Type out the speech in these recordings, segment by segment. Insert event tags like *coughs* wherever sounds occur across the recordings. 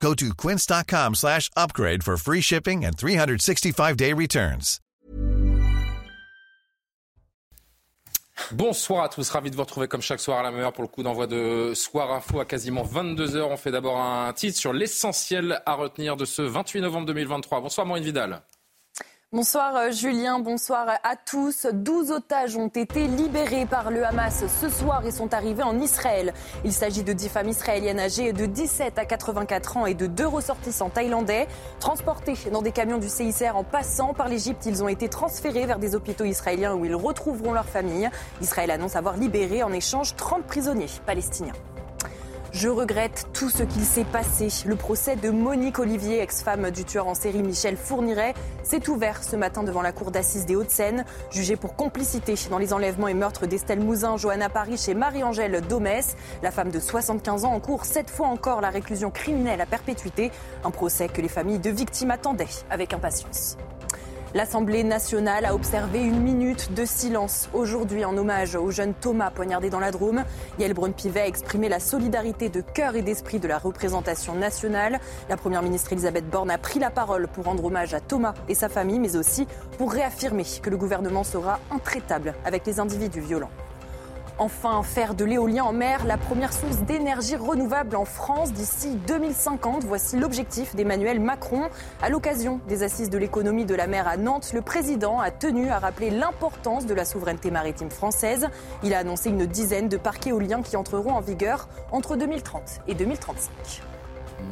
Go to quince.com slash upgrade for free shipping and 365-day returns. Bonsoir à tous, ravi de vous retrouver comme chaque soir à la meilleure pour le coup d'envoi de Soir Info à quasiment 22h. On fait d'abord un titre sur l'essentiel à retenir de ce 28 novembre 2023. Bonsoir Maureen Vidal. Bonsoir euh, Julien, bonsoir à tous. 12 otages ont été libérés par le Hamas ce soir et sont arrivés en Israël. Il s'agit de 10 femmes israéliennes âgées de 17 à 84 ans et de deux ressortissants thaïlandais. Transportés dans des camions du CICR en passant par l'Égypte, ils ont été transférés vers des hôpitaux israéliens où ils retrouveront leur famille. Israël annonce avoir libéré en échange 30 prisonniers palestiniens. Je regrette tout ce qu'il s'est passé. Le procès de Monique Olivier, ex-femme du tueur en série Michel Fourniret, s'est ouvert ce matin devant la cour d'assises des Hauts-de-Seine. Jugée pour complicité dans les enlèvements et meurtres d'Estelle Mouzin, Johanna Paris et Marie-Angèle Domès. La femme de 75 ans en cours cette fois encore la réclusion criminelle à perpétuité. Un procès que les familles de victimes attendaient avec impatience. L'Assemblée nationale a observé une minute de silence aujourd'hui en hommage au jeune Thomas poignardé dans la Drôme. Yael Braun-Pivet a exprimé la solidarité de cœur et d'esprit de la représentation nationale. La première ministre Elisabeth Borne a pris la parole pour rendre hommage à Thomas et sa famille, mais aussi pour réaffirmer que le gouvernement sera intraitable avec les individus violents. Enfin, faire de l'éolien en mer la première source d'énergie renouvelable en France d'ici 2050. Voici l'objectif d'Emmanuel Macron. À l'occasion des assises de l'économie de la mer à Nantes, le président a tenu à rappeler l'importance de la souveraineté maritime française. Il a annoncé une dizaine de parcs éoliens qui entreront en vigueur entre 2030 et 2035.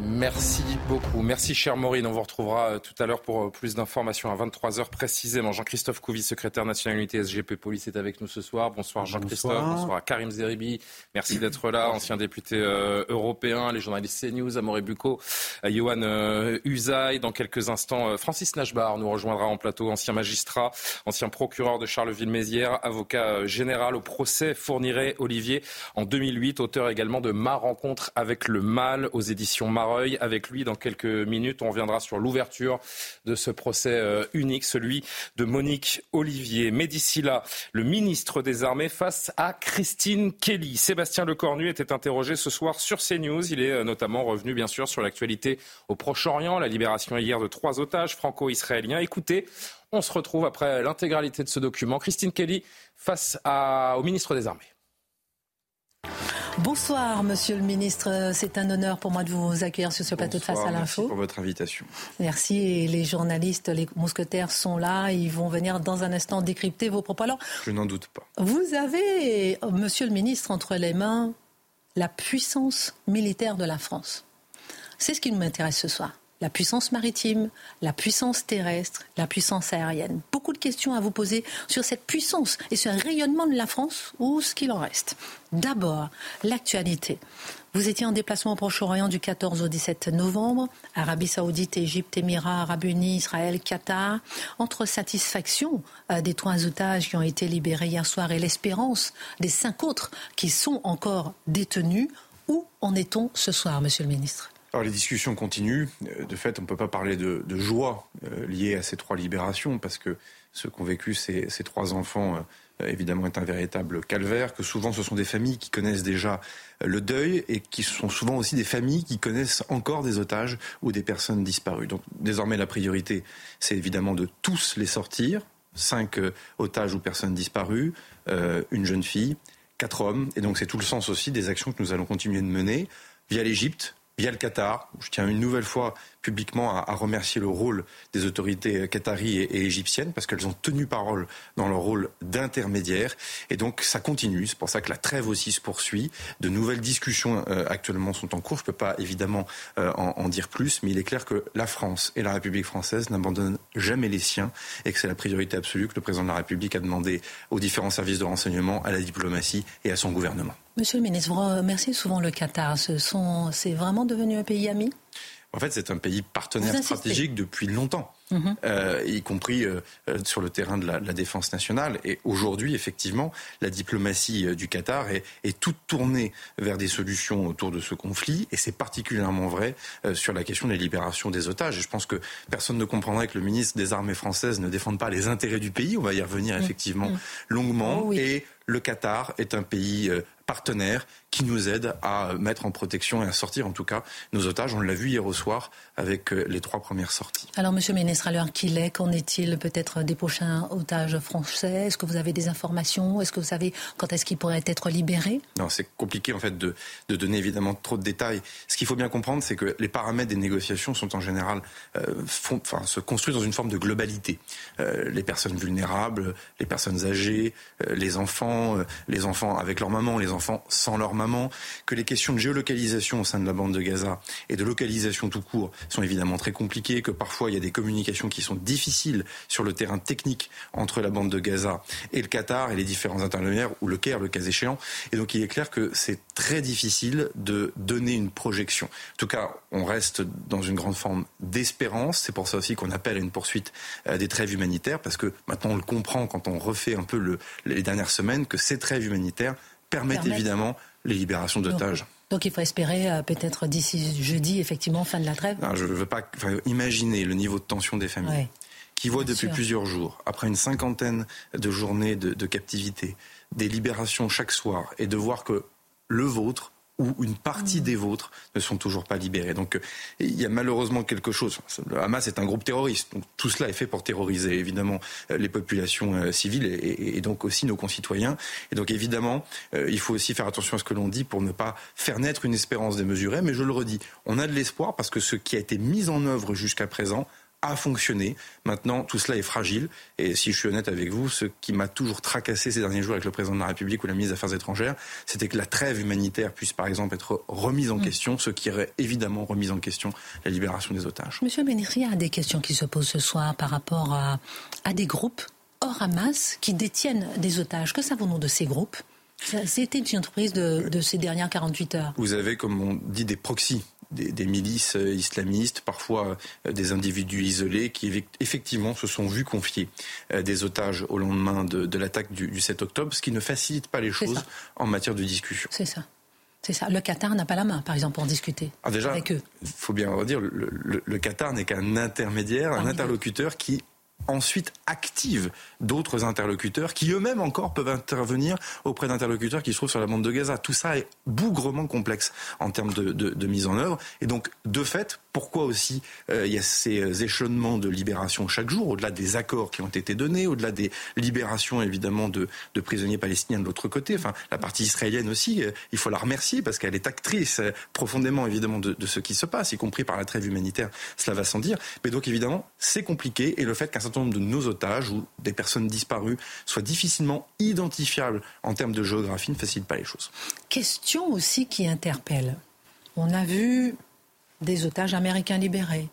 Merci beaucoup. Merci, cher Maureen. On vous retrouvera euh, tout à l'heure pour euh, plus d'informations à 23h précisément. Jean-Christophe Couvi, secrétaire national unité SGP Police, est avec nous ce soir. Bonsoir, Jean-Christophe. Bonsoir. à Karim Zeribi. Merci d'être là. Ancien député euh, européen, les journalistes CNews, Amoré Bucco, Johan Usaï. Dans quelques instants, Francis Nashbar nous rejoindra en plateau, ancien magistrat, ancien procureur de Charleville-Mézières, avocat général au procès Fourniret Olivier en 2008, auteur également de Ma rencontre avec le mal aux éditions Mareuil. Avec lui, dans quelques minutes, on reviendra sur l'ouverture de ce procès euh, unique, celui de Monique Olivier. Mais d'ici là, le ministre des Armées face à Christine Kelly. Sébastien Lecornu était interrogé ce soir sur CNews. Il est euh, notamment revenu, bien sûr, sur l'actualité au Proche-Orient, la libération hier de trois otages franco-israéliens. Écoutez, on se retrouve après l'intégralité de ce document. Christine Kelly face au ministre des Armées. Bonsoir, monsieur le ministre. C'est un honneur pour moi de vous accueillir sur ce plateau de Face à l'Info. Merci pour votre invitation. Merci. Et les journalistes, les mousquetaires sont là. Ils vont venir dans un instant décrypter vos propos. Alors, je n'en doute pas. Vous avez, monsieur le ministre, entre les mains la puissance militaire de la France. C'est ce qui nous intéresse ce soir la puissance maritime, la puissance terrestre, la puissance aérienne. Beaucoup de questions à vous poser sur cette puissance et sur le rayonnement de la France ou ce qu'il en reste. D'abord, l'actualité. Vous étiez en déplacement au Proche-Orient du 14 au 17 novembre, Arabie Saoudite, Égypte, Émirats, Arabes Unis, Israël, Qatar. Entre satisfaction euh, des trois otages qui ont été libérés hier soir et l'espérance des cinq autres qui sont encore détenus, où en est-on ce soir, Monsieur le Ministre? Alors les discussions continuent. Euh, de fait, on ne peut pas parler de, joie euh, liée à ces trois libérations parce que ce qu'ont vécu ces, trois enfants, euh, évidemment, est un véritable calvaire. Que souvent, ce sont des familles qui connaissent déjà le deuil et qui sont souvent aussi des familles qui connaissent encore des otages ou des personnes disparues. Donc, désormais, la priorité, c'est évidemment de tous les sortir. Cinq otages ou personnes disparues, une jeune fille, quatre hommes. Et donc, c'est tout le sens aussi des actions que nous allons continuer de mener via l'Égypte, via le Qatar. Je tiens une nouvelle fois publiquement à, remercier le rôle des autorités qataries et, égyptiennes parce qu'elles ont tenu parole dans leur rôle d'intermédiaire. Et donc ça continue. C'est pour ça que la trêve aussi se poursuit. De nouvelles discussions euh, actuellement sont en cours. Je ne peux pas évidemment euh, en, dire plus, mais il est clair que la France et la République française n'abandonnent jamais les siens et que c'est la priorité absolue que le président de la République a demandé aux différents services de renseignement, à la diplomatie et à son gouvernement. Monsieur le ministre, vous remerciez souvent le Qatar. C'est vraiment devenu un pays ami? En fait, c'est un pays partenaire stratégique depuis longtemps. mhm. euh, y compris euh, euh, sur le terrain de la, défense nationale. Et aujourd'hui, effectivement, la diplomatie du Qatar est, est, toute tournée vers des solutions autour de ce conflit, et c'est particulièrement vrai sur la question des libérations des otages. Et je pense que personne ne comprendrait que le ministre des Armées françaises ne défende pas les intérêts du pays. On va y revenir mm. effectivement mm. longuement. Oh et le Qatar est un pays partenaire qui nous aide à mettre en protection et à sortir en tout cas nos otages. On l'a vu hier au soir avec euh, les trois premières sorties. Alors Monsieur le ministre, à l'heure qu'il est, qu'en est-il peut-être des prochains otages français? Est-ce que vous avez des informations? Est-ce que vous savez quand est-ce qu'ils pourraient être libérés? Non, c'est compliqué en fait de, de, donner évidemment trop de détails. Ce qu'il faut bien comprendre, c'est que les paramètres des négociations sont en général euh, font, enfin, se construisent dans une forme de globalité. Euh, les personnes vulnérables, les personnes âgées, euh, les enfants, les enfants avec leur maman, les enfants sans leur maman, que les questions de géolocalisation au sein de la bande de Gaza et de localisation tout court sont évidemment très compliquées, que parfois il y a des communications qui sont difficiles sur le terrain technique entre la bande de Gaza et le Qatar et les différents intermédiaires, ou le Caire, le cas échéant. Et donc il est clair que c'est très difficile de donner une projection. En tout cas, on reste dans une grande forme d'espérance. C'est pour ça aussi qu'on appelle à une poursuite euh, des trêves humanitaires, parce que maintenant on le comprend quand on refait un peu le, les dernières semaines, que ces trêves humanitaires permettent évidemment les libérations d'otages. Donc il faut espérer euh, peut-être d'ici jeudi, effectivement, fin de la trêve. je ne veux pas imaginer le niveau de tension des familles. qui voient depuis plusieurs jours, après une cinquantaine de journées de captivité, des libérations chaque soir, et de voir que le vôtre où une partie mm. des vôtres ne sont toujours pas libérés. Donc il y a malheureusement quelque chose. Le Hamas est un groupe terroriste. Donc tout cela est fait pour terroriser évidemment euh, les populations euh, civiles et, donc aussi nos concitoyens. Et donc évidemment, euh, il faut aussi faire attention à ce que l'on dit pour ne pas faire naître une espérance démesurée. Mais je le redis, on a de l'espoir parce que ce qui a été mis en œuvre jusqu'à présent a fonctionné. Maintenant, tout cela est fragile. Et si je suis honnête avec vous, ce qui m'a toujours tracassé ces derniers jours avec le président de la République ou la ministre des Affaires étrangères, c'était que la trêve humanitaire puisse, par exemple, être remise en mm. question, ce qui aurait évidemment remis en question la libération des otages. Monsieur Bénir, il y a des questions qui se posent ce soir par rapport à, des groupes hors Hamas qui détiennent des otages. Que savons-nous de ces groupes? C'était une entreprise de, de, ces dernières 48 heures. Vous avez, comme on dit, des proxys des, milices euh, islamistes, parfois euh, des individus isolés qui effectivement se sont vus confier euh, des otages au lendemain de, l'attaque du, 7 octobre, ce qui ne facilite pas les choses en matière de discussion. C'est ça. C'est ça. Le Qatar n'a pas la main, par exemple, pour en discuter ah, déjà, avec eux. Il faut bien redire, le, le Qatar n'est qu'un intermédiaire, un interlocuteur qui ensuite active d'autres interlocuteurs qui eux-mêmes encore peuvent intervenir auprès d'interlocuteurs qui se trouvent sur la bande de Gaza. Tout ça est bougrement complexe en termes de, mise en œuvre. Et donc, de fait, pourquoi aussi euh, il y a ces échelonnements de libération chaque jour, au-delà des accords qui ont été donnés, au-delà des libérations évidemment de, prisonniers palestiniens de l'autre côté. Enfin, la partie israélienne aussi, euh, il faut la remercier parce qu'elle est actrice euh, profondément évidemment de, de, ce qui se passe, y compris par la trêve humanitaire. Cela va sans dire. Mais donc évidemment, c'est compliqué et le fait qu'un certain nombre de nos otages ou des personnes disparues soient difficilement identifiables en termes de géographie ne facilite pas les choses. Question aussi qui interpelle. On a vu des otages américains libérés,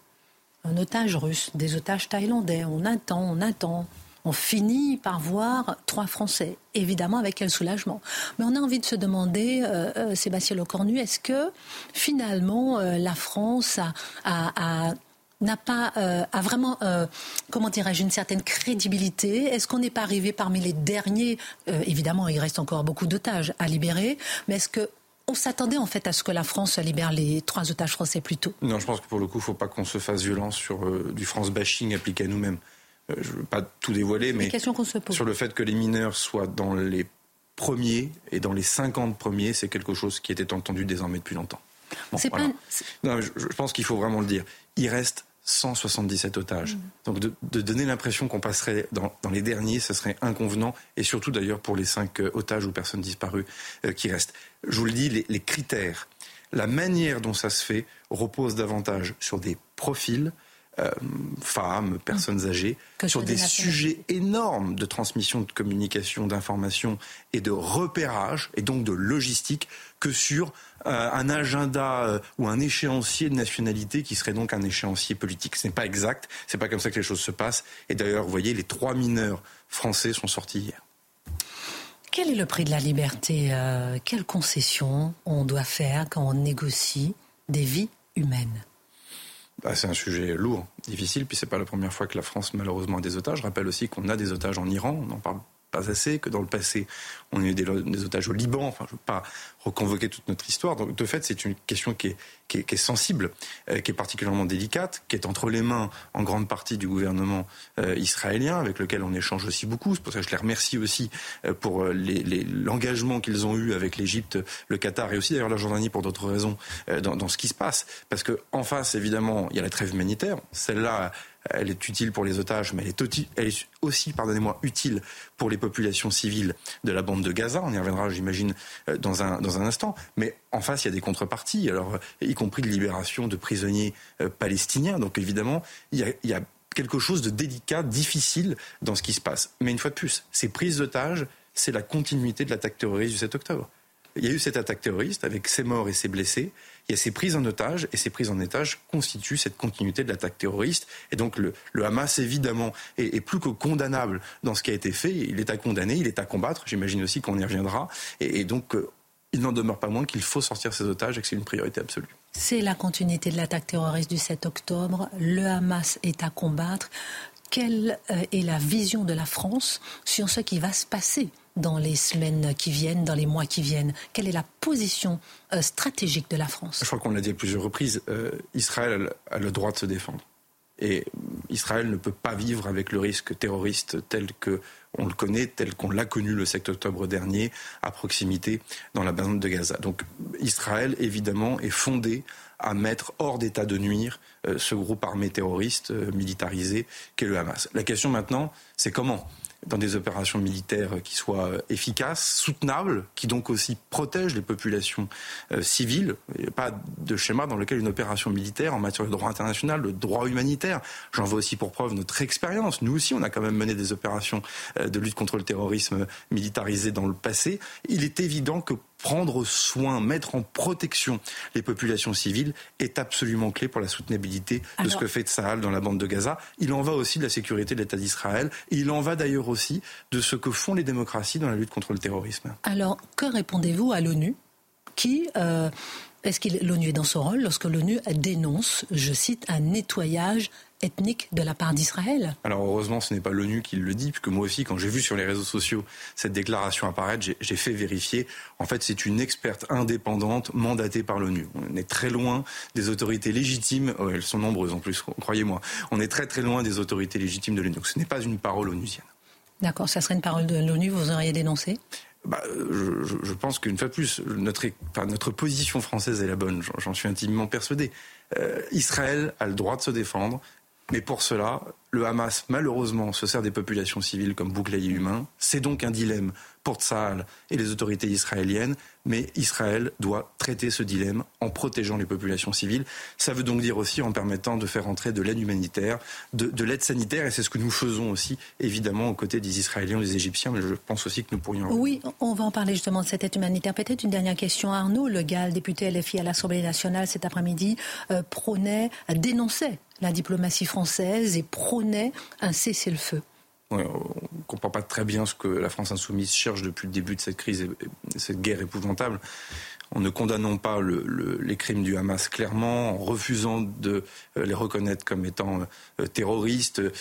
un otage russe, des otages thaïlandais. On attend, on attend. On finit par voir trois Français, évidemment avec quel soulagement. Mais on a envie de se demander, euh, euh, Sébastien Lecornu, est-ce que finalement euh, la France a n'a pas euh, a vraiment, euh, comment dirais-je, une certaine crédibilité Est-ce qu'on n'est pas arrivé parmi les derniers? Euh, Évidemment, il reste encore beaucoup d'otages à libérer, mais est-ce que on s'attendait en fait à ce que la France libère les trois otages français plus tôt? Non, je pense que pour le coup, il ne faut pas qu'on se fasse violence sur du France bashing appliqué à nous-mêmes. je ne veux pas tout dévoiler, mais sur le fait que les mineurs soient dans les premiers et dans les 50 premiers, c'est quelque chose qui était entendu désormais depuis longtemps. non, je, je pense qu'il faut vraiment le dire. Il reste 177 otages. Mm. Donc de, donner l'impression qu'on passerait dans, les derniers, ce serait inconvenant, et surtout d'ailleurs pour les cinq euh, otages ou personnes disparues euh, qui restent. Je vous le dis, les, critères, la manière dont ça se fait repose davantage sur des profils, euh, femmes, personnes mm. âgées, sur des sujets énormes de transmission de communication, d'information et de repérage, et donc de logistique, que sur euh, un agenda euh, ou un échéancier de nationalité qui serait donc un échéancier politique. Ce n'est pas exact, c'est pas comme ça que les choses se passent. Et d'ailleurs, vous voyez, les trois mineurs français sont sortis hier. Quel est le prix de la liberté Quelles concessions on doit faire quand on négocie des vies humaines? Bah, c'est un sujet lourd, difficile, puis c'est pas la première fois que la France malheureusement a des otages. Je rappelle aussi qu'on a des otages en Iran, on en parle pas assez, que dans le passé, on a eu des, otages au Liban. Enfin, je ne veux pas reconvoquer toute notre histoire. Donc, de fait, c'est une question qui est, qui est, sensible, euh, qui est particulièrement délicate, qui est entre les mains, en grande partie, du gouvernement euh, israélien, avec lequel on échange aussi beaucoup. C'est pour ça que je les remercie aussi euh, pour l'engagement qu'ils ont eu avec l'Égypte, le Qatar et aussi d'ailleurs la Jordanie pour d'autres raisons dans, dans, ce qui se passe. Parce qu'en face, évidemment, il y a la trêve humanitaire. Celle-là, elle est utile pour les otages, mais elle est, aussi, pardonnez-moi, utile pour les populations civiles de la bande de Gaza. On y reviendra, j'imagine, euh, dans un, dans un instant. Mais en face, il y a des contreparties, alors, y compris de libération de prisonniers euh, palestiniens. Donc évidemment, il y a, il y a quelque chose de délicat, difficile dans ce qui se passe. Mais une fois de plus, ces prises d'otages, c'est la continuité de l'attaque terroriste du 7 octobre. Il y a eu cette attaque terroriste avec ses morts et ses blessés. Il y a ces prises en otage et ces prises en otage constituent cette continuité de l'attaque terroriste. Et donc le, Hamas, évidemment, est, plus que condamnable dans ce qui a été fait. Il est à condamner, il est à combattre. J'imagine aussi qu'on y reviendra. Et, donc euh, il n'en demeure pas moins qu'il faut sortir ces otages et que c'est une priorité absolue. C'est la continuité de l'attaque terroriste du 7 octobre. Le Hamas est à combattre. Quelle euh, est la vision de la France sur ce qui va se passer dans les semaines qui viennent, dans les mois qui viennent Quelle est la position euh, stratégique de la France? Je crois qu'on l'a dit à plusieurs reprises, euh, Israël a le droit de se défendre. Et Israël ne peut pas vivre avec le risque terroriste tel que on le connaît, tel qu'on l'a connu le 7 octobre dernier, à proximité dans la bande de Gaza. Donc Israël, évidemment, est fondé à mettre hors d'état de nuire euh, ce groupe armé terroriste militarisé qu'est le Hamas. La question maintenant, c'est comment? Dans des opérations militaires qui soient efficaces, soutenables, qui donc aussi protègent les populations euh, civiles. Il n'y a pas de schéma dans lequel une opération militaire en matière de droit international, de droit humanitaire, j'en veux aussi pour preuve notre expérience. Nous aussi, on a quand même mené des opérations euh, de lutte contre le terrorisme militarisé dans le passé. Il est évident que prendre soin, mettre en protection les populations civiles est absolument clé pour la soutenabilité de ce que fait Tsahal dans la bande de Gaza. Il en va aussi de la sécurité de l'État d'Israël. il en va d'ailleurs aussi de ce que font les démocraties dans la lutte contre le terrorisme. Alors, que répondez-vous à l'ONU qui euh, est-ce que l'ONU est dans son rôle lorsque l'ONU dénonce, je cite, un nettoyage ethnique de la part d'Israël Alors heureusement, ce n'est pas l'ONU qui le dit, puisque moi aussi, quand j'ai vu sur les réseaux sociaux cette déclaration apparaître, j'ai fait vérifier. En fait, c'est une experte indépendante mandatée par l'ONU. On est très loin des autorités légitimes, oh, elles sont nombreuses en plus, croyez-moi. On est très très loin des autorités légitimes de l'ONU. Donc ce n'est pas une parole onusienne. D'accord, ça serait une parole de l'ONU, vous auriez dénoncé? Bah, je, pense qu'une fois de plus, notre, notre position française est la bonne. J'en suis intimement persuadé. Euh, Israël a le droit de se défendre. Mais pour cela, le Hamas, malheureusement, se sert des populations civiles comme bouclier humain. C'est donc un dilemme pour Tsahal et les autorités israéliennes, mais Israël doit traiter ce dilemme en protégeant les populations civiles. Ça veut donc dire aussi en permettant de faire entrer de l'aide humanitaire, de, l'aide sanitaire, et c'est ce que nous faisons aussi, évidemment, aux côtés des Israéliens, des Égyptiens, mais je pense aussi que nous pourrions... Oui, on va en parler justement de cette aide humanitaire. Peut-être une dernière question. Arnaud Le Gall, député LFI à l'Assemblée nationale cet après-midi, euh, prônait, dénonçait la diplomatie française et prônait un cessez-le-feu. on ne comprend pas très bien ce que la France insoumise cherche depuis le début de cette crise et cette guerre épouvantable en ne condamnant pas les crimes du Hamas clairement, en refusant de euh, les reconnaître comme étant euh, terroristes. Euh,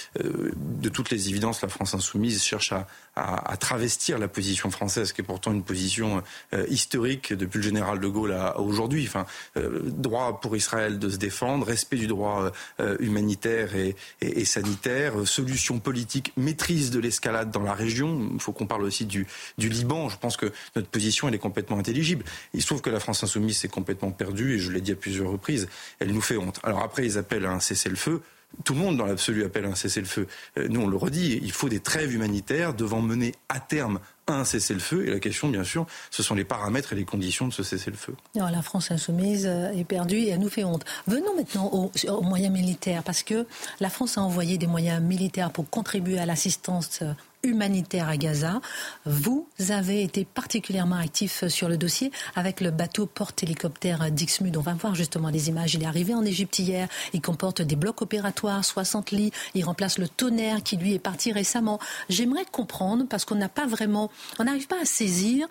de toutes les évidences, la France insoumise cherche à, à, travestir la position française, qui est pourtant une position historique depuis le général de Gaulle à, aujourd'hui. Enfin, droit pour Israël de se défendre, respect du droit humanitaire et, et, sanitaire, solution politique, maîtrise de l'escalade dans la région. Il faut qu'on parle aussi du, du Liban. Je pense que notre position, elle est complètement intelligible. Il se trouve que la France insoumise s'est complètement perdue, et je l'ai dit à plusieurs reprises, elle nous fait honte. Alors après, ils appellent à un cessez-le-feu. Tout le monde dans l'absolu appelle un cessez-le-feu. Euh, nous, on le redit, il faut des trêves humanitaires devant mener à terme un cessez-le-feu. Et la question, bien sûr, ce sont les paramètres et les conditions de ce cessez-le-feu. la France insoumise euh, est perdue et elle nous fait honte. Venons maintenant aux, aux, moyens militaires, parce que la France a envoyé des moyens militaires pour contribuer à l'assistance euh, humanitaire à Gaza. Vous avez été particulièrement actif sur le dossier avec le bateau porte-hélicoptère Dixmude. On va voir justement des images. Il est arrivé en Égypte hier. Il comporte des blocs opératoires, 60 lits. Il remplace le tonnerre qui lui est parti récemment. J'aimerais comprendre parce qu'on n'a pas vraiment, on n'arrive pas à saisir.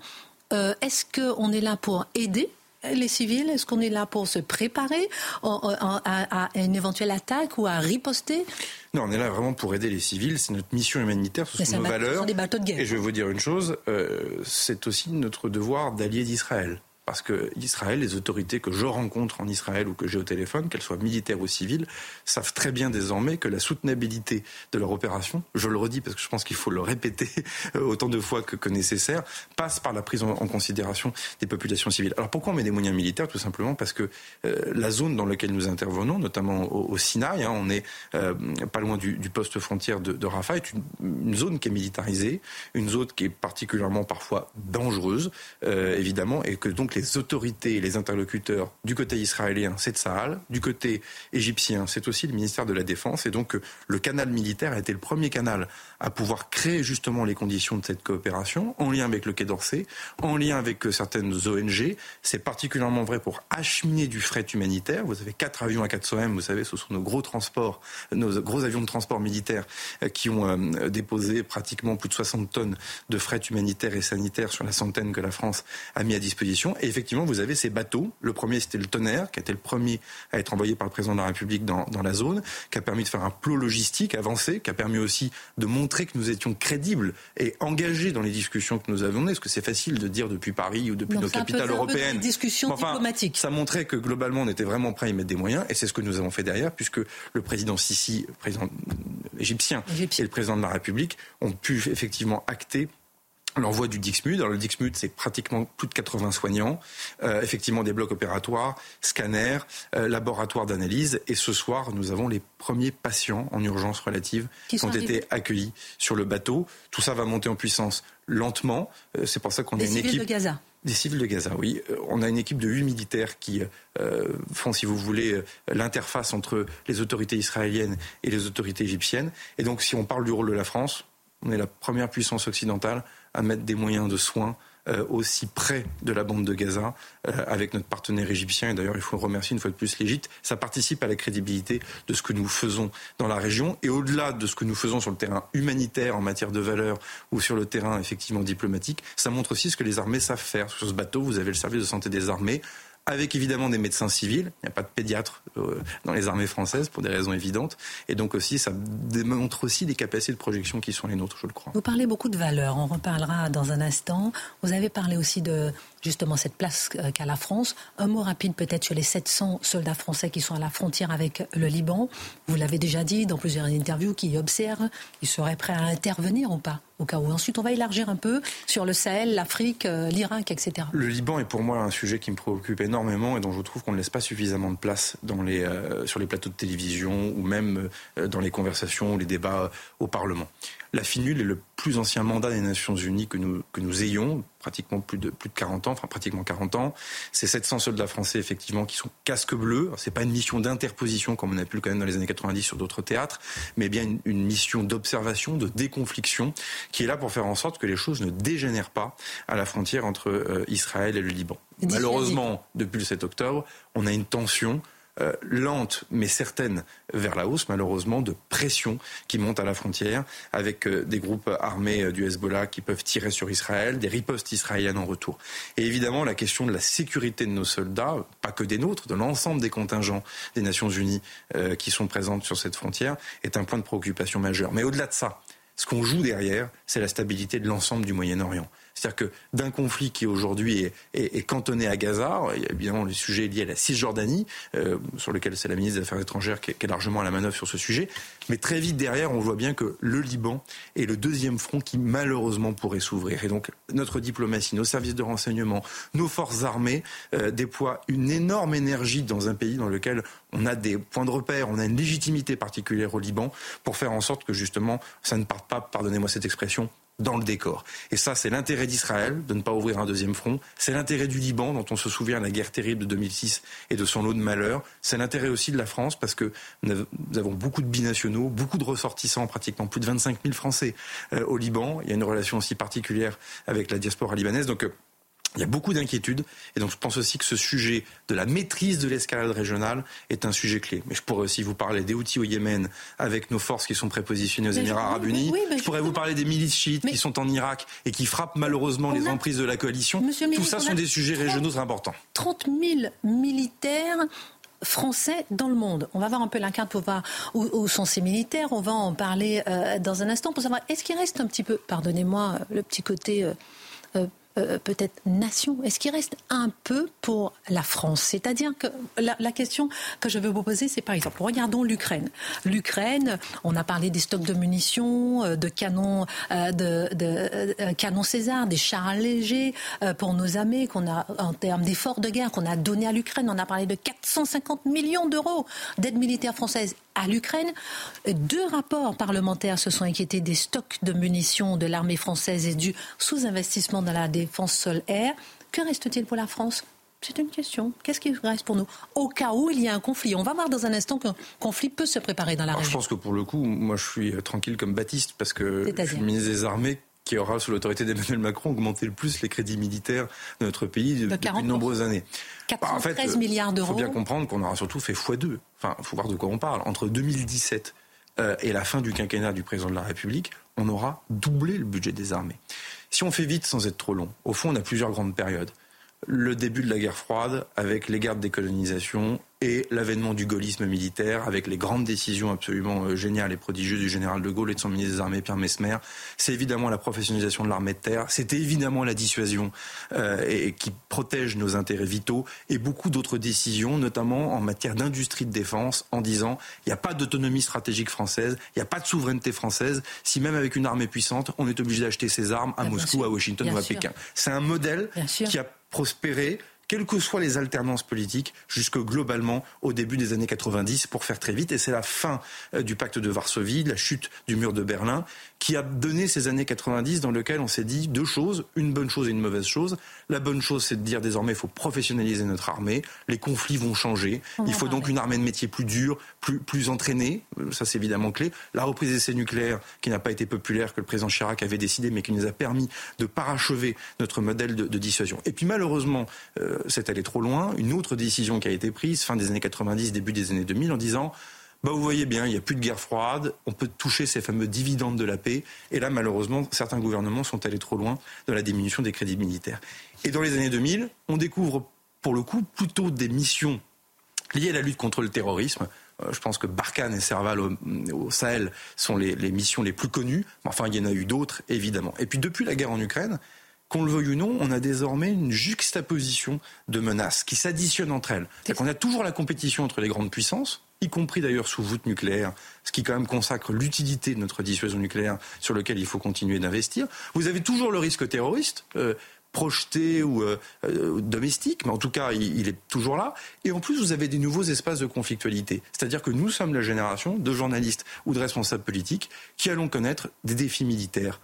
Euh, est-ce qu'on est là pour aider les civils Est-ce qu'on est là pour se préparer à, une éventuelle attaque ou à riposter? Non, on est là vraiment pour aider les civils. C'est notre mission humanitaire, ce sont nos valeurs. Des bateaux de guerre. Et je vais vous dire une chose, euh, c'est aussi notre devoir d'allier d'Israël parce que Israël, les autorités que je rencontre en Israël ou que j'ai au téléphone, qu'elles soient militaires ou civiles, savent très bien désormais que la soutenabilité de leur opération, je le redis parce que je pense qu'il faut le répéter *laughs* autant de fois que, nécessaire, passe par la prise en, considération des populations civiles. Alors pourquoi on met des moyens militaires? Tout simplement parce que euh, la zone dans laquelle nous intervenons, notamment au, Sinaï, hein, on est euh, pas loin du, poste frontière de, Rafah, est une, zone qui est militarisée, une zone qui est particulièrement parfois dangereuse, euh, évidemment, et que donc les autorités et les interlocuteurs du côté israélien, c'est Tsahal, du côté égyptien, c'est aussi le ministère de la Défense. Et donc, le canal militaire a été le premier canal à pouvoir créer justement les conditions de cette coopération, en lien avec le Quai d'Orsay, en lien avec euh, certaines ONG. C'est particulièrement vrai pour acheminer du fret humanitaire. Vous avez quatre avions à 400M, vous savez, ce sont nos gros transports, nos gros avions de transport militaire euh, qui ont euh, déposé pratiquement plus de 60 tonnes de fret humanitaire et sanitaire sur la centaine que la France a mis à disposition. Effectivement, vous avez ces bateaux. Le premier, c'était le Tonnerre, qui a été le premier à être envoyé par le président de la République dans, dans la zone, qui a permis de faire un plot logistique avancé, qui a permis aussi de montrer que nous étions crédibles et engagés dans les discussions que nous avons menées. Est-ce que c'est facile de dire depuis Paris ou depuis nos capitales européennes Discussions diplomatiques. Ça montrait que globalement, on était vraiment prêt à y mettre des moyens, et c'est ce que nous avons fait derrière, puisque le président Sisi, président égyptien, et le président de la République ont pu effectivement acter l'envoi du Dixmude. Alors le Dixmude, c'est pratiquement plus de 80 soignants, euh, effectivement des blocs opératoires, scanners, euh, laboratoires d'analyse. Et ce soir, nous avons les premiers patients en urgence relative qui, ont été accueillis sur le bateau. Tout ça va monter en puissance lentement. Euh, c'est pour ça qu'on a une équipe. de Gaza. Des civils de Gaza, oui. On a une équipe de huit militaires qui font, si vous voulez, l'interface entre les autorités israéliennes et les autorités égyptiennes. Et donc, si on parle du rôle de la France, on est la première puissance occidentale à mettre des moyens de soins euh, aussi près de la bande de Gaza euh, avec notre partenaire égyptien. Et d'ailleurs, il faut remercier une fois de plus l'Égypte. Ça participe à la crédibilité de ce que nous faisons dans la région. Et au-delà de ce que nous faisons sur le terrain humanitaire en matière de valeurs ou sur le terrain effectivement diplomatique, ça montre aussi ce que les armées savent faire. Sur ce bateau, vous avez le service de santé des armées avec évidemment des médecins civils. Il n'y a pas de pédiatre euh, dans les armées françaises pour des raisons évidentes. Et donc aussi, ça démontre aussi des capacités de projection qui sont les nôtres, je le crois. Vous parlez beaucoup de valeurs, on reparlera dans un instant. Vous avez parlé aussi de justement cette place euh, qu'a la France. Un mot rapide peut-être sur les 700 soldats français qui sont à la frontière avec le Liban. Vous l'avez déjà dit dans plusieurs interviews, qui observent, ils seraient prêts à intervenir ou pas au cas où. Ensuite, on va élargir un peu sur le Sahel, l'Afrique, euh, l'Irak, etc. Le Liban est pour moi un sujet qui me préoccupe énormément et dont je trouve qu'on ne laisse pas suffisamment de place euh, sur les plateaux de télévision ou même dans les conversations ou les débats au Parlement. La FINUL est le plus ancien mandat des Nations Unies que nous, que nous ayons, pratiquement plus de, plus de 40 ans, enfin pratiquement 40 ans. C'est 700 soldats français, effectivement, qui sont casques bleus. C'est pas une mission d'interposition comme on a pu le connaître dans les années 90 sur d'autres théâtres, mais bien une, mission d'observation, de déconfliction, qui est là pour faire en sorte que les choses ne dégénèrent pas à la frontière entre euh, Israël et le Liban. Malheureusement, depuis le 7 octobre, on a une tension euh, lente mais certaine vers la hausse, malheureusement, de pression qui monte à la frontière, avec euh, des groupes armés euh, du Hezbollah qui peuvent tirer sur Israël, des ripostes israéliennes en retour. Et évidemment, la question de la sécurité de nos soldats, pas que des nôtres, de l'ensemble des contingents des Nations Unies qui sont présentes sur cette frontière, est un point de préoccupation majeur. Mais au-delà de ça, ce qu'on joue derrière, c'est la stabilité de l'ensemble du Moyen-Orient. C'est-à-dire que d'un conflit qui aujourd'hui est, cantonné à Gaza, il y a évidemment les sujets liés à la Cisjordanie, euh, sur lequel c'est la ministre des Affaires étrangères qui est, largement à la manœuvre sur ce sujet. Mais très vite derrière, on voit bien que le Liban est le deuxième front qui malheureusement pourrait s'ouvrir. Et donc notre diplomatie, nos services de renseignement, nos forces armées euh, déploient une énorme énergie dans un pays dans lequel on a des points de repère, on a une légitimité particulière au Liban pour faire en sorte que justement ça ne parte pas, pardonnez-moi cette expression, dans le décor. Et ça, c'est l'intérêt d'Israël de ne pas ouvrir un deuxième front. C'est l'intérêt du Liban, dont on se souvient de la guerre terrible de 2006 et de son lot de malheurs. C'est l'intérêt aussi de la France, parce que nous avons beaucoup de binationaux, beaucoup de ressortissants, pratiquement plus de 25 000 Français euh, au Liban. Il y a une relation aussi particulière avec la diaspora libanaise. Donc, euh, Il y a beaucoup d'inquiétudes et donc je pense aussi que ce sujet de la maîtrise de l'escalade régionale est un sujet clé. Mais je pourrais aussi vous parler des outils au Yémen avec nos forces qui sont prépositionnées aux Émirats Arabes Unis. je pourrais vous parler des milices chiites qui sont en Irak et qui frappent malheureusement les emprises de la coalition. Tout ça sont des sujets régionaux très importants. 30 000 militaires français dans le monde. On va voir un peu la carte pour voir où, sont ces militaires. On va en parler euh, dans un instant pour savoir est-ce qu'il reste un petit peu, pardonnez-moi le petit côté euh, euh, peut-être nation Est-ce qu'il reste un peu pour la France? C'est-à-dire que la, question que je veux vous poser, c'est par exemple, regardons l'Ukraine. L'Ukraine, on a parlé des stocks de munitions, euh, de canons, euh, de, canons César, des chars légers pour nos armées qu'on a en termes d'efforts de guerre qu'on a donné à l'Ukraine. On a parlé de 450 millions d'euros d'aide militaire française à l'Ukraine. Deux rapports parlementaires se sont inquiétés des stocks de munitions de l'armée française et du sous-investissement dans la défense sol-air. Que reste-t-il pour la France? C'est une question. Qu'est-ce qui reste pour nous? Au cas où il y a un conflit. On va voir dans un instant qu'un conflit peut se préparer dans la région. Je pense que pour le coup, moi je suis euh, tranquille comme Baptiste parce que je suis ministre des Armées qui aura, sous l'autorité d'Emmanuel Macron, augmenté le plus les crédits militaires de notre pays depuis de nombreuses années. 413 bah, milliards d'euros. Il faut bien comprendre qu'on aura surtout fait x2. Enfin, il faut voir de quoi on parle. Entre 2017 euh, et la fin du quinquennat du président de la République, on aura doublé le budget des armées. Si on fait vite sans être trop long, au fond, on a plusieurs grandes périodes le début de la guerre froide avec les guerres de décolonisation et l'avènement du gaullisme militaire avec les grandes décisions absolument euh, géniales et prodigieuses du général de Gaulle et de son ministre des Armées Pierre Mesmer. C'est évidemment la professionnalisation de l'armée de terre, c'est évidemment la dissuasion euh, et, qui protège nos intérêts vitaux et beaucoup d'autres décisions, notamment en matière d'industrie de défense, en disant il n'y a pas d'autonomie stratégique française, il n'y a pas de souveraineté française. Si même avec une armée puissante, on est obligé d'acheter ses armes à ah, Moscou, à Washington ou à Pékin. C'est un modèle qui a prospérer quelles que soient les alternances politiques, jusque globalement au début des années 90, pour faire très vite. Et c'est la fin euh, du pacte de Varsovie, la chute du mur de Berlin, qui a donné ces années 90 dans lesquelles on s'est dit deux choses, une bonne chose et une mauvaise chose. La bonne chose, c'est de dire désormais, il faut professionnaliser notre armée. Les conflits vont changer. Il faut donc une armée de métier plus dure, plus, plus entraînée. Ça, c'est évidemment clé. La reprise des essais nucléaires, qui n'a pas été populaire, que le président Chirac avait décidé, mais qui nous a permis de parachever notre modèle de, dissuasion. Et puis, malheureusement, euh, c'est allé trop loin. Une autre décision qui a été prise, fin des années 90, début des années 2000, en disant bah, vous voyez bien, il n'y a plus de guerre froide, on peut toucher ces fameux dividendes de la paix. Et là, malheureusement, certains gouvernements sont allés trop loin dans la diminution des crédits militaires. Et dans les années 2000, on découvre pour le coup plutôt des missions liées à la lutte contre le terrorisme. Euh, je pense que Barkhane et Serval au, Sahel sont les, les, missions les plus connues. Mais enfin, il y en a eu d'autres, évidemment. Et puis depuis la guerre en Ukraine, qu'on le veuille ou non, on a désormais une juxtaposition de menaces qui s'additionnent entre elles. Qu'on a toujours la compétition entre les grandes puissances, y compris d'ailleurs sous voûte nucléaire, ce qui quand même consacre l'utilité de notre dissuasion nucléaire sur lequel il faut continuer d'investir. Vous avez toujours le risque terroriste. Euh, projeté ou euh, euh, domestique, mais en tout cas, il, est toujours là. Et en plus, vous avez des nouveaux espaces de conflictualité. C'est-à-dire que nous sommes la génération de journalistes ou de responsables politiques qui allons connaître des défis militaires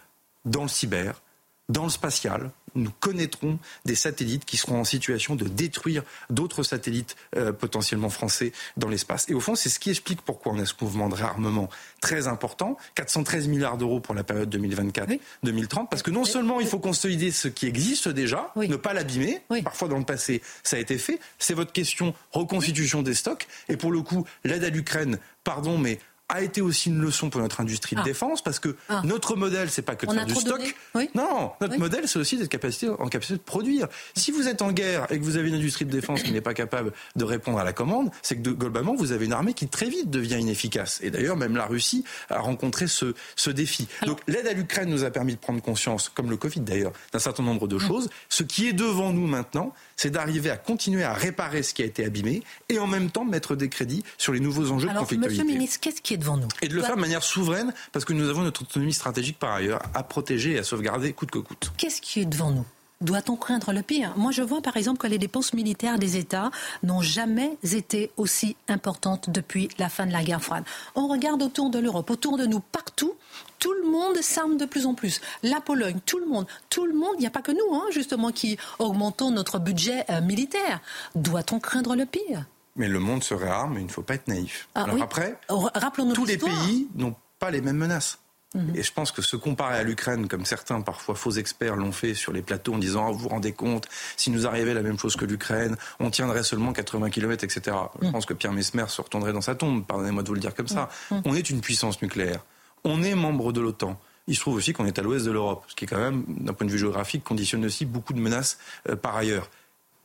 dans le cyber, dans le spatial, nous connaîtrons des satellites qui seront en situation de détruire d'autres satellites euh, potentiellement français dans l'espace. Et au fond, c'est ce qui explique pourquoi on a ce mouvement de réarmement très important, 413 milliards d'euros pour la période 2024-2030, parce que non seulement il faut consolider ce qui existe déjà, ne pas l'abîmer, parfois dans le passé ça a été fait, c'est votre question reconstitution des stocks, et pour le coup, l'aide à l'Ukraine, pardon, mais a été aussi une leçon pour notre industrie de ah. défense parce que ah. notre modèle, c'est pas que de faire du stock. Non, notre modèle, c'est aussi d'être capacité, en capacité de produire. Si vous êtes en guerre et que vous avez une industrie de défense qui n'est pas capable de répondre à la commande, c'est que globalement, vous avez une armée qui très vite devient inefficace. Et d'ailleurs, même la Russie a rencontré ce, ce défi. Donc l'aide à l'Ukraine nous a permis de prendre conscience, comme le Covid d'ailleurs, d'un certain nombre de choses. Ce qui est devant nous maintenant, c'est d'arriver à continuer à réparer ce qui a été abîmé et en même temps mettre des crédits sur les nouveaux enjeux Alors, de conflictualité. Monsieur le ministre, qu'est-ce qui est devant nous? Et de le faire de manière souveraine parce que nous avons notre autonomie stratégique par ailleurs à protéger et à sauvegarder coûte que coûte. Qu'est-ce qui est devant nous? Doit-on craindre le pire? Moi, je vois par exemple que les dépenses militaires des États n'ont jamais été aussi importantes depuis la fin de la guerre froide. On regarde autour de l'Europe, autour de nous, partout, tout le monde s'arme de plus en plus. La Pologne, tout le monde, tout le monde, il n'y a pas que nous, hein, justement, qui augmentons notre budget euh, militaire. Doit-on craindre le pire? Mais le monde se réarme, il ne faut pas être naïf. Ah Alors après, tous les pays n'ont pas les mêmes menaces. Mhm. Et je pense que se comparer à l'Ukraine, comme certains parfois faux experts l'ont fait sur les plateaux en disant vous vous rendez compte, si nous arrivait la même chose que l'Ukraine, on tiendrait seulement 80 km, etc. Je mhm. pense que Pierre Mesmer se retournerait dans sa tombe, pardonnez-moi de vous le dire comme ça. Mhm. On est une puissance nucléaire. On est membre de l'OTAN. Il se trouve aussi qu'on est à l'ouest de l'Europe, ce qui est quand même, d'un point de vue géographique, conditionne aussi beaucoup de menaces euh, par ailleurs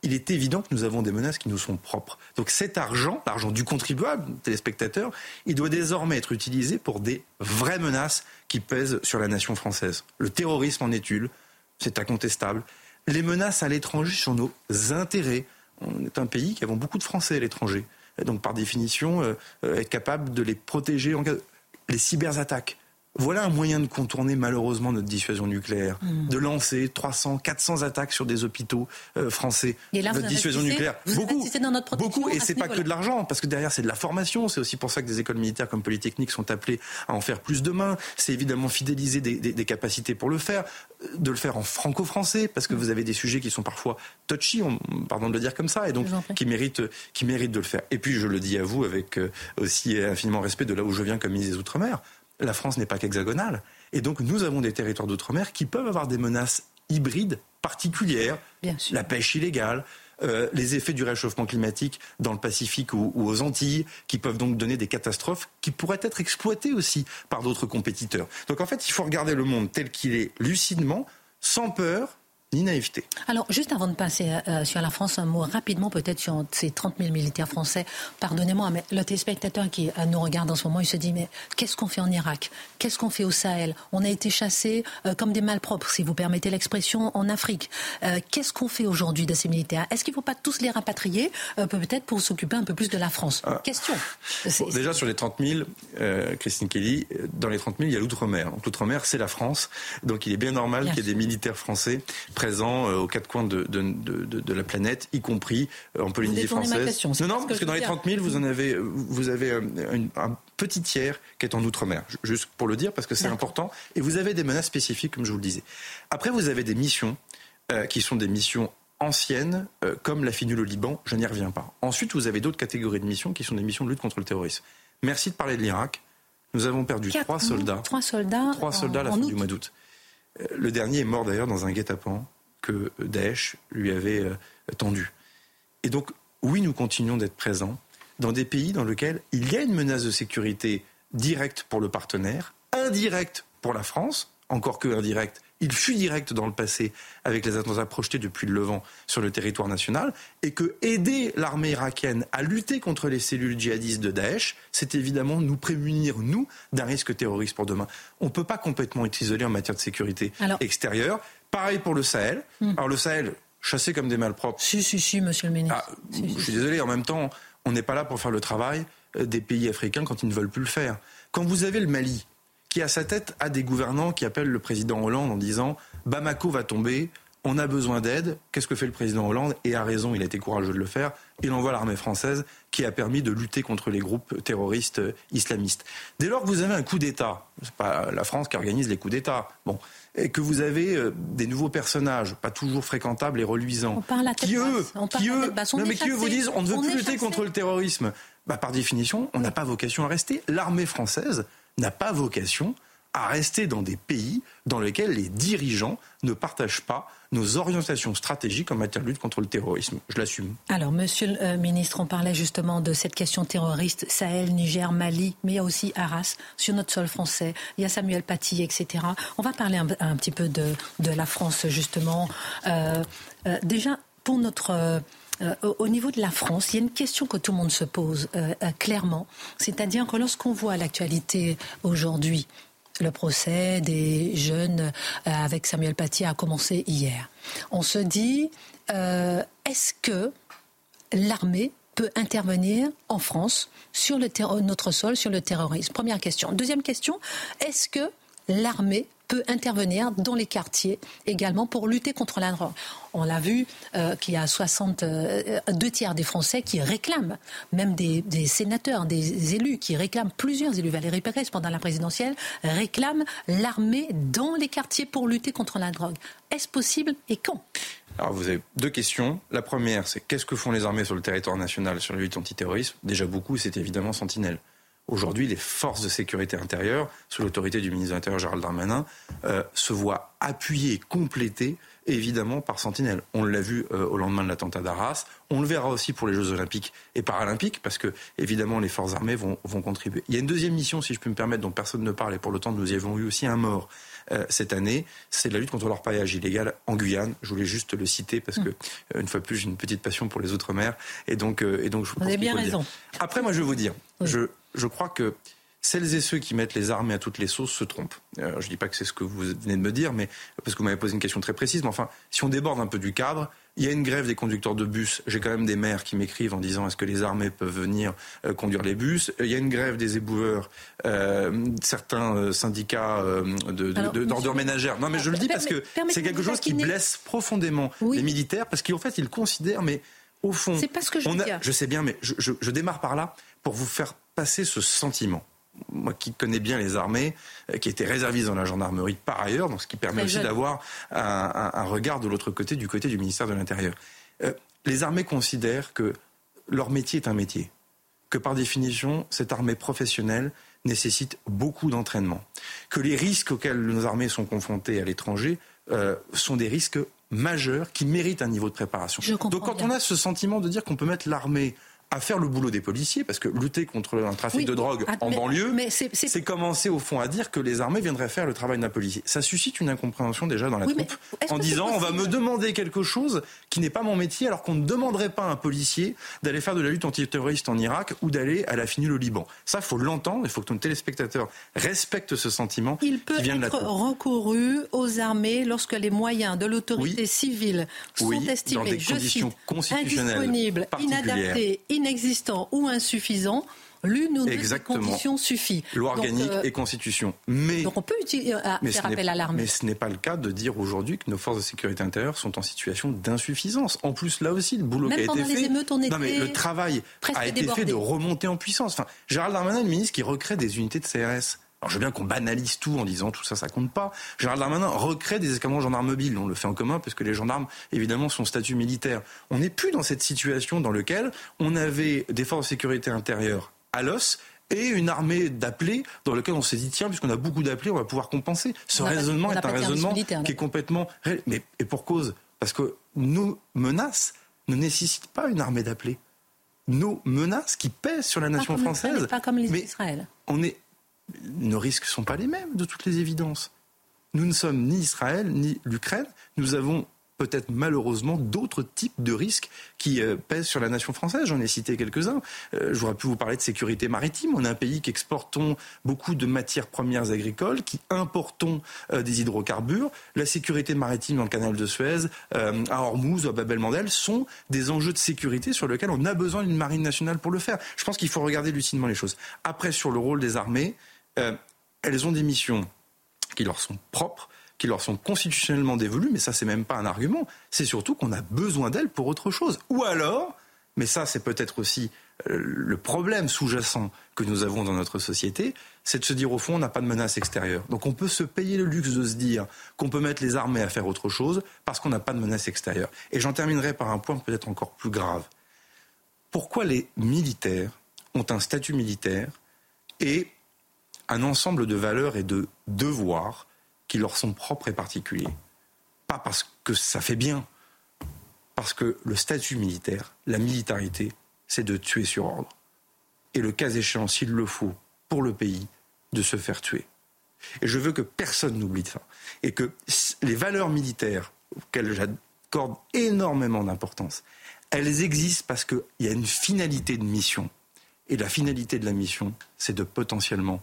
il est évident que nous avons des menaces qui nous sont propres. Donc cet argent, l'argent du contribuable, téléspectateur, il doit désormais être utilisé pour des vraies menaces qui pèsent sur la nation française. Le terrorisme en est une, c'est incontestable. Les menaces à l'étranger sur nos intérêts. On est un pays qui avons beaucoup de Français à l'étranger. Donc par définition, euh, euh, être capable de les protéger en cas de... Les cyberattaques, voilà un moyen de contourner malheureusement notre dissuasion nucléaire, hmm. de lancer 300, 400 attaques sur des hôpitaux euh, français. Et là, notre dissuasion nucléaire, beaucoup, dans notre beaucoup, et c'est pas que de l'argent, parce que derrière c'est de la formation. C'est aussi pour ça que des écoles militaires comme Polytechnique sont appelées à en faire plus demain. C'est évidemment fidéliser des, capacités pour le faire, de le faire en franco-français, parce que hmm. vous avez des sujets qui sont parfois touchy, pardon de le dire comme ça, et donc qui méritent, qui méritent de le faire. Et puis je le dis à vous avec euh, aussi infiniment respect de là où je viens comme ministre des Outre-mer la France n'est pas qu'hexagonale. Et donc nous avons des territoires d'outre-mer qui peuvent avoir des menaces hybrides particulières, la pêche illégale, euh, les effets du réchauffement climatique dans le Pacifique ou, aux Antilles, qui peuvent donc donner des catastrophes qui pourraient être exploitées aussi par d'autres compétiteurs. Donc en fait, il faut regarder le monde tel qu'il est lucidement, sans peur, ni naïveté. Alors, juste avant de passer euh, sur la France, un mot rapidement peut-être sur ces 30 000 militaires français. Pardonnez-moi, mais le téléspectateur qui euh, nous regarde en ce moment, il se dit, mais qu'est-ce qu'on fait en Irak? Qu'est-ce qu'on fait au Sahel? On a été chassés euh, comme des malpropres, si vous permettez l'expression, en Afrique. qu'est-ce qu'on fait aujourd'hui de ces militaires? Est-ce qu'il ne faut pas tous les rapatrier, peut-être pour s'occuper un peu plus de la France? Ah. Question. déjà, sur les 30 000, Christine Kelly, dans les 30 000, il y a l'outre-mer. l'outre-mer, c'est la France. Donc, il est bien normal qu'il y ait des militaires français présent euh, aux quatre coins de, de, la planète, y compris euh, en Polynésie française. non, non, parce que, dans les 30 000, vous en avez, vous avez euh, un, petit tiers qui est en outre-mer. Juste pour le dire, parce que c'est important. Et vous avez des menaces spécifiques, comme je vous le disais. Après, vous avez des missions qui sont des missions anciennes, comme la finule au Liban, je n'y reviens pas. Ensuite, vous avez d'autres catégories de missions qui sont des missions de lutte contre le terrorisme. Merci de parler de l'Irak. Nous avons perdu trois soldats. Trois soldats. Trois soldats à la fin du mois d'août. Le dernier est mort d'ailleurs dans un guet-apens que Daesh lui avait euh, tendu. Et donc, oui, nous continuons d'être présents dans des pays dans lesquels il y a une menace de sécurité directe pour le partenaire, indirecte pour la France, encore que indirecte, il fut direct dans le passé avec les attentats projetés depuis le Levant sur le territoire national, et que aider l'armée irakienne à lutter contre les cellules djihadistes de Daesh, c'est évidemment nous prémunir, nous, d'un risque terroriste pour demain. On ne peut pas complètement être isolé en matière de sécurité extérieure. Pareil pour le Sahel. Hmm. Alors le Sahel, chassé comme des malpropres. Si, si, si, monsieur le ministre. Ah, je suis désolé, en même temps, on n'est pas là pour faire le travail euh, des pays africains quand ils ne veulent plus le faire. Quand vous avez le Mali, qui à sa tête a des gouvernants qui appellent le président Hollande en disant Bamako va tomber, on a besoin d'aide. Qu'est-ce que fait le président Hollande? Et a raison, il a été courageux de le faire. Il envoie l'armée française qui a permis de lutter contre les groupes terroristes islamistes. Dès lors que vous avez un coup d'État, c'est pas la France qui organise les coups d'État, bon, et que vous avez euh, des nouveaux personnages, pas toujours fréquentables et reluisants, qui eux, qui eux, non, mais qui eux vous disent on ne veut plus lutter contre le terrorisme. Bah, par définition, on n'a pas vocation à rester. L'armée française n'a pas vocation à rester dans des pays dans lesquels les dirigeants ne partagent pas nos orientations stratégiques en matière de lutte contre le terrorisme. Je l'assume. Alors, monsieur le euh, ministre, on parlait justement de cette question terroriste, Sahel, Niger, Mali, mais il y a aussi Arras, sur notre sol français. Il y a Samuel Paty, etc. On va parler un, petit peu de, la France, justement. Euh, euh, déjà, pour notre euh, au niveau de la France, il y a une question que tout le monde se pose euh, euh, clairement, c'est-à-dire que lorsqu'on voit l'actualité aujourd'hui, le procès des jeunes avec Samuel Paty a commencé hier. On se dit, est-ce que l'armée peut intervenir en France sur notre sol sur le terrorisme? Première question. Deuxième question, est-ce que l'armée peut intervenir dans les quartiers également pour lutter contre la drogue. On l'a vu euh, qu'il y a 62 euh, tiers des Français qui réclament, même des, sénateurs, des élus qui réclament, plusieurs élus, Valérie Pécresse pendant la présidentielle, réclament l'armée dans les quartiers pour lutter contre la drogue. Est-ce possible et quand? Alors vous avez deux questions. La première, c'est qu'est-ce que font les armées sur le territoire national sur la lutte antiterroriste? Déjà beaucoup, c'est évidemment Sentinelle Aujourd'hui, les forces de sécurité intérieure, sous l'autorité du ministre de l'Intérieur Gérald Darmanin, euh, se voient appuyées, complétées évidemment par Sentinelle. On l'a vu euh, au lendemain de l'attentat d'Arras. On le verra aussi pour les Jeux Olympiques et Paralympiques, parce que évidemment les forces armées vont, contribuer. Il y a une deuxième mission, si je peux me permettre, dont personne ne parle, et pour le temps nous y avons eu aussi un mort euh, cette année, c'est la lutte contre l'orpaillage illégal en Guyane. Je voulais juste le citer parce que, euh, une fois de plus, j'ai une petite passion pour les Outre-mer, et donc, et donc je Vous avez bien raison. Après, moi, je vais vous dire, je, je crois que celles et ceux qui mettent les armées à toutes les sauces se trompent. Euh, je ne dis pas que c'est ce que vous venez de me dire, mais parce que vous m'avez posé une question très précise. Mais enfin, si on déborde un peu du cadre, il y a une grève des conducteurs de bus. J'ai quand même des maires qui m'écrivent en disant est-ce que les armées peuvent venir euh, conduire les bus? Il y a une grève des éboueurs, euh, certains euh, syndicats euh, d'ordure ménagère. Non, mais je le dis parce que c'est quelque chose qui blesse profondément les militaires parce qu'en fait, ils considèrent, mais au fond, c'est pas ce que je. Je sais bien, mais je, je, je démarre par là pour vous faire passer ce sentiment moi qui connais bien les armées, euh, qui était réserviste dans la gendarmerie par ailleurs, donc ce qui permet aussi d'avoir un, regard de l'autre côté, du côté du ministère de l'Intérieur. Euh, les armées considèrent que leur métier est un métier, que par définition, cette armée professionnelle nécessite beaucoup d'entraînement, que les risques auxquels nos armées sont confrontées à l'étranger euh, sont des risques majeurs qui méritent un niveau de préparation. Donc quand on a ce sentiment de dire qu'on peut mettre l'armée à faire le boulot des policiers, parce que lutter contre un trafic de drogue ah, en banlieue, c'est commencer au fond à dire que les armées viendraient faire le travail d'un policier. Ça suscite une incompréhension déjà dans la troupe, en disant on va me demander quelque chose qui n'est pas mon métier, alors qu'on ne demanderait pas à un policier d'aller faire de la lutte antiterroriste en Irak ou d'aller à la finule au Liban. Ça, faut l'entendre, il faut que nos téléspectateurs respectent ce sentiment il peut qui vient de la troupe. recouru aux armées lorsque les moyens de l'autorité civile sont estimés, dans des je conditions cite, indisponibles, inadaptés, inexistant ou insuffisant, l'une ou deux conditions suffit. Loi organique euh, et constitution. Mais, donc on peut utiliser, euh, faire appel à l'armée. Mais ce n'est pas le cas de dire aujourd'hui que nos forces de sécurité intérieure sont en situation d'insuffisance. En plus, là aussi, le boulot qui a été fait. Émeutes, on non, mais le travail a été fait de remonter en puissance. Enfin, Gérald Darmanin, le ministre qui recrée des unités de CRS. Alors je veux bien qu'on banalise tout en disant tout ça, ça compte pas. Gérald Darmanin recrée des escadrons gendarmes mobiles. On le fait en commun parce que les gendarmes, évidemment, sont statut militaire. On n'est plus dans cette situation dans laquelle on avait des forces de sécurité intérieure à l'os et une armée d'appelés dans lequel on s'est dit tiens puisqu'on a beaucoup d'appelés on va pouvoir compenser. Ce raisonnement est un raisonnement qui est complètement mais et pour cause parce que nos menaces ne nécessitent pas une armée d'appelés. Nos menaces qui pèsent sur la nation française. Pas comme les Israël. On est nos risques ne sont pas les mêmes, de toutes les évidences. Nous ne sommes ni Israël, ni l'Ukraine. Nous avons peut-être malheureusement d'autres types de risques qui euh, pèsent sur la nation française. J'en ai cité quelques-uns. Euh, J'aurais pu vous parler de sécurité maritime. On est un pays qui exportons beaucoup de matières premières agricoles, qui importons euh, des hydrocarbures. La sécurité maritime dans le canal de Suez, à Hormuz, à Babel-Mandel, sont des enjeux de sécurité sur lesquels on a besoin d'une marine nationale pour le faire. Je pense qu'il faut regarder lucidement les choses. Après, sur le rôle des armées, euh, elles ont des missions qui leur sont propres, qui leur sont constitutionnellement dévolues, mais ça, c'est même pas un argument. C'est surtout qu'on a besoin d'elles pour autre chose. Ou alors, mais ça, c'est peut-être aussi euh, le problème sous-jacent que nous avons dans notre société, c'est de se dire au fond, on n'a pas de menace extérieure. Donc on peut se payer le luxe de se dire qu'on peut mettre les armées à faire autre chose parce qu'on n'a pas de menace extérieure. Et j'en terminerai par un point peut-être encore plus grave. Pourquoi les militaires ont un statut militaire et un ensemble de valeurs et de devoirs qui leur sont propres et particuliers. Pas parce que ça fait bien, parce que le statut militaire, la militarité, c'est de tuer sur ordre. Et le cas échéant, s'il le faut, pour le pays, de se faire tuer. Et je veux que personne n'oublie ça. Et que les valeurs militaires, auxquelles j'accorde énormément d'importance, elles existent parce qu'il y a une finalité de mission. Et la finalité de la mission, c'est de potentiellement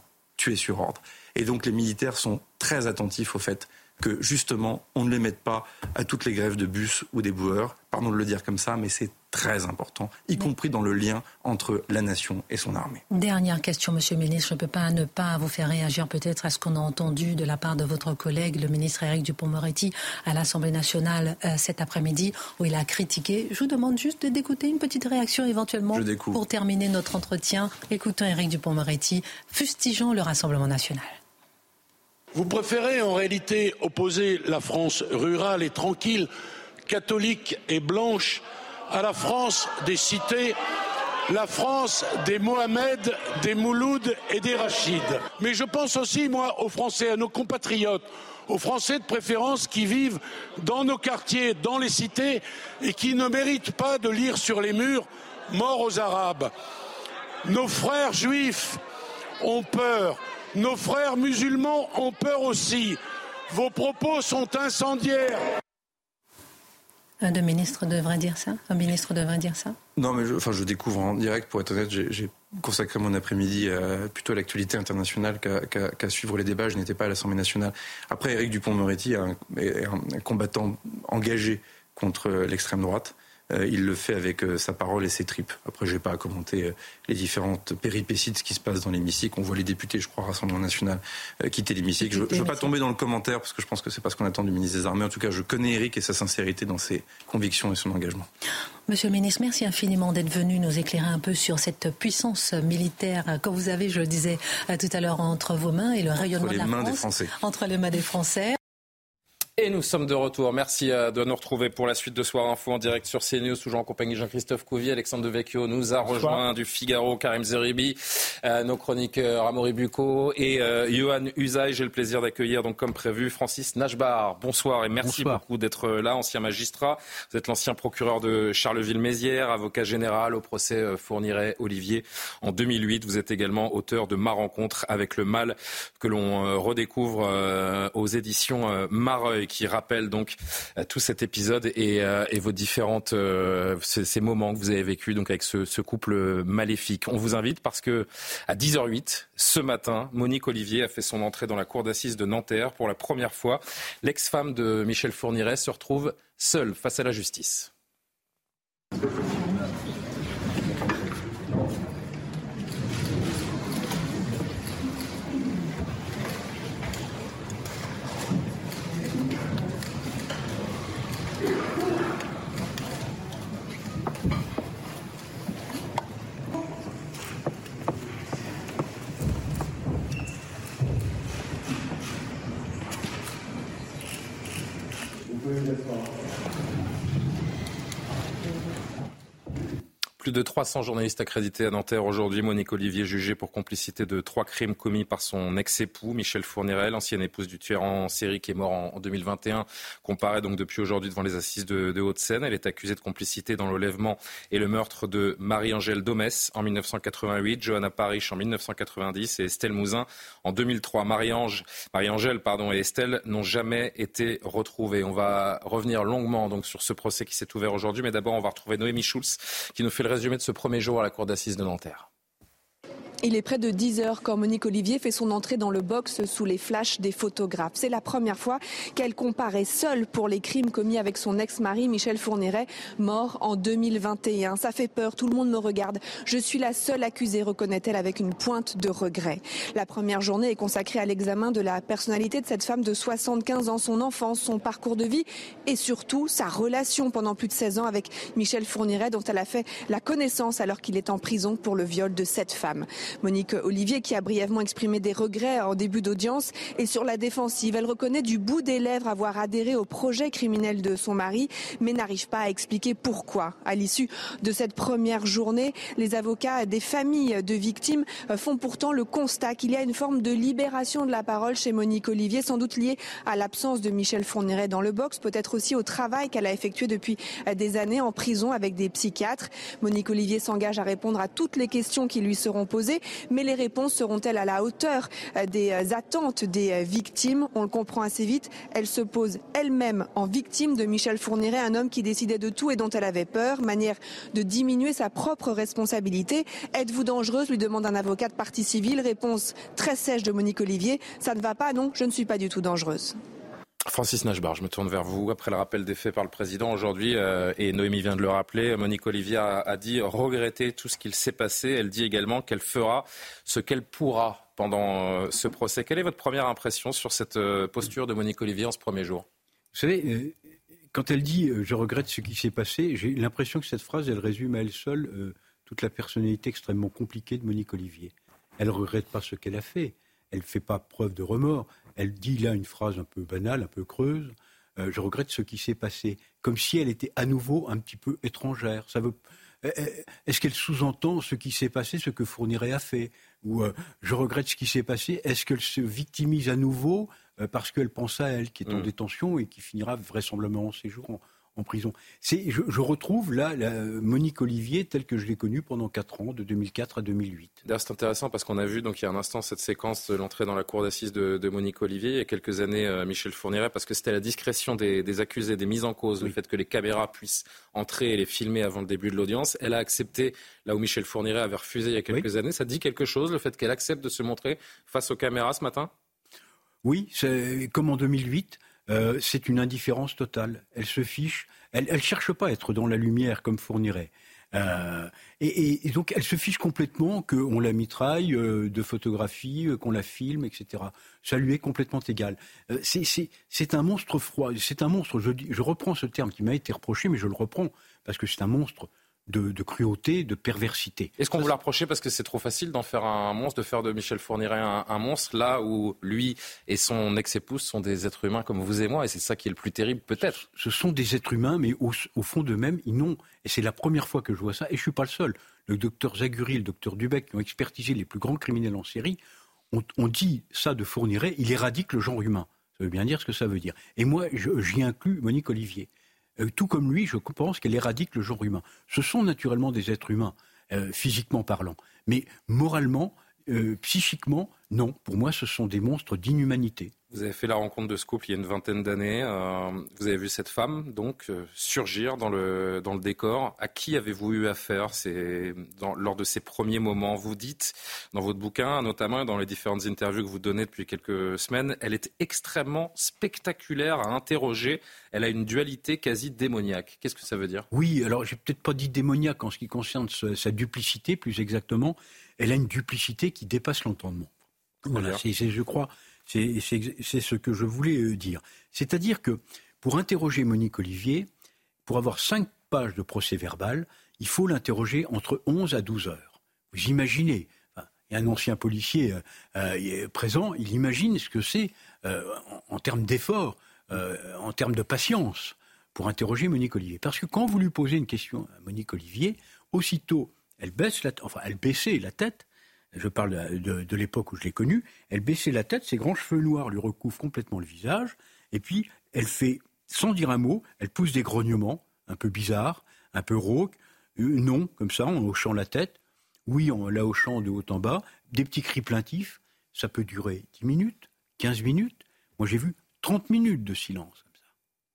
tuer sur ordre. Et donc les militaires sont très attentifs au fait que justement on ne les mette pas à toutes les grèves de bus ou des boueurs. Pardon de le dire comme ça, mais c'est très important, y compris dans le lien entre la nation et son armée. Dernière question, Monsieur le Ministre. Je ne peux pas ne pas vous faire réagir peut-être à ce qu'on a entendu de la part de votre collègue, le ministre Éric Dupont-Moretti, à l'Assemblée nationale euh, cet après-midi, où il a critiqué. Je vous demande juste d'écouter une petite réaction éventuellement pour terminer notre entretien. Écoutons Éric Dupont-Moretti, fustigeant le Rassemblement national. Vous préférez en réalité opposer la France rurale et tranquille, catholique et blanche à la France des cités la France des Mohamed, des Mouloud et des Rachid. Mais je pense aussi, moi, aux Français, à nos compatriotes, aux Français de préférence qui vivent dans nos quartiers, dans les cités, et qui ne méritent pas de lire sur les murs Mort aux Arabes. Nos frères juifs ont peur. Nos frères musulmans ont peur aussi. Vos propos sont incendiaires. Un ministre devrait dire ça? Un ministre devrait dire ça? Non, mais je, enfin, je découvre en direct, pour être honnête, j'ai consacré mon après-midi plutôt à l'actualité internationale qu'à suivre les débats. Je n'étais pas à l'Assemblée nationale. Après, Éric Dupont-Moretti est un combattant engagé contre l'extrême droite. Euh, il le fait avec euh, sa parole et ses tripes. Après, je n'ai pas à commenter euh, les différentes péripéties de ce qui se passe dans l'hémicycle. On voit les députés, je crois, Rassemblement National, quitter l'hémicycle. Je ne veux pas tomber dans le commentaire parce que je pense que c'est pas ce qu'on attend du ministre des Armées. En tout cas, je connais Eric et sa sincérité dans ses convictions et son engagement. Monsieur le ministre, merci infiniment d'être venu nous éclairer un peu sur cette puissance militaire que vous avez, je le disais tout à l'heure, entre vos mains et le rayonnement de la mains Des Français. Entre les mains des Français. Et nous sommes de retour. Merci euh, de nous retrouver pour la suite de Soir Info en direct sur CNews, toujours en compagnie de Jean-Christophe Couvier. Alexandre Devecchio nous a rejoint du Figaro, Karim Zeribi, euh, nos chroniqueurs Amaury Bucco et euh, Johan Usaï. J'ai le plaisir d'accueillir, donc comme prévu, Francis Najbar. Bonsoir et merci beaucoup d'être là, ancien magistrat. Vous êtes l'ancien procureur de Charleville-Mézières, avocat général au procès Fourniret-Olivier en 2008. Vous êtes également auteur de Ma rencontre avec le mal que l'on redécouvre aux éditions Mareuil qui rappelle donc euh, tout cet épisode et, euh, vos différentes euh, ces, moments que vous avez vécu donc avec ce, couple maléfique. On vous invite parce que à 10h08 ce matin, Monique Olivier a fait son entrée dans la cour d'assises de Nanterre pour la première fois. L'ex-femme de Michel Fourniret se retrouve seule face à la justice. Plus de 300 journalistes accrédités à Nanterre aujourd'hui. Monique Olivier jugée pour complicité de trois crimes commis par son ex-époux, Michel Fourniret, l'ancienne épouse du tueur en série qui est mort en 2021, comparaît donc depuis aujourd'hui devant les assises de, de Haute-Seine. Elle est accusée de complicité dans l'enlèvement et le meurtre de Marie-Angèle Domès en 1988, Johanna Parish en 1990 et Estelle Mouzin en 2003. Marie-Ange, Marie-Angèle pardon, et Estelle n'ont jamais été retrouvées. On va revenir longuement donc sur ce procès qui s'est ouvert aujourd'hui, mais d'abord on va retrouver Noémie Schulz qui nous fait le résumé de ce premier jour à la cour d'assises de Nanterre. Il est près de 10 heures quand Monique Olivier fait son entrée dans le box sous les flashs des photographes. C'est la première fois qu'elle comparaît seule pour les crimes commis avec son ex-mari Michel Fourniret, mort en 2021. Ça fait peur, tout le monde me regarde. Je suis la seule accusée, reconnaît-elle avec une pointe de regret. La première journée est consacrée à l'examen de la personnalité de cette femme de 75 ans, son enfance, son parcours de vie et surtout sa relation pendant plus de 16 ans avec Michel Fourniret dont elle a fait la connaissance alors qu'il est en prison pour le viol de cette femme. Monique Olivier, qui a brièvement exprimé des regrets en début d'audience, est sur la défensive. Elle reconnaît du bout des lèvres avoir adhéré au projet criminel de son mari, mais n'arrive pas à expliquer pourquoi. À l'issue de cette première journée, les avocats des familles de victimes font pourtant le constat qu'il y a une forme de libération de la parole chez Monique Olivier, sans doute liée à l'absence de Michel Fourniret dans le box, peut-être aussi au travail qu'elle a effectué depuis des années en prison avec des psychiatres. Monique Olivier s'engage à répondre à toutes les questions qui lui seront posées mais les réponses seront-elles à la hauteur euh, des euh, attentes des euh, victimes? On le comprend assez vite. Elle se pose elle-même en victime de Michel Fourniret, un homme qui décidait de tout et dont elle avait peur, manière de diminuer sa propre responsabilité. Êtes-vous dangereuse? lui demande un avocat de partie civile. Réponse très sèche de Monique Olivier. Ça ne va pas, non, je ne suis pas du tout dangereuse. Francis Nashbar, je me tourne vers vous. Après le rappel des faits par le président aujourd'hui, euh, et Noémie vient de le rappeler, Monique Olivier a, dit regretter tout ce qu'il s'est passé. Elle dit également qu'elle fera ce qu'elle pourra pendant euh, ce procès. Quelle est votre première impression sur cette euh, posture de Monique Olivier en ce premier jour? Vous savez, quand elle dit je regrette ce qui s'est passé, j'ai l'impression que cette phrase, elle résume à elle seule toute la personnalité extrêmement compliquée de Monique Olivier. Elle ne regrette pas ce qu'elle a fait. Elle ne fait pas preuve de remords elle dit là une phrase un peu banale, un peu creuse. Euh, je regrette ce qui s'est passé, comme si elle était à nouveau un petit peu étrangère. Ça veut, est-ce qu'elle sous-entend ce qui s'est passé, ce que Fourniret a fait? Ou je regrette ce qui s'est passé, est-ce qu'elle se victimise à nouveau parce qu'elle pense à elle, qui est en mm. détention et qui finira vraisemblablement ses jours en prison. Je, je, retrouve là la Monique Olivier telle que je l'ai connue pendant 4 ans, de 2004 à 2008. D'ailleurs, c'est intéressant parce qu'on a vu donc il y a un instant cette séquence de l'entrée dans la cour d'assises de, Monique Olivier. Il y a quelques années, euh, Michel Fourniret, parce que c'était la discrétion des, accusés, des mises en cause, le fait que les caméras puissent entrer et les filmer avant le début de l'audience. Elle a accepté, là où Michel Fourniret avait refusé il y a quelques années. Ça dit quelque chose, le fait qu'elle accepte de se montrer face aux caméras ce matin? Oui, c'est comme en 2008. Euh, c'est une indifférence totale. Elle se fiche. Elle ne cherche pas à être dans la lumière comme fournirait. Euh, et, donc elle se fiche complètement qu'on la mitraille euh, de photographies, qu'on la filme, etc. Ça lui est complètement égal. c'est un monstre froid. C'est un monstre. je reprends ce terme qui m'a été reproché, mais je le reprends parce que c'est un monstre de, cruauté, de perversité. Est-ce qu'on vous l'a reproché parce que c'est trop facile d'en faire un monstre, de faire de Michel Fourniret un, monstre, là où lui et son ex-épouse sont des êtres humains comme vous et moi, et c'est ça qui est le plus terrible peut-être Ce sont des êtres humains, mais au, fond d'eux-mêmes, ils n'ont, et c'est la première fois que je vois ça, et je ne suis pas le seul, le docteur Zaguri le docteur Dubec, qui ont expertisé les plus grands criminels en série, on, dit ça de Fourniret, il éradique le genre humain. Ça veut bien dire ce que ça veut dire. Et moi, j'y inclus Monique Olivier. Euh, tout comme lui, je pense qu'elle éradique le genre humain. Ce sont naturellement des êtres humains, euh, physiquement parlant, mais moralement, euh, psychiquement, non. Pour moi, ce sont des monstres d'inhumanité. Vous avez fait la rencontre de Scoop il y a une vingtaine d'années. Euh, vous avez vu cette femme donc euh, surgir dans le, dans le décor. À qui avez-vous eu affaire c'est lors de ces premiers moments? Vous dites dans votre bouquin, notamment dans les différentes interviews que vous donnez depuis quelques semaines, elle est extrêmement spectaculaire à interroger. Elle a une dualité quasi démoniaque. Qu'est-ce que ça veut dire? Oui, alors j'ai peut-être pas dit démoniaque en ce qui concerne sa duplicité, plus exactement. Elle a une duplicité qui dépasse l'entendement. Voilà, c'est, je crois, c'est ce que je voulais euh, dire. C'est-à-dire que pour interroger Monique Olivier, pour avoir cinq pages de procès verbal, il faut l'interroger entre 11 à 12 heures. Vous imaginez, il y a un ancien policier euh, euh, présent, il imagine ce que c'est en, termes d'effort, en termes de patience, pour interroger Monique Olivier. Parce que quand vous lui posez une question à Monique Olivier, aussitôt, elle baisse la, enfin, elle baissait la tête, je parle de, l'époque où je l'ai connue, elle baissait la tête, ses grands cheveux noirs lui recouvrent complètement le visage, et puis elle fait, sans dire un mot, elle pousse des grognements, un peu bizarres, un peu rauques, euh, non, comme ça, en hochant la tête, oui, en la hochant de haut en bas, des petits cris plaintifs, ça peut durer 10 minutes, 15 minutes, moi j'ai vu 30 minutes de silence, comme ça,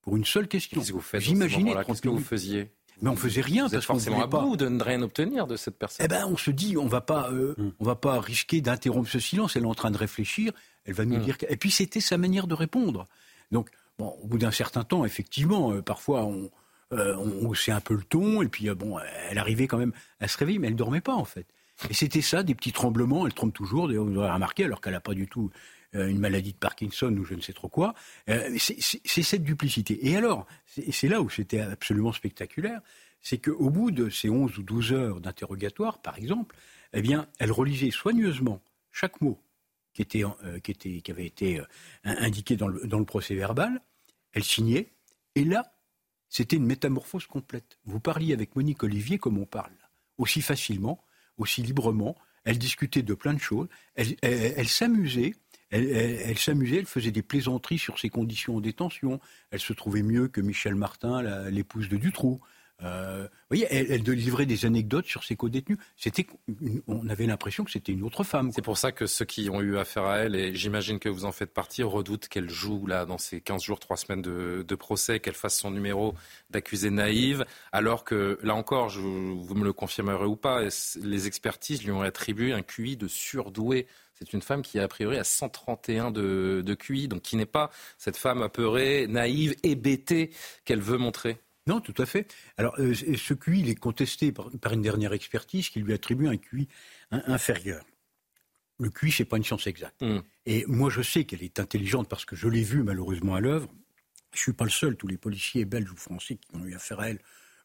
pour une seule question. Qu'est-ce que vous faites J'imaginais Qu'est-ce que vous faisiez? Mais on faisait rien parce qu'on forcément à bout de ne rien obtenir de cette personne. Eh ben, on se dit, on va pas, euh, hmm. on va pas risquer d'interrompre ce silence. Elle est en train de réfléchir. Elle va nous hmm. dire. Et puis c'était sa manière de répondre. Donc, bon, au bout d'un certain temps, effectivement, euh, parfois on, euh, on haussait un peu le ton. Et puis bon, elle arrivait quand même à se réveiller, mais elle dormait pas en fait. Et c'était ça, des petits tremblements. Elle tremble toujours. D'ailleurs, vous aurez remarqué, alors qu'elle n'a pas du tout une maladie de Parkinson ou je ne sais trop quoi. c'est cette duplicité. Et alors, c'est là où c'était absolument spectaculaire, c'est qu'au bout de ces 11 ou 12 heures d'interrogatoire, par exemple, eh bien, elle relisait soigneusement chaque mot qui, était, euh, qui, avait été euh, indiqué dans le, dans le procès verbal, elle signait, et là, c'était une métamorphose complète. Vous parliez avec Monique Olivier comme on parle, aussi facilement, aussi librement, elle discutait de plein de choses, elle, s'amusait, elle, s'amusait, elle faisait des plaisanteries sur ses conditions en détention. Elle se trouvait mieux que Michel Martin, l'épouse de Dutroux. Euh, vous voyez, elle, elle, livrait des anecdotes sur ses co-détenus. C'était, on avait l'impression que c'était une autre femme. C'est pour ça que ceux qui ont eu affaire à elle, et j'imagine que vous en faites partie, redoutent qu'elle joue là dans ces 15 jours, 3 semaines de, de procès, qu'elle fasse son numéro d'accusée naïve, alors que là encore, je, vous me le confirmerez ou pas, les expertises lui ont attribué un QI de surdoué. C'est une femme qui a a priori à 131 de, de QI, donc qui n'est pas cette femme apeurée, naïve, hébétée qu'elle veut montrer. Non, tout à fait. Alors, euh, ce QI, il est contesté par, une dernière expertise qui lui attribue un QI inférieur. Le QI, c'est pas une science exacte. Hmm. Et moi, je sais qu'elle est intelligente parce que je l'ai vue malheureusement à l'œuvre. Je suis pas le seul. Tous les policiers belges ou français qui ont eu affaire à elle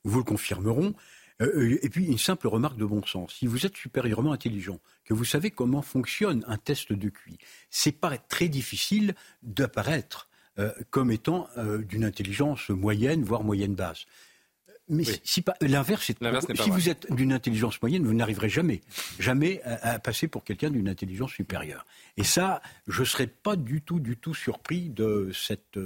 vous le confirmeront. Euh, euh, et puis, une simple remarque de bon sens. Si vous êtes supérieurement intelligent, que vous savez comment fonctionne un test de QI, c'est pas très difficile d'apparaître euh, comme étant euh, d'une intelligence moyenne, voire moyenne basse. Mais si pas l'inverse, si vous êtes d'une intelligence moyenne, vous n'arriverez jamais, jamais à, passer pour quelqu'un d'une intelligence supérieure. Et ça, je ne serais pas du tout, du tout surpris de cette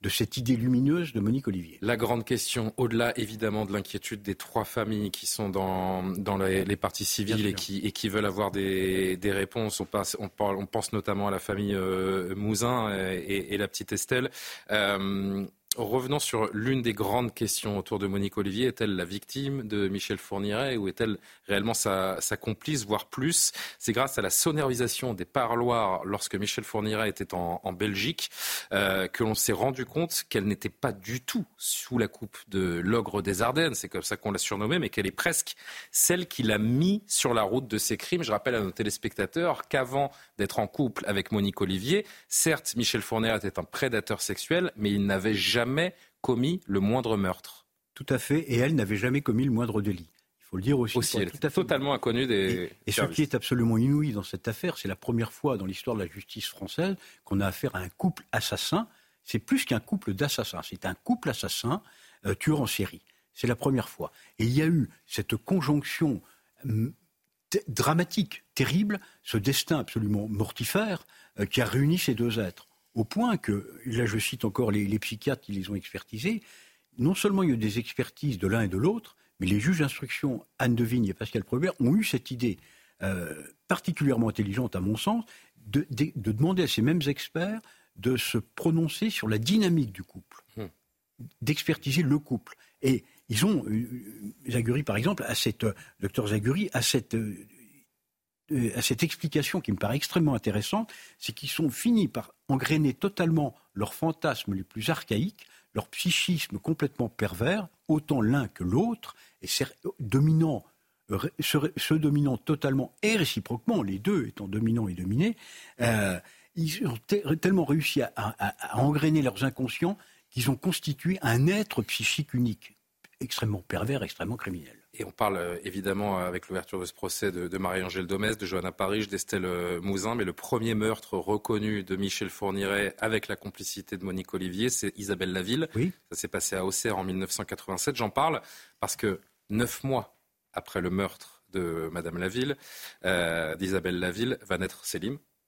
de cette idée lumineuse de Monique Olivier. La grande question, au-delà évidemment de l'inquiétude des trois familles qui sont dans, dans les, parties civiles et qui, et qui veulent avoir des, des réponses, on, passe, on, parle, on, pense notamment à la famille euh, Mouzin et, et, la petite Estelle. Euh, Revenons sur l'une des grandes questions autour de Monique Olivier. Est-elle la victime de Michel Fourniret ou est-elle réellement sa, complice, voire plus? C'est grâce à la sonorisation des parloirs lorsque Michel Fourniret était en, Belgique euh, que l'on s'est rendu compte qu'elle n'était pas du tout sous la coupe de l'ogre des Ardennes, c'est comme ça qu'on l'a surnommée, mais qu'elle est presque celle qui l'a mis sur la route de ses crimes. Je rappelle à nos téléspectateurs qu'avant d'être en couple avec Monique Olivier, certes, Michel Fourniret était un prédateur sexuel, mais il n'avait jamais jamais commis le moindre meurtre. Tout à fait, et elle n'avait jamais commis le moindre délit. Il faut le dire aussi. aussi elle totalement inconnue des. Et, ce qui est absolument inouï dans cette affaire, c'est la première fois dans l'histoire de la justice française qu'on a affaire à un couple assassin. C'est plus qu'un couple d'assassins, c'est un couple assassin euh, tueur en série. C'est la première fois. Et il y a eu cette conjonction hum, dramatique, terrible, ce destin absolument mortifère euh, qui a réuni ces deux êtres au point que, là je cite encore les, psychiatres qui les ont expertisés, non seulement il y a eu des expertises de l'un et de l'autre, mais les juges d'instruction, Anne Devigne et Pascal Probert, ont eu cette idée euh, particulièrement intelligente, à mon sens, de, demander à ces mêmes experts de se prononcer sur la dynamique du couple, hmm. d'expertiser le couple. Et ils ont, euh, Zaguri par exemple, à cette, euh, docteur Zaguri, à cette à cette explication qui me paraît extrêmement intéressante, c'est qu'ils sont finis par engrainer totalement leurs fantasmes les plus archaïques, leur psychisme complètement pervers, autant l'un que l'autre, et dominant, se, dominant totalement et réciproquement, les deux étant dominants et dominés, euh, ils ont tellement réussi à, à, engrainer leurs inconscients qu'ils ont constitué un être psychique unique, extrêmement pervers, extrêmement criminel. Et on parle euh, évidemment avec l'ouverture de ce procès de, Marie-Angèle Domès, de Johanna Paris, d'Estelle euh, Mouzin, mais le premier meurtre reconnu de Michel Fourniret avec la complicité de Monique Olivier, c'est Isabelle Laville. Oui. Ça s'est passé à Auxerre en 1987. J'en parle parce que neuf mois après le meurtre de Madame Laville, euh, d'Isabelle Laville, va naître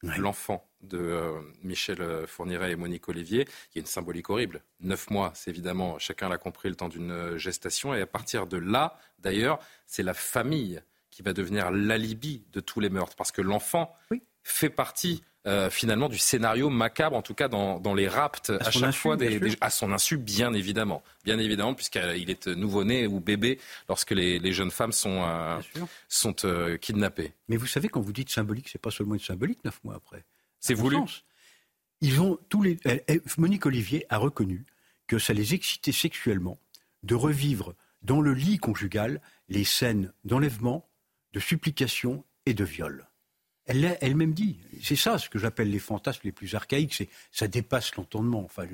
L'enfant de euh, Michel euh, Fourniret et Monique Olivier. Il y a une symbolique horrible. Neuf mois, c'est évidemment, chacun l'a compris, le temps d'une euh, gestation. Et à partir de là, d'ailleurs, c'est la famille qui va devenir l'alibi de tous les meurtres. Parce que l'enfant fait partie euh, finalement du scénario macabre, en tout cas dans, les rapts à, chaque fois, à son insu, bien évidemment, bien évidemment, puisqu'il est nouveau-né ou bébé lorsque les, jeunes femmes sont, euh, sont euh, kidnappées. Mais vous savez, quand vous dites symbolique, c'est pas seulement une symbolique neuf mois après. C'est voulu. Ils ont tous les. Monique Olivier a reconnu que ça les excitait sexuellement de revivre dans le lit conjugal les scènes d'enlèvement, de supplication et de viol. Elle elle-même dit. C'est ça ce que j'appelle les fantasmes les plus archaïques. C'est ça dépasse l'entendement. Enfin,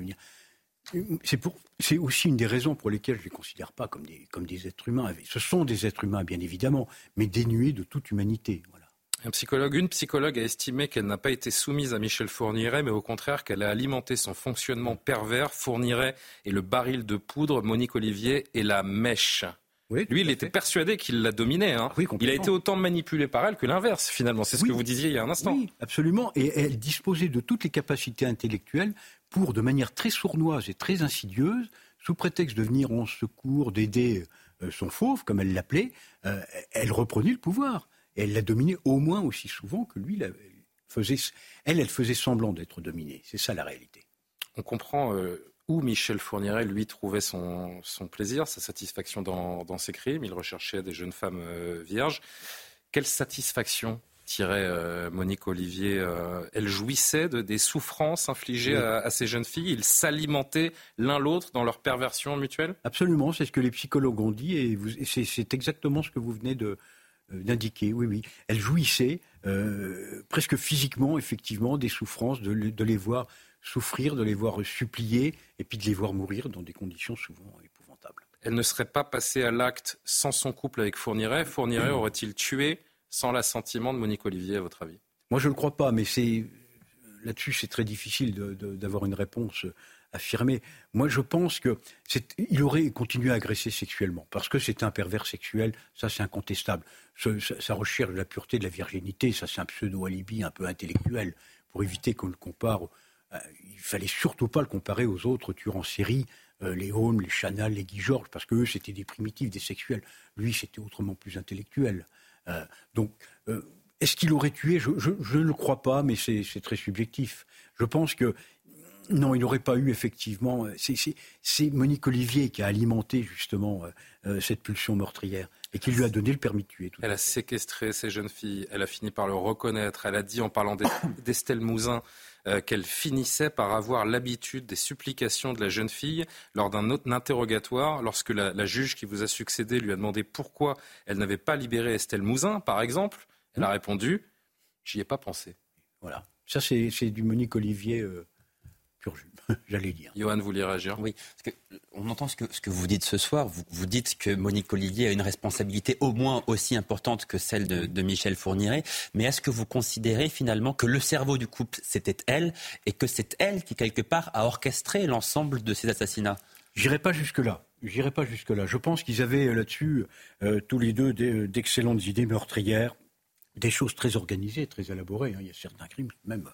c'est c'est aussi une des raisons pour lesquelles je les considère pas comme des, comme des êtres humains. Ce sont des êtres humains, bien évidemment, mais dénués de toute humanité. Voilà. Un psychologue, une psychologue a estimé qu'elle n'a pas été soumise à Michel Fourniret, mais au contraire qu'elle a alimenté son fonctionnement pervers. Fourniret et le baril de poudre, Monique Olivier et la mèche. Lui, il était persuadé qu'il la dominait. Hein. Il a été autant manipulé par elle que l'inverse, finalement. C'est ce que vous disiez il y a un instant. Oui, absolument. Et elle disposait de toutes les capacités intellectuelles pour, de manière très sournoise et très insidieuse, sous prétexte de venir en secours, d'aider euh, son fauve, comme elle l'appelait, euh, elle reprenait le pouvoir. Et elle l'a dominé au moins aussi souvent que lui. faisait, elle, elle faisait semblant d'être dominée. C'est ça la réalité. On comprend. Euh, où Michel Fourniret, lui, trouvait son, plaisir, sa satisfaction dans, ses crimes. Il recherchait des jeunes femmes euh, vierges. Quelle satisfaction tirait euh, Monique Olivier euh, Elle jouissait de, des souffrances infligées à, ces jeunes filles. Ils s'alimentaient l'un l'autre dans leur perversion mutuelle? Absolument, c'est ce que les psychologues ont dit et, c'est exactement ce que vous venez de, d'indiquer, oui, oui. Elle jouissait presque physiquement, effectivement, des souffrances, de, de les voir souffrir, de les voir supplier et puis de les voir mourir dans des conditions souvent épouvantables. Elle ne serait pas passée à l'acte sans son couple avec Fourniret. Fourniret aurait-il tué sans l'assentiment de Monique Olivier, à votre avis? Moi, je ne le crois pas, mais c'est là-dessus, c'est très difficile d'avoir une réponse affirmé. Moi, je pense qu'il aurait continué à agresser sexuellement, parce que c'est un pervers sexuel, ça c'est incontestable. sa, recherche de la pureté de la virginité, ça c'est un pseudo-alibi un peu intellectuel, pour éviter qu'on le compare. Euh, il fallait surtout pas le comparer aux autres tueurs en série, euh, les Holmes, les Chanel, les Guy Georges, parce qu'eux c'était des primitifs, des sexuels. Lui, c'était autrement plus intellectuel. Euh, donc, est-ce qu'il aurait tué? Je, ne le crois pas, mais c'est très subjectif. Je pense que non, il n'aurait pas eu effectivement. C'est Monique Olivier qui a alimenté justement cette pulsion meurtrière et qui lui a donné le permis de tuer. elle a séquestré ces jeunes filles. Elle a fini par le reconnaître. Elle a dit en parlant *coughs* d'Estelle Mouzin qu'elle finissait par avoir l'habitude des supplications de la jeune fille lors d'un autre interrogatoire, lorsque la, la, juge qui vous a succédé lui a demandé pourquoi elle n'avait pas libéré Estelle Mouzin, par exemple. Elle a répondu J'y ai pas pensé. Voilà. Ça, c'est du Monique Olivier *laughs* j'allais dire. Johan, vous voulez réagir? Oui, parce que on entend ce que, ce que vous dites ce soir. Vous, vous, dites que Monique Olivier a une responsabilité au moins aussi importante que celle de, Michel Fourniret. Mais est-ce que vous considérez finalement que le cerveau du couple, c'était elle, et que c'est elle qui, quelque part, a orchestré l'ensemble de ces assassinats? J'irai pas jusque-là. J'irai pas jusque-là. Je pense qu'ils avaient là-dessus, euh, tous les deux, d'excellentes idées meurtrières, des choses très organisées, très élaborées. Hein. Il y a certains crimes, même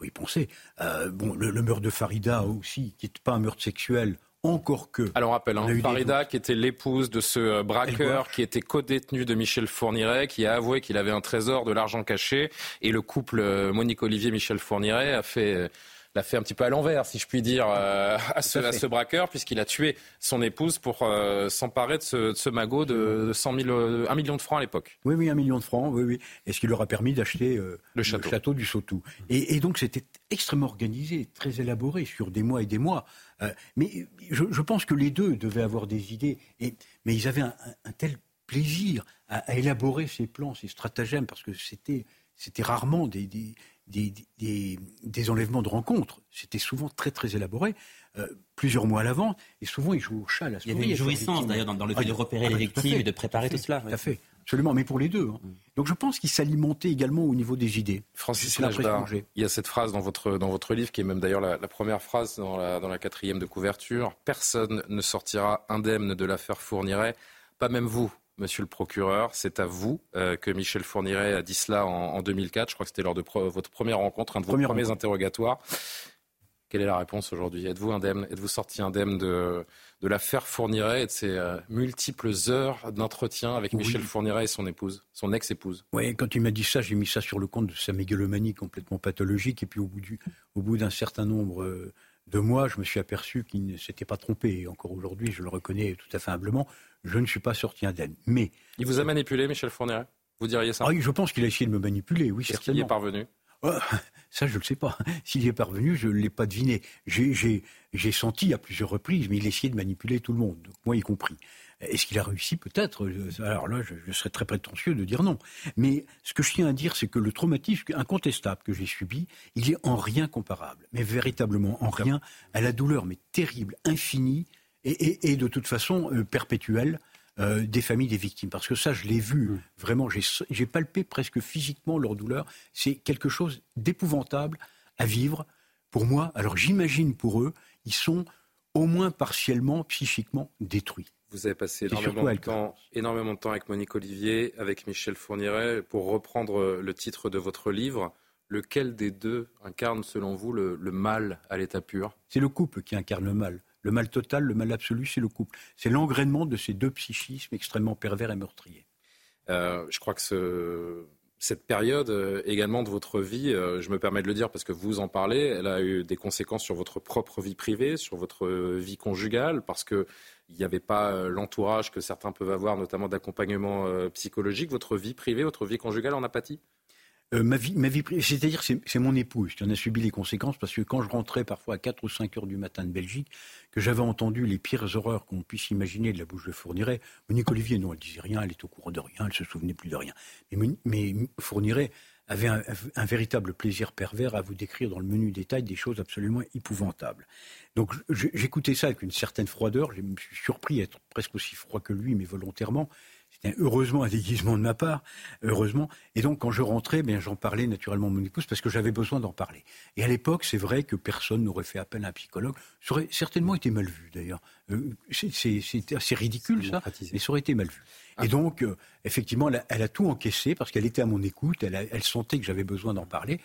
faut y penser. Euh, bon, le, meurtre de Farida aussi, qui n'est pas un meurtre sexuel, encore que. Alors on rappelle, hein, Farida, qui était l'épouse de ce euh, braqueur, qui était co-détenu de Michel Fourniret, qui a avoué qu'il avait un trésor, de l'argent caché, et le couple euh, Monique Olivier Michel Fourniret a fait l'a fait un petit peu à l'envers, si je puis dire, euh, à, ce, à, ce, braqueur, puisqu'il a tué son épouse pour euh, s'emparer de ce, de ce, magot de 100 000, 1 million de francs à l'époque. Oui, oui, un million de francs, oui, oui. Et ce qui leur a permis d'acheter euh, le, château. du Sautou. Et, et donc c'était extrêmement organisé, très élaboré sur des mois et des mois. mais je, je, pense que les deux devaient avoir des idées, et, mais ils avaient un, un tel plaisir à, à, élaborer ces plans, ces stratagèmes, parce que c'était c'était rarement des, des, des, enlèvements de rencontres. C'était souvent très très élaboré, euh, plusieurs mois à l'avant, et souvent ils jouaient au chat. Il y avait une jouissance d'ailleurs dans, le fait de repérer ah, les victimes et de préparer tout, cela. Tout à fait, absolument, mais pour les deux. Hein. Mm. Donc je pense qu'ils s'alimentaient également au niveau des idées. Francis il y a cette phrase dans votre, dans votre livre qui est même d'ailleurs la, première phrase dans la, dans la quatrième de couverture. Personne ne sortira indemne de l'affaire Fourniret, pas même vous, Monsieur le procureur, c'est à vous euh, que Michel Fourniret a dit cela en, 2004. Je crois que c'était lors de votre première rencontre, un de vos premiers interrogatoires. Quelle est la réponse aujourd'hui? Êtes-vous indemne Êtes-vous sorti indemne de, de l'affaire Fourniret et de ses euh, multiples heures d'entretien avec Michel Fourniret et son épouse, son ex-épouse? Oui, quand il m'a dit ça, j'ai mis ça sur le compte de sa mégalomanie complètement pathologique. Et puis au bout, du, au bout d'un certain nombre euh, de mois, je me suis aperçu qu'il ne s'était pas trompé. Et encore aujourd'hui, je le reconnais tout à fait humblement je ne suis pas sorti indemne. Mais il vous a manipulé, Michel Fourniret? Vous diriez ça? Ah Oui, je pense qu'il a essayé de me manipuler. Oui, Est-ce qu'il y est parvenu? Oh, ça, je ne le sais pas. *laughs* S'il y est parvenu, je ne l'ai pas deviné. J'ai senti à plusieurs reprises, mais il essayait de manipuler tout le monde, moi y compris. Est-ce qu'il a réussi Peut-être. Alors là, je, je, serais très prétentieux de dire non. Mais ce que je tiens à dire, c'est que le traumatisme incontestable que j'ai subi, il est en rien comparable, mais véritablement en rien, à la douleur, mais terrible, infinie, et, de toute façon euh, perpétuelle euh, des familles des victimes. Parce que ça, je l'ai vu, mm. vraiment, j'ai palpé presque physiquement leur douleur. C'est quelque chose d'épouvantable à vivre pour moi. Alors j'imagine pour eux, ils sont au moins partiellement, psychiquement détruits. Vous avez passé énormément de, temps, énormément de temps avec Monique Olivier, avec Michel Fourniret. Pour reprendre euh, le titre de votre livre, lequel des deux incarne selon vous le mal à l'état pur? C'est le couple qui incarne le mal. Le mal total, le mal absolu, c'est le couple. C'est l'engrainement de ces deux psychismes extrêmement pervers et meurtriers. Euh, je crois que cette période euh, également de votre vie, euh, je me permets de le dire parce que vous en parlez, elle a eu des conséquences sur votre propre vie privée, sur votre vie conjugale, parce qu'il n'y avait pas l'entourage que certains peuvent avoir, notamment d'accompagnement psychologique. Votre vie privée, votre vie conjugale en a pâti euh, ma vie, ma vie c'est-à-dire c'est mon épouse qui en a subi les conséquences parce que quand je rentrais parfois à 4 ou 5 heures du matin de Belgique, que j'avais entendu les pires horreurs qu'on puisse imaginer de la bouche de Fourniret, Monique Olivier, non, elle disait rien, elle était au courant de rien, elle se souvenait plus de rien. Mais, mais avait un, véritable plaisir pervers à vous décrire dans le menu détail des choses absolument épouvantables. Donc j'écoutais ça avec une certaine froideur, je me suis surpris à être presque aussi froid que lui, mais volontairement. Heureusement un déguisement de ma part, heureusement. Et donc, quand je rentrais, bien, j'en parlais naturellement à mon épouse parce que j'avais besoin d'en parler. Et à l'époque, c'est vrai que personne n'aurait fait appel à un psychologue. Ça aurait certainement été mal vu, d'ailleurs. Euh, c'est assez ridicule, ça, mais ça aurait été mal vu. Et donc, euh, effectivement, elle a, tout encaissé parce qu'elle était à mon écoute, elle, elle sentait que j'avais besoin d'en parler.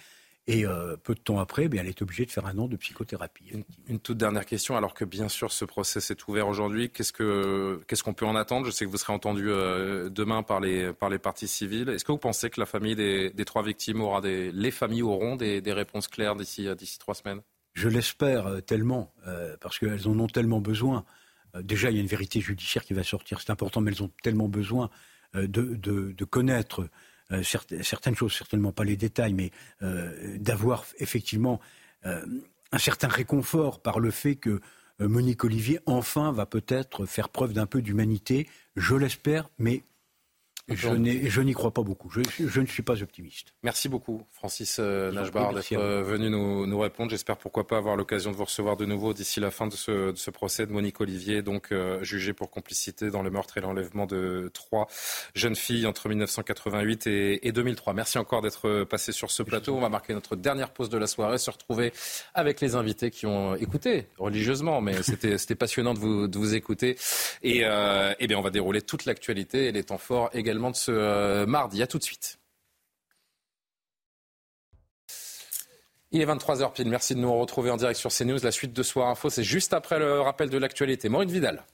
Et euh, peu de temps après, eh bien, elle est obligée de faire un an de psychothérapie. Une, toute dernière question, alors que bien sûr ce procès s'est ouvert aujourd'hui, qu'est-ce qu'on peut en attendre? Je sais que vous serez entendu euh, demain par les, par les parties civiles. Est-ce que vous pensez que la famille des, des trois victimes aura des, les familles auront des, des réponses claires d'ici d'ici trois semaines? Je l'espère euh, tellement, parce qu'elles en ont tellement besoin. déjà, il y a une vérité judiciaire qui va sortir, c'est important, mais elles ont tellement besoin de, de, de connaître euh, certaines choses, certainement pas les détails, mais euh, d'avoir effectivement euh, un certain réconfort par le fait que Monique Olivier, enfin, va peut-être faire preuve d'un peu d'humanité. Je l'espère, mais je n'y crois pas beaucoup. Je, ne suis pas optimiste. Merci beaucoup, Francis euh, Najbar, d'être euh, venu nous, répondre. J'espère pourquoi pas avoir l'occasion de vous recevoir de nouveau d'ici la fin de ce, procès de Monique Olivier, donc euh, jugée pour complicité dans le meurtre et l'enlèvement de trois jeunes filles entre 1988 et, 2003. Merci encore d'être passé sur ce plateau. On va marquer notre dernière pause de la soirée, se retrouver avec les invités qui ont écouté religieusement, mais c'était passionnant de vous, de vous écouter. Et, et bien, on va dérouler toute l'actualité et les temps forts également de ce euh, mardi. À tout de suite. Il est 23h pile. Merci de nous retrouver en direct sur CNews. La suite de Soir Info, c'est juste après le rappel de l'actualité. Maureen Vidal.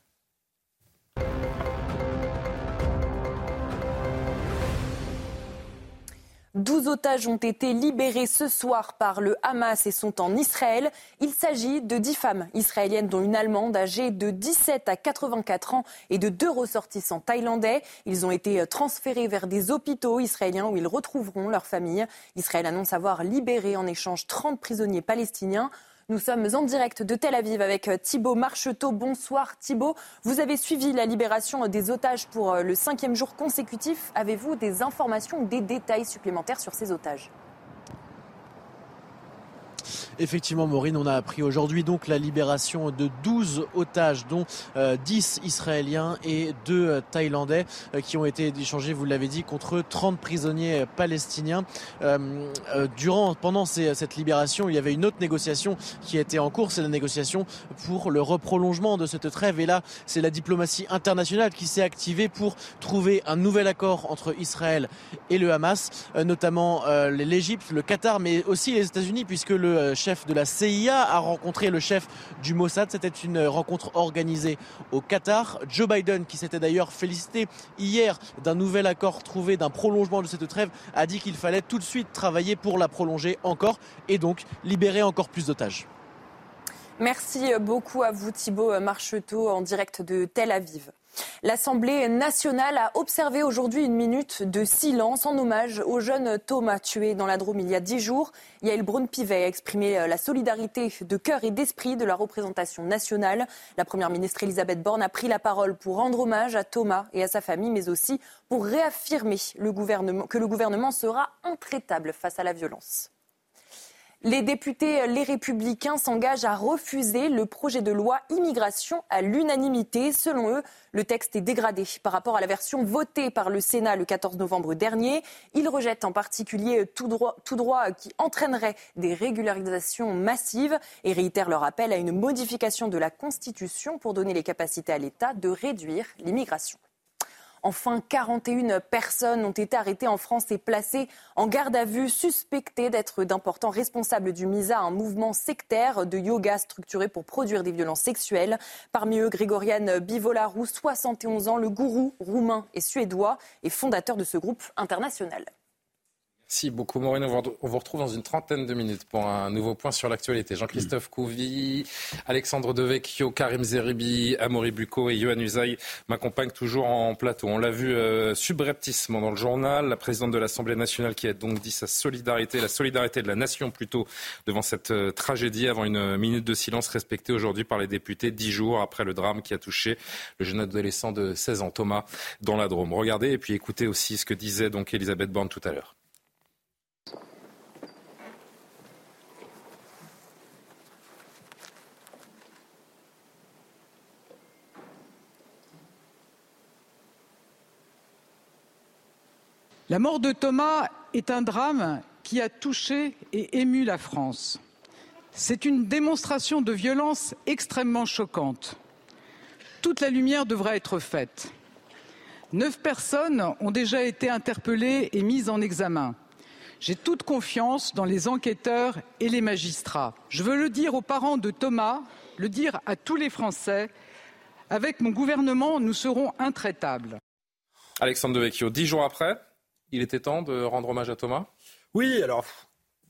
12 otages ont été libérés ce soir par le Hamas et sont en Israël. Il s'agit de 10 femmes israéliennes, dont une Allemande âgée de 17 à 84 ans et de deux ressortissants thaïlandais. Ils ont été transférés vers des hôpitaux israéliens où ils retrouveront leur famille. Israël annonce avoir libéré en échange 30 prisonniers palestiniens. Nous sommes en direct de Tel Aviv avec euh, Thibault Marcheteau. Bonsoir Thibault. Vous avez suivi la libération des otages pour euh, le cinquième jour consécutif. Avez-vous des informations ou des détails supplémentaires sur ces otages? Effectivement, Maureen, on a appris aujourd'hui donc la libération de 12 otages, dont 10 euh, Israéliens et 2 euh, Thaïlandais, euh, qui ont été échangés, vous l'avez dit, contre 30 prisonniers palestiniens. durant, pendant cette libération, il y avait une autre négociation qui était en cours, c'est la négociation pour le reprolongement de cette trêve. Et là, c'est la diplomatie internationale qui s'est activée pour trouver un nouvel accord entre Israël et le Hamas, notamment l'Égypte, le Qatar, mais aussi les États-Unis, puisque le chef de la CIA a rencontré le chef du Mossad. C'était une rencontre organisée au Qatar. Joe Biden, qui s'était d'ailleurs félicité hier d'un nouvel accord trouvé, d'un prolongement de cette trêve, a dit qu'il fallait tout de suite travailler pour la prolonger encore et donc libérer encore plus d'otages. Merci beaucoup à vous Thibault Marcheteau en direct de Tel Aviv. L'Assemblée nationale a observé aujourd'hui une minute de silence en hommage au jeune Thomas tué dans la Drôme il y a dix jours. Yael Braun-Pivet a exprimé la solidarité de cœur et d'esprit de la représentation nationale. La Première ministre Elisabeth Borne a pris la parole pour rendre hommage à Thomas et à sa famille, mais aussi pour réaffirmer que le gouvernement sera intraitable face à la violence. Les députés Les Républicains s'engagent à refuser le projet de loi immigration à l'unanimité. Selon eux, le texte est dégradé par rapport à la version votée par le Sénat le 14 novembre dernier. Ils rejettent en particulier tout droit, tout droit qui entraînerait des régularisations massives et réitèrent leur appel à une modification de la Constitution pour donner les capacités à l'État de réduire l'immigration. Enfin, 41 personnes ont été arrêtées en France et placées en garde à vue, suspectées d'être d'importants responsables du MISA, un mouvement sectaire de yoga structuré pour produire des violences sexuelles. Parmi eux, Grégoriane Bivolarou, 71 ans, le gourou roumain et suédois et fondateur de ce groupe international. Merci beaucoup, Maureen. On vous retrouve dans une trentaine de minutes pour un nouveau point sur l'actualité. Jean-Christophe Couvi, Alexandre Devecchio, Karim Zeribi, Amaury Bucco et Johan Usaï m'accompagnent toujours en plateau. On l'a vu euh, subrepticement dans le journal. La présidente de l'Assemblée nationale qui a donc dit sa solidarité, la solidarité de la nation plutôt, devant cette euh, tragédie avant une minute de silence respectée aujourd'hui par les députés dix jours après le drame qui a touché le jeune adolescent de 16 ans, Thomas, dans la Drôme. Regardez et puis écoutez aussi ce que disait donc Elisabeth Borne tout à l'heure. La mort de Thomas est un drame qui a touché et ému la France. C'est une démonstration de violence extrêmement choquante. Toute la lumière devra être faite. Neuf personnes ont déjà été interpellées et mises en examen. J'ai toute confiance dans les enquêteurs et les magistrats. Je veux le dire aux parents de Thomas, le dire à tous les Français. Avec mon gouvernement, nous serons intraitables. Alexandre Devecchio, dix jours après, il était temps de rendre hommage à Thomas? Oui, alors,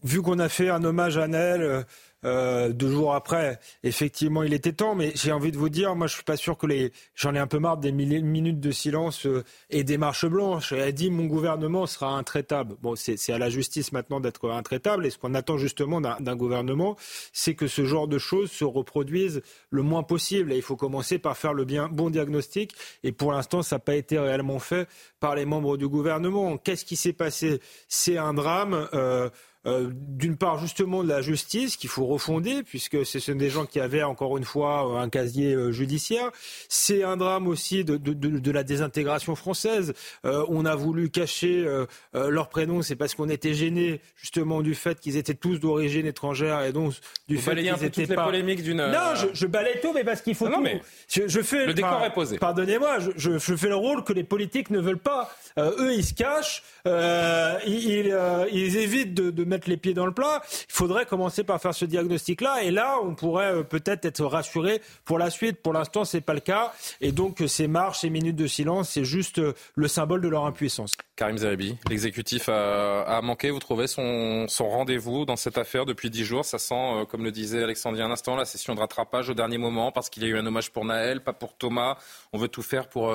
vu qu'on a fait un hommage à Nel, euh, deux jours après, effectivement, il était temps. Mais j'ai envie de vous dire, moi, je suis pas sûr que les. J'en ai un peu marre des minutes de silence euh, et des marches blanches. Elle a dit mon gouvernement sera intraitable. Bon, c'est à la justice maintenant d'être intraitable. Et ce qu'on attend justement d'un gouvernement, c'est que ce genre de choses se reproduisent le moins possible. Et il faut commencer par faire le bien bon diagnostic. Et pour l'instant, ça n'a pas été réellement fait par les membres du gouvernement. Qu'est-ce qui s'est passé? C'est un drame. Euh, euh, d'une part justement de la justice qu'il faut refonder, puisque ce sont des gens qui avaient encore une fois un casier euh, judiciaire. C'est un drame aussi de, de, de, de la désintégration française. Euh, on a voulu cacher leur prénom, c'est parce qu'on était gêné justement du fait qu'ils étaient tous d'origine étrangère et donc du Vous fait qu'ils étaient toutes pas... les polémiques d'une. Non, je, je balaye tout, mais parce qu'il faut. Non, tout. mais je, je fais le décor est posé. Pardonnez-moi, je, fais le rôle que les politiques ne veulent pas. eux, ils se cachent, ils, ils, évitent de, de mettre les pieds dans le plat. Il faudrait commencer par faire ce diagnostic-là. Et là, on pourrait euh, peut-être être rassuré pour la suite. Pour l'instant, c'est pas le cas. Et donc, ces marches, ces minutes de silence, c'est juste euh, le symbole de leur impuissance. Karim Zeribi, l'exécutif a, manqué, vous trouvez, son, rendez-vous dans cette affaire depuis dix jours? Ça sent, euh, comme le disait Alexandre il y a un instant, la session de rattrapage au dernier moment parce qu'il y a eu un hommage pour Naël, pas pour Thomas. On veut tout faire pour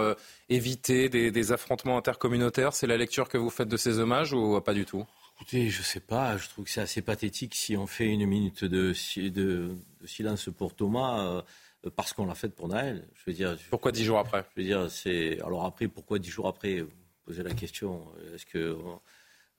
éviter des affrontements intercommunautaires. C'est la lecture que vous faites de ces hommages ou pas du tout? Écoutez, je sais pas, je trouve que c'est assez pathétique si on fait une minute de, de, de silence pour Thomas euh, parce qu'on l'a faite pour Naël. Je veux dire, pourquoi dix jours après? Je veux dire, c'est alors après pourquoi dix jours après? Vous Posez la question. Est-ce que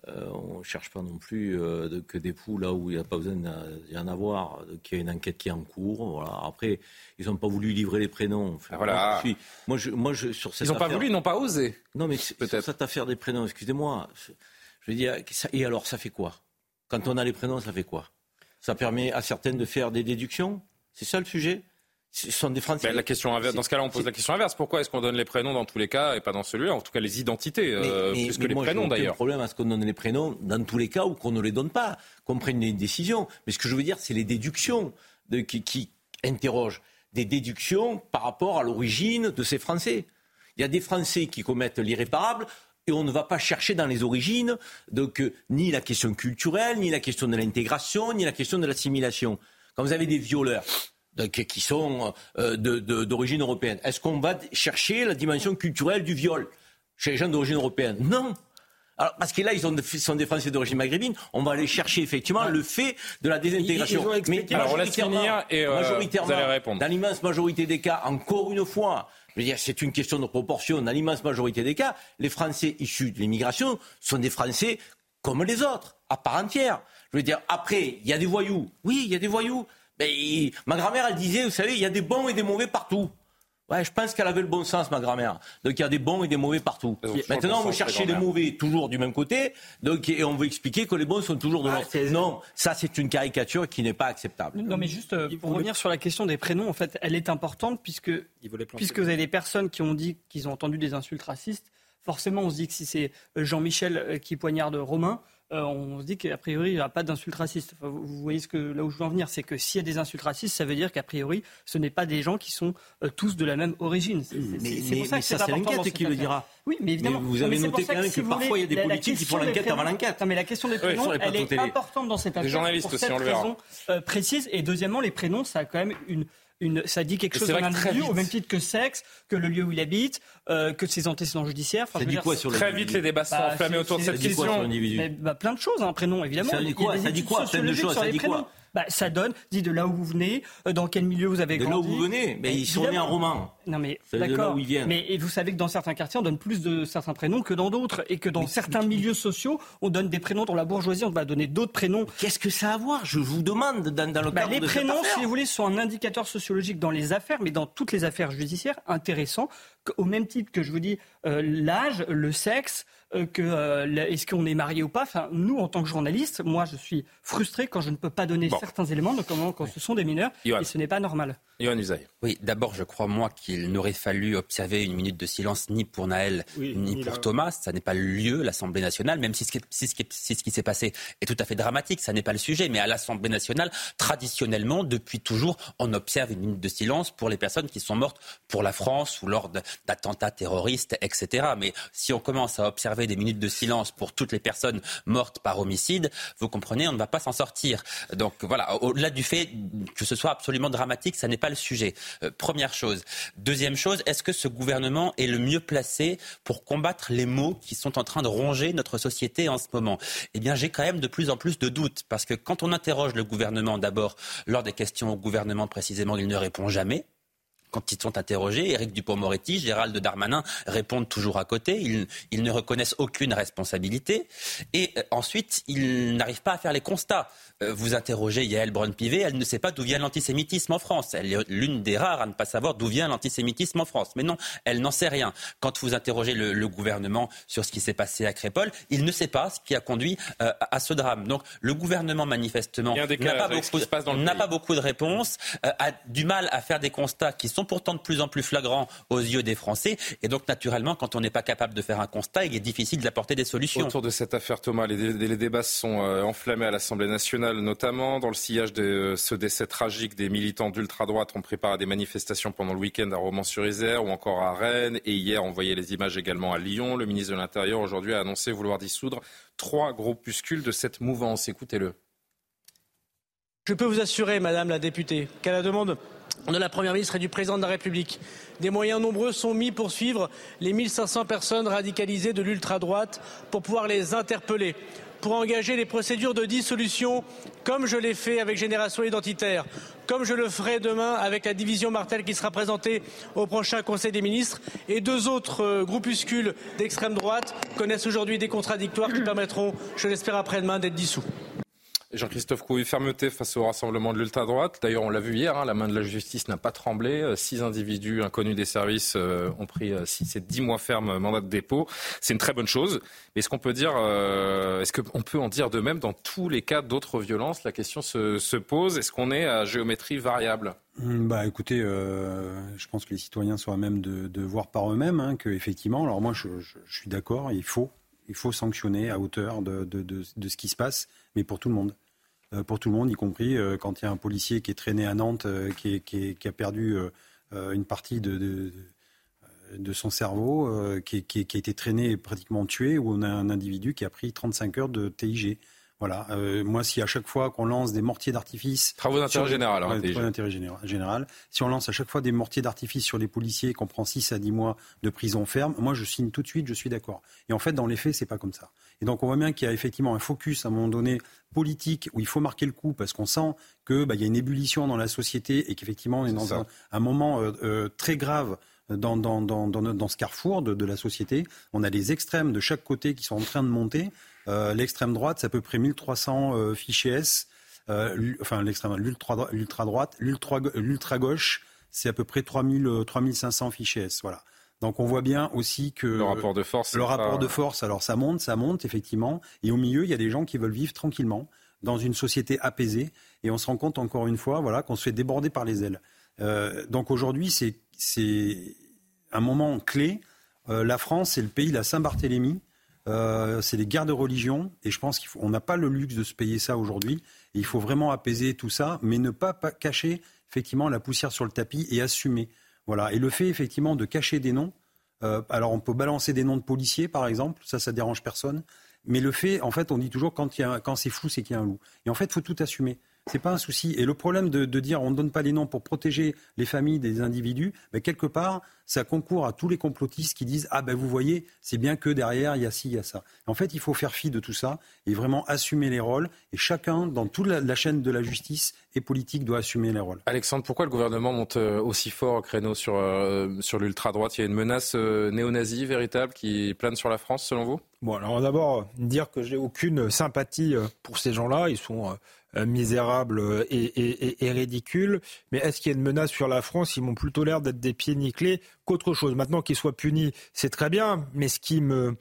euh, on ne cherche pas non plus euh, de, que des poux là où il n'y a pas besoin d'y en avoir, qu'il y a une enquête qui est en cours. Voilà. Après, ils n'ont pas voulu livrer les prénoms. Enfin, voilà. Moi, je suis, moi, je, moi, je, sur cette ils n'ont pas voulu, ils n'ont pas osé. Non, mais peut-être cette affaire des prénoms, excusez-moi. Je veux dire, et alors, ça fait quoi? Quand on a les prénoms, ça fait quoi? Ça permet à certaines de faire des déductions? C'est ça le sujet? Ce sont des Français. Ben, la question inverse. Dans ce cas-là, on pose la question inverse. Pourquoi est-ce qu'on donne les prénoms dans tous les cas et pas dans celui-là? En tout cas, les identités, mais, euh, mais, plus mais que les prénoms d'ailleurs. Le problème à ce qu'on donne les prénoms dans tous les cas ou qu'on ne les donne pas, qu'on prenne une décision. Mais ce que je veux dire, c'est les déductions de, qui, qui interrogent. Des déductions par rapport à l'origine de ces Français. Il y a des Français qui commettent l'irréparable, et on ne va pas chercher dans les origines donc, euh, ni la question culturelle, ni la question de l'intégration, ni la question de l'assimilation. Quand vous avez des violeurs donc, qui sont euh, d'origine européenne, est-ce qu'on va chercher la dimension culturelle du viol chez les gens d'origine européenne? Non. Alors, parce que là, ils ont, sont des Français d'origine maghrébine, on va aller chercher effectivement le fait de la désintégration. Ils, ils Mais Alors, on laisse finir et euh, majoritairement, vous allez répondre. dans l'immense majorité des cas, encore une fois, je veux dire, c'est une question de proportion. Dans l'immense majorité des cas, les Français issus de l'immigration sont des Français comme les autres, à part entière. Je veux dire, après, il y a des voyous. Oui, il y a des voyous. Mais ma grand-mère, elle disait, vous savez, il y a des bons et des mauvais partout. Ouais, je pense qu'elle avait le bon sens, ma grand-mère. Donc il y a des bons et des mauvais partout. Maintenant, vous cherchez les mauvais toujours du même côté, donc et on veut expliquer que les bons sont toujours de l'autre. Ah, non, ça c'est une caricature qui n'est pas acceptable. Non, mais juste euh, pour revenir sur la question des prénoms, en fait, elle est importante puisque puisque vous avez des personnes qui ont dit qu'ils ont entendu des insultes racistes. Forcément, on se dit que si c'est Jean-Michel qui poignarde Romain, euh, on se dit qu'a priori, il n'y a pas d'insultes racistes. Enfin, vous, vous, voyez ce que, là où je veux en venir, c'est que s'il y a des insultes racistes, ça veut dire qu'a priori, ce n'est pas des gens qui sont euh, tous de la même origine. C'est pour ça que c'est l'enquête qui le dira. Oui, mais évidemment. Mais vous avez mais noté quand même que, que parfois, il y a des politiques qui font l'enquête avant l'enquête. Non, mais la question des prénoms, elle est télé. importante dans cette affaire. Les journalistes pour aussi, cette on le verra. raison euh, précise. Et deuxièmement, les prénoms, ça a quand même une une, ça dit quelque chose d'un individu au même titre que sexe, que le lieu où il habite, euh, que ses antécédents judiciaires. Enfin, ça dit quoi sur Très vite, les débats sont bah, enflammés autour de cette question. Bah, plein de choses, un prénom, évidemment. Ça dit quoi Ça dit quoi Plein de choses, ça dit quoi bah, ça donne, dit de là où vous venez, euh, dans quel milieu vous avez de grandi. De là où vous venez, mais ils sont nés en roman. Non mais d'accord. Mais vous savez que dans certains quartiers, on donne plus de certains prénoms que dans d'autres, et que dans certains milieux sociaux, on donne des prénoms. Dans la bourgeoisie, on va donner d'autres prénoms. Qu'est-ce que ça a à voir? Je vous demande dans, le bah, cadre Les de prénoms, cette si vous voulez, sont un indicateur sociologique dans les affaires, mais dans toutes les affaires judiciaires, intéressant. Au même titre que je vous dis euh, l'âge, le sexe, que euh, est-ce qu'on est marié ou pas? Enfin, nous, en tant que journalistes, moi, je suis frustré quand je ne peux pas donner certains éléments, notamment quand ce sont des mineurs, et ce n'est pas normal. Oui, d'abord, je crois, moi, qu'il n'aurait fallu observer une minute de silence ni pour Naël, ni, pour Thomas. Ça n'est pas le lieu, l'Assemblée nationale, même si ce qui, si ce qui s'est passé est tout à fait dramatique, ça n'est pas le sujet. Mais à l'Assemblée nationale, traditionnellement, depuis toujours, on observe une minute de silence pour les personnes qui sont mortes pour la France ou lors d'attentats terroristes, etc. Mais si on commence à observer des minutes de silence pour toutes les personnes mortes par homicide, vous comprenez, on ne va pas s'en sortir. Donc voilà, au-delà du fait que ce soit absolument dramatique, ça n'est pas le sujet. Euh, première chose. Deuxième chose, est-ce que ce gouvernement est le mieux placé pour combattre les maux qui sont en train de ronger notre société en ce moment? Eh bien, j'ai quand même de plus en plus de doutes parce que quand on interroge le gouvernement, d'abord, lors des questions au gouvernement précisément, il ne répond jamais quand ils sont interrogés, Éric Dupont-Moretti, Gérald Darmanin répondent toujours à côté. Ils, ils ne reconnaissent aucune responsabilité. Et euh, ensuite, ils n'arrivent pas à faire les constats. Euh, vous interrogez Yael Braun-Pivet, elle ne sait pas d'où vient l'antisémitisme en France. Elle est l'une des rares à ne pas savoir d'où vient l'antisémitisme en France. Mais non, elle n'en sait rien. Quand vous interrogez le, gouvernement sur ce qui s'est passé à Crépole, il ne sait pas ce qui a conduit euh, à ce drame. Donc le gouvernement, manifestement, n'a pas beaucoup de réponses, a du mal à faire des constats qui sont pourtant de plus en plus flagrants aux yeux des Français. Et donc, naturellement, quand on n'est pas capable de faire un constat, il est difficile d'apporter des solutions. Autour de cette affaire, Thomas, les, débats sont euh, enflammés à l'Assemblée nationale, notamment dans le sillage de euh, ce décès tragique des militants d'ultra-droite. On prépare des manifestations pendant le week-end à Romans-sur-Isère ou encore à Rennes. Et hier, on voyait les images également à Lyon. Le ministre de l'Intérieur, aujourd'hui, a annoncé vouloir dissoudre trois groupuscules de cette mouvance. Écoutez-le. Je peux vous assurer, Madame la députée, qu'à la demande de la Première ministre et du Président de la République. Des moyens nombreux sont mis pour suivre les 1500 personnes radicalisées de l'ultra-droite pour pouvoir les interpeller, pour engager les procédures de dissolution comme je l'ai fait avec Génération Identitaire, comme je le ferai demain avec la division Martel qui sera présentée au prochain Conseil des ministres. Et deux autres euh, groupuscules d'extrême droite connaissent aujourd'hui des contradictoires qui permettront, je l'espère après-demain, d'être dissous. Jean-Christophe Couvi, fermeté face au rassemblement de l'ultra-droite. D'ailleurs, on l'a vu hier, hein, la main de la justice n'a pas tremblé. Euh, six individus inconnus des services euh, ont pris euh, six et dix mois ferme mandat de dépôt. C'est une très bonne chose. Mais est-ce qu'on peut dire, est-ce qu'on peut en dire de même dans tous les cas d'autres violences? La question se, pose. Est-ce qu'on est à géométrie variable? Hum, bah, écoutez, je pense que les citoyens sont à même de, voir par eux-mêmes hein, que effectivement. Alors moi, je, suis d'accord. Il faut, il faut sanctionner à hauteur de, ce qui se passe, mais pour tout le monde. Euh, pour tout le monde, y compris euh, quand il y a un policier qui est traîné à Nantes, euh, qui, a perdu une partie de, son cerveau, qui, qui, a été traîné pratiquement tué, ou on a un individu qui a pris 35 heures de TIG. Voilà. moi, si à chaque fois qu'on lance des mortiers d'artifice. Travaux d'intérêt général. Hein, travaux d'intérêt général. Si on lance à chaque fois des mortiers d'artifice sur les policiers, qu'on prend 6 à 10 mois de prison ferme, moi, je signe tout de suite, je suis d'accord. Et en fait, dans les faits, c'est pas comme ça. Et donc, on voit bien qu'il y a effectivement un focus à un moment donné politique où il faut marquer le coup parce qu'on sent qu'il bah, y a une ébullition dans la société et qu'effectivement on est dans un, moment euh, euh, très grave dans, dans, dans, dans, ce carrefour de, de, la société. On a les extrêmes de chaque côté qui sont en train de monter. Euh, l'extrême droite, c'est à peu près 1300 fichiers S. enfin, l'extrême, l'ultra, droite, l'ultra, gauche, c'est à peu près 3000, 3500 fichiers S. Voilà. Donc on voit bien aussi que le rapport de force, le rapport de force, alors ça monte, ça monte effectivement, et au milieu il y a des gens qui veulent vivre tranquillement dans une société apaisée, et on se rend compte encore une fois, voilà, qu'on se fait déborder par les ailes. Euh, donc aujourd'hui c'est un moment clé. Euh, la France, c'est le pays de la Saint-Barthélemy. Euh, c'est les guerres de religion et je pense qu'on n'a pas le luxe de se payer ça aujourd'hui. Il faut vraiment apaiser tout ça, mais ne pas cacher effectivement la poussière sur le tapis et assumer. Voilà. Et le fait effectivement de cacher des noms, euh, alors on peut balancer des noms de policiers par exemple, ça, ça dérange personne. Mais le fait, en fait, on dit toujours quand, quand c'est flou, c'est qu'il y a un loup. Et en fait, il faut tout assumer. C'est pas un souci. Et le problème de, dire on ne donne pas les noms pour protéger les familles des individus, ben, quelque part, ça concourt à tous les complotistes qui disent ah ben vous voyez, c'est bien que derrière il y a ci, il y a ça. En fait, il faut faire fi de tout ça et vraiment assumer les rôles. Et chacun, dans toute la, chaîne de la justice et politique, doit assumer les rôles. Alexandre, pourquoi le gouvernement monte euh, aussi fort au créneau sur, euh, sur l'ultra droite Il y a une menace euh, néo-nazie véritable qui plane sur la France, selon vous? Bon, alors d'abord dire que j'ai aucune sympathie pour ces gens-là. Ils sont euh, misérable et, et, ridicule. Mais est-ce qu'il y a une menace sur la France? Ils m'ont plutôt l'air d'être des pieds nickelés qu'autre chose. Maintenant qu'ils soient punis, c'est très bien. Mais ce qui me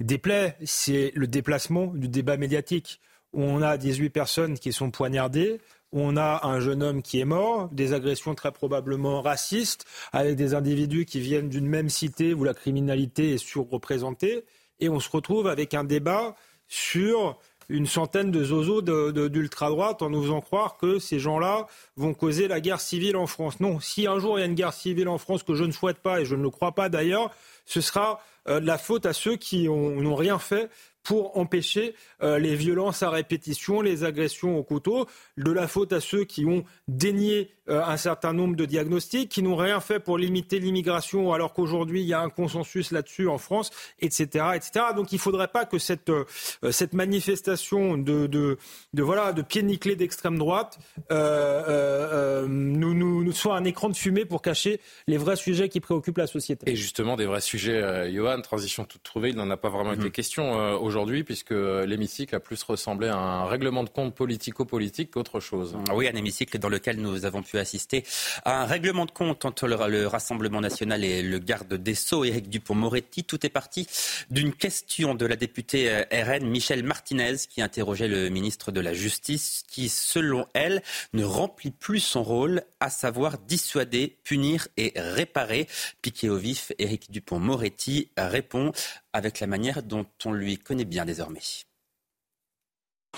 déplaît, c'est le déplacement du débat médiatique. on a 18 personnes qui sont poignardées, on a un jeune homme qui est mort, des agressions très probablement racistes, avec des individus qui viennent d'une même cité où la criminalité est surreprésentée, et on se retrouve avec un débat sur une centaine de zozos d'ultra-droite en nous faisant croire que ces gens-là vont causer la guerre civile en France. Non, si un jour il y a une guerre civile en France, que je ne souhaite pas et je ne le crois pas d'ailleurs, ce sera euh, de la faute à ceux qui n'ont rien fait pour empêcher euh, les violences à répétition, les agressions au couteau, de la faute à ceux qui ont dénié euh, un certain nombre de diagnostics, qui n'ont rien fait pour limiter l'immigration, alors qu'aujourd'hui il y a un consensus là-dessus en France, etc., etc. Donc il ne faudrait pas que cette, euh, cette manifestation de, de, de, voilà de pieds nickelés d'extrême droite nous, nous, soit un écran de fumée pour cacher les vrais sujets qui préoccupent la société. Et justement des vrais sujets, Johan, transition toute trouvée, il n'en a pas vraiment été mmh. question aujourd'hui, puisque l'hémicycle a plus ressemblé à un règlement de compte politico-politique qu'autre chose. Oui, un hémicycle dans lequel nous avons pu assister à un règlement de compte entre le, Rassemblement national et le garde des Sceaux, Éric Dupont-Moretti. Tout est parti d'une question de la députée euh, RN Michel Martinez qui interrogeait le ministre de la Justice qui, selon elle, ne remplit plus son rôle, à savoir dissuader, punir et réparer. Piqué au vif, Éric Dupont-Moretti répond avec la manière dont on lui connaît bien désormais.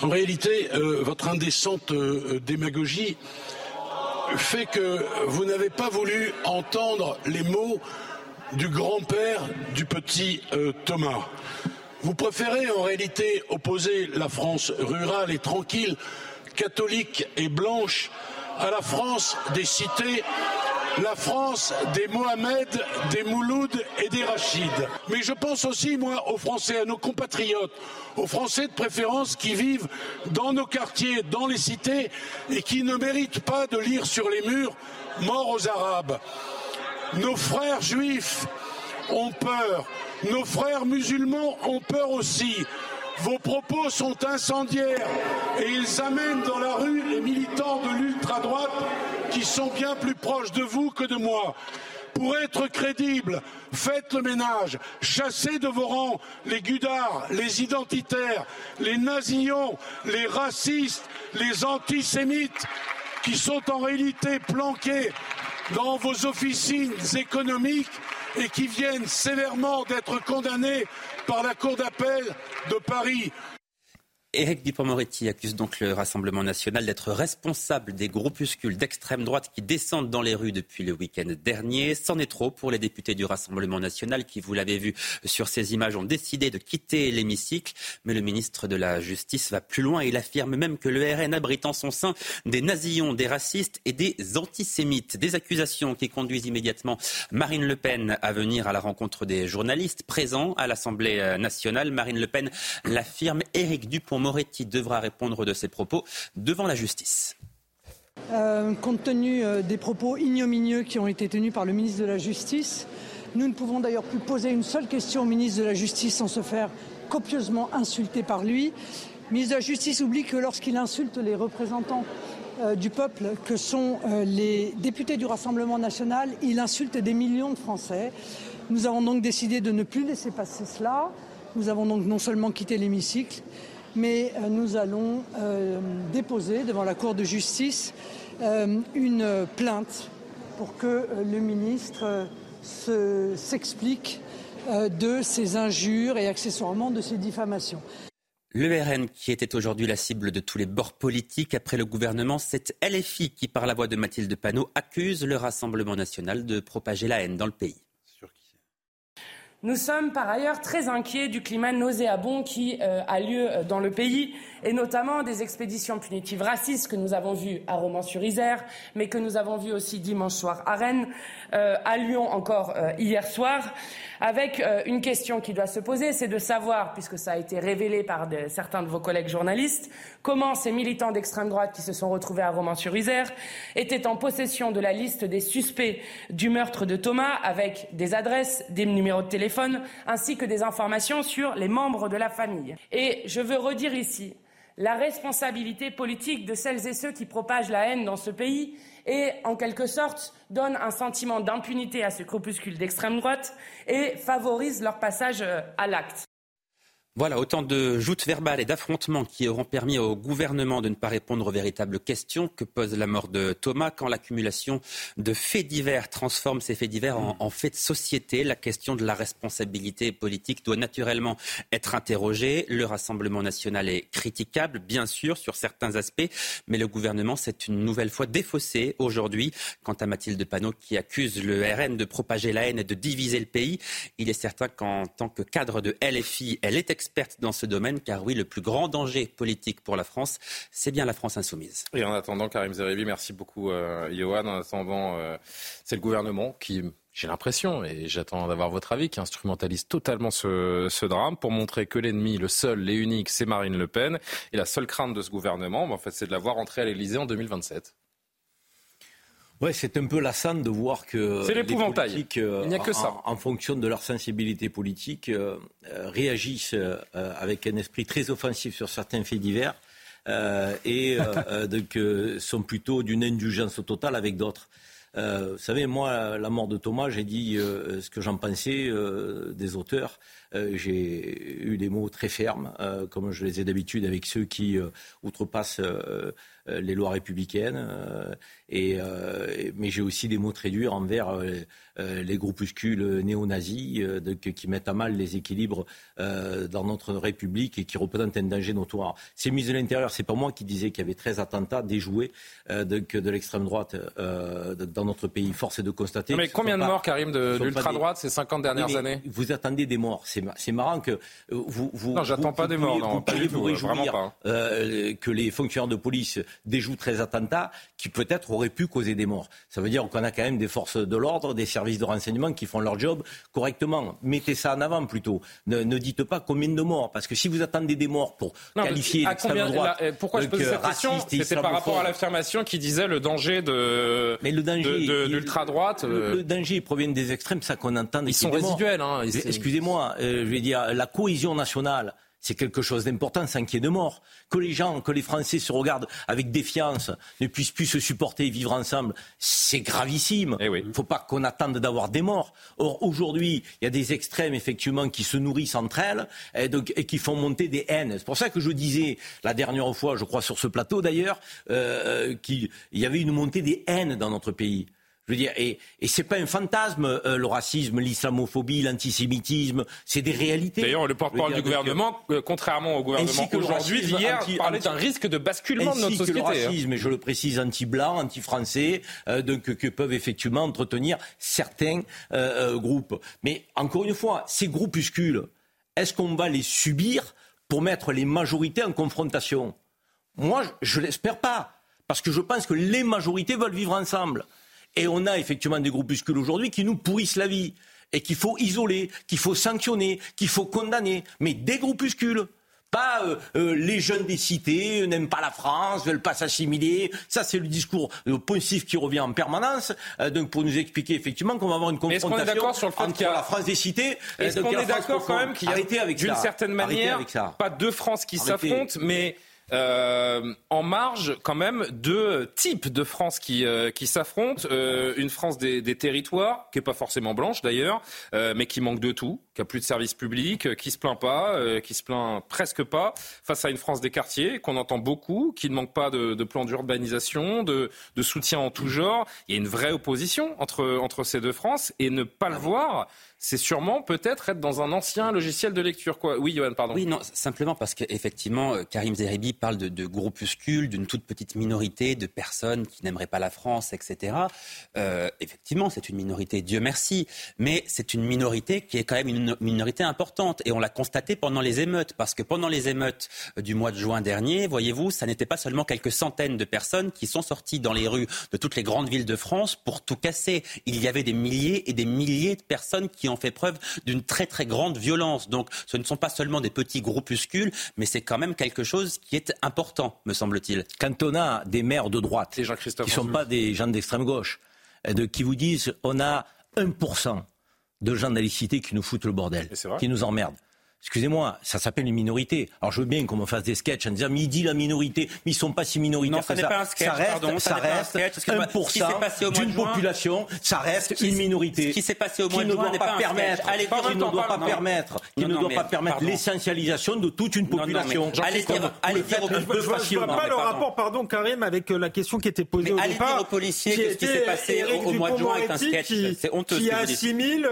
En réalité, euh, votre indécente euh, démagogie fait que vous n'avez pas voulu entendre les mots du grand-père du petit euh, Thomas. Vous préférez en réalité opposer la France rurale et tranquille, catholique et blanche, à la France des cités la France des Mohamed, des Mouloud et des Rachid. Mais je pense aussi, moi, aux Français, à nos compatriotes, aux Français de préférence qui vivent dans nos quartiers, dans les cités, et qui ne méritent pas de lire sur les murs mort aux Arabes. Nos frères juifs ont peur, nos frères musulmans ont peur aussi. Vos propos sont incendiaires et ils amènent dans la rue les militants de l'ultra-droite qui sont bien plus proches de vous que de moi. Pour être crédible, faites le ménage, chassez de vos rangs les gudards, les identitaires, les nazillons, les racistes, les antisémites qui sont en réalité planqués dans vos officines économiques et qui viennent sévèrement d'être condamnés par la Cour d'appel de Paris. Éric Dupond-Moretti accuse donc le Rassemblement national d'être responsable des groupuscules d'extrême droite qui descendent dans les rues depuis le week-end dernier. C'en est trop pour les députés du Rassemblement national qui, vous l'avez vu sur ces images, ont décidé de quitter l'hémicycle. Mais le ministre de la Justice va plus loin. Il affirme même que le RN abrite en son sein des nazillons, des racistes et des antisémites. Des accusations qui conduisent immédiatement Marine Le Pen à venir à la rencontre des journalistes présents à l'Assemblée nationale. Marine Le Pen l'affirme. Éric Dupont Moretti devra répondre de ses propos devant la justice. Euh, compte tenu euh, des propos ignominieux qui ont été tenus par le ministre de la Justice, nous ne pouvons d'ailleurs plus poser une seule question au ministre de la Justice sans se faire copieusement insulter par lui. Le ministre de la Justice oublie que lorsqu'il insulte les représentants euh, du peuple que sont les députés du Rassemblement national, il insulte des millions de Français. Nous avons donc décidé de ne plus laisser passer cela. Nous avons donc non seulement quitté l'hémicycle, mais euh, nous allons euh, déposer devant la Cour de justice euh, une plainte pour que le ministre s'explique de ces injures et accessoirement de ces diffamations. Le RN, qui était aujourd'hui la cible de tous les bords politiques après le gouvernement, c'est LFI qui, par la voix de Mathilde Panot, accuse le Rassemblement national de propager la haine dans le pays. Nous sommes par ailleurs très inquiets du climat nauséabond qui euh, a lieu euh, dans le pays et notamment des expéditions punitives racistes que nous avons vues à Romans-sur-Isère, mais que nous avons vues aussi dimanche soir à Rennes, euh, à Lyon encore hier soir, avec une question qui doit se poser, c'est de savoir, puisque ça a été révélé par certains de vos collègues journalistes, comment ces militants d'extrême droite qui se sont retrouvés à Romans-sur-Isère étaient en possession de la liste des suspects du meurtre de Thomas, avec des adresses, des numéros de téléphone, ainsi que des informations sur les membres de la famille. Et je veux redire ici la responsabilité politique de celles et ceux qui propagent la haine dans ce pays et, en quelque sorte, donnent un sentiment d'impunité à ce groupuscule d'extrême droite et favorisent leur passage euh, à l'acte. Voilà, autant de joutes verbales et d'affrontements qui auront permis au gouvernement de ne pas répondre aux véritables questions que pose la mort de Thomas quand l'accumulation de faits divers transforme ces faits divers en, faits de société. La question de la responsabilité politique doit naturellement être interrogée. Le Rassemblement national est critiquable, bien sûr, sur certains aspects, mais le gouvernement s'est une nouvelle fois défaussé aujourd'hui. Quant à Mathilde Panot qui accuse le RN de propager la haine et de diviser le pays, il est certain qu'en tant que cadre de LFI, elle est experte dans ce domaine, car oui, le plus grand danger politique pour la France, c'est bien la France insoumise. Et en attendant, Karim Zeribi, merci beaucoup, euh, Johan. En attendant, euh, c'est le gouvernement qui j'ai l'impression, et j'attends d'avoir votre avis, qui instrumentalise totalement ce, drame pour montrer que l'ennemi, le seul, et unique, c'est Marine Le Pen. Et la seule crainte de ce gouvernement, en fait, c'est de la voir entrer à l'Elysée en 2027. C'est un peu lassant de voir que c'est l'épouvantail. Euh, Il n'y a que ça. En, fonction de leur sensibilité politique, euh, euh, réagissent avec un esprit très offensif sur certains faits divers et *laughs* donc sont plutôt d'une indulgence totale avec d'autres. vous savez, moi, la mort de Thomas, j'ai dit ce que j'en pensais des auteurs. J'ai eu des mots très fermes, comme je les ai d'habitude avec ceux qui outrepassent les lois républicaines. Et, euh, mais j'ai aussi des mots très durs envers euh, euh, les groupuscules néo-nazis qui mettent à mal les équilibres dans notre République et qui représentent un danger notoire. Ces mises de l'intérieur, c'est pas moi qui disais qu'il y avait 13 attentats déjoués de, de l'extrême droite dans notre pays. Force est de constater. mais combien de morts, Karim, de, l'ultra-droite ces 50 dernières années? Vous attendez des morts. C'est marrant que vous. vous non, j'attends pas des morts, non, pas du tout, vraiment pas. que les fonctionnaires de police déjouent 13 attentats qui peut-être aurait pu causer des morts. Ça veut dire qu'on a quand même des forces de l'ordre, des services de renseignement qui font leur job correctement. Mettez ça en avant plutôt. Ne, dites pas combien de morts, parce que si vous attendez des morts pour qualifier l'extrême droite, euh, pourquoi je pose cette question C'était par rapport à l'affirmation qui disait le danger de, Mais le danger, de, l'ultra droite. Le, euh. danger provient des extrêmes, ça qu'on entend. Ils sont résiduels. Hein, Excusez-moi, euh, je vais dire la cohésion nationale c'est quelque chose d'important, sans qu'il y ait de mort. Que les gens, que les Français se regardent avec défiance, ne puissent plus se supporter et vivre ensemble, c'est gravissime. Il ne faut pas qu'on attende d'avoir des morts. Or, aujourd'hui, il y a des extrêmes, effectivement, qui se nourrissent entre elles et, et qui font monter des haines. C'est pour ça que je disais, la dernière fois, je crois sur ce plateau d'ailleurs, euh, euh qu'il y avait une montée des haines dans notre pays. Je veux dire, et, et c'est pas un fantasme, euh, le racisme, l'islamophobie, l'antisémitisme, c'est des réalités. D'ailleurs, le porte-parole du gouvernement, euh, contrairement au gouvernement aujourd'hui, hier, parlait d'un risque de basculement de notre société. Que le hein. racisme, et je le précise, anti-blanc, anti-français, euh, donc, que peuvent effectivement entretenir certains groupes. Mais encore une fois, ces groupuscules, est-ce qu'on va les subir pour mettre les majorités en confrontation? Moi, je l'espère pas. Parce que je pense que les majorités veulent vivre ensemble. Et on a effectivement des groupuscules aujourd'hui qui nous pourrissent la vie et qu'il faut isoler, qu'il faut sanctionner, qu'il faut condamner. Mais des groupuscules. Pas euh, euh, les jeunes des cités n'aiment pas la France, veulent pas s'assimiler. Ça, c'est le discours euh, poncif qui revient en permanence. donc, pour nous expliquer effectivement qu'on va avoir une confrontation est d'accord sur le fait entre la France des cités. Est-ce qu'on est d'accord quand même qu'il y a, d'une certaine manière, pas deux France qui s'affrontent, mais euh, en marge quand même deux types de France qui, euh, qui s'affrontent. Euh, une France des, des, territoires, qui est pas forcément blanche d'ailleurs, euh, mais qui manque de tout, qui a plus de services publics, qui se plaint pas, qui se plaint presque pas, face à une France des quartiers qu'on entend beaucoup, qui ne manque pas de, de plan d'urbanisation, de, de, soutien en tout genre. Il y a une vraie opposition entre, entre ces deux France et ne pas le voir c'est sûrement peut-être être dans un ancien logiciel de lecture. Quoi. Oui, Johan, pardon. Oui, non, simplement parce qu'effectivement, Karim Zeribi parle de, groupuscules, d'une toute petite minorité de personnes qui n'aimeraient pas la France, etc. Euh, effectivement, c'est une minorité, Dieu merci, mais c'est une minorité qui est quand même une minorité importante. Et on l'a constaté pendant les émeutes, parce que pendant les émeutes du mois de juin dernier, voyez-vous, ça n'était pas seulement quelques centaines de personnes qui sont sorties dans les rues de toutes les grandes villes de France pour tout casser. Il y avait des milliers et des milliers de personnes qui ont fait preuve d'une très très grande violence. Donc ce ne sont pas seulement des petits groupuscules, mais c'est quand même quelque chose qui est important, me semble-t-il. Quand on a des maires de droite qui ne sont pas des gens d'extrême gauche, euh, qui vous disent on a 1% de gens dans qui nous foutent le bordel, qui nous emmerdent. Excusez-moi, ça s'appelle une minorité. Alors je veux bien qu'on me fasse des sketchs en disant mais il dit la minorité, mais ils sont pas si minoritaires non, ça. Pas un sketch, ça reste, pardon, ça, reste 1% d'une population, ça reste une minorité. Ce qui s'est passé au mois de juin ne doit pas permettre, qui ne doit pas permettre, qui ne doit pas permettre l'essentialisation de toute une population. Allez dire, allez dire aux Je vois pas le rapport, pardon, Karim, avec la question qui était posée au départ. Allez dire aux policiers ce qui s'est passé au mois de juin avec un sketch. C'est honteux. Qui assimile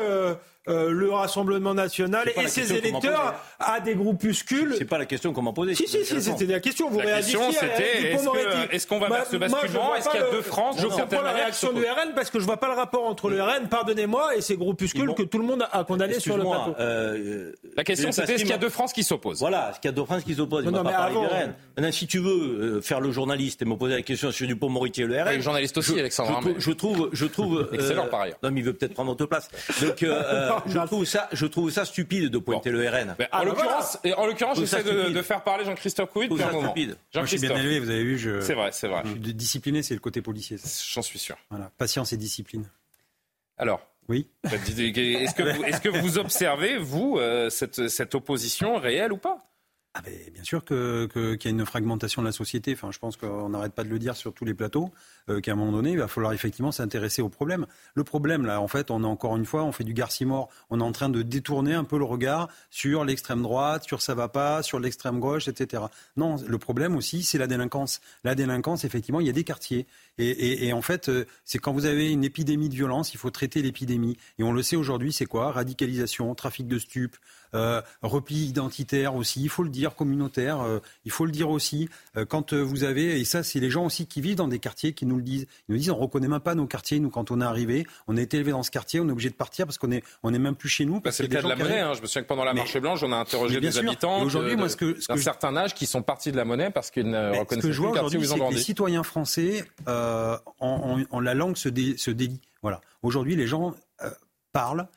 euh, le Rassemblement national et ses électeurs à des groupuscules. C'est pas la question qu'on m'a posée. Si, si, si, c'était la question. Vous la question, c'était est-ce qu'on va vers ce basculement Est-ce qu'il y a deux France Je comprends la réaction du RN parce que je vois pas le rapport entre le RN, pardonnez-moi, et ces groupuscules que tout le monde a condamné sur le plateau. Euh, la question, c'était est-ce qu'il y a deux France qui s'opposent Voilà, est-ce qu'il y a deux France qui s'opposent Non, mais avant. Maintenant, si tu veux euh, faire le journaliste et me poser la question sur Dupont-Moretti et le RN. Le journaliste aussi, Alexandre. Je trouve, je trouve. *laughs* Excellent par ailleurs. Non, mais il veut peut-être prendre votre place. Donc, *laughs* je trouve ça, stupide de pointer le RN. en l'occurrence, en l'occurrence, j'essaie de, faire parler Jean-Christophe. Jean je suis bien élevé, vous avez vu. C'est vrai, c'est vrai. Discipliné, c'est le côté policier. J'en suis sûr. Voilà, patience et discipline. Alors. Oui. Est-ce que, vous, observez, vous, cette, opposition réelle ou pas bien sûr qu'il y a une fragmentation de la société. Enfin, je pense qu'on n'arrête pas de le dire sur tous les plateaux, euh, qu'à un moment donné, il va falloir effectivement s'intéresser au problème. Le problème, là, en fait, on a encore une fois, on fait du garcimore. On est en train de détourner un peu le regard sur l'extrême droite, sur ça va pas, sur l'extrême gauche, etc. Non, le problème aussi, c'est la délinquance. La délinquance, effectivement, il y a des quartiers. Et, en fait, euh, c'est quand vous avez une épidémie de violence, il faut traiter l'épidémie. Et on le sait aujourd'hui, c'est quoi? Radicalisation, trafic de stupes, euh, repli identitaire aussi, il faut le dire, communautaire, il faut le dire aussi. Quand vous avez, et ça c'est les gens aussi qui vivent dans des quartiers qui nous le disent, ils nous disent on reconnaît même pas nos quartiers, nous quand on est arrivé, on a été élevé dans ce quartier, on est obligé de partir parce qu'on est, on est même plus chez nous. Bah, c'est le cas de la monnaie, hein. je me souviens que pendant la marche blanche, on a interrogé des habitants aujourd'hui, moi, ce que, d'un certain âge qui sont partis de la monnaie parce qu'ils ne reconnaissaient plus le quartier où ils ont grandi. Les citoyens français, en, la langue se, se délie. Voilà. Aujourd'hui, les gens parlent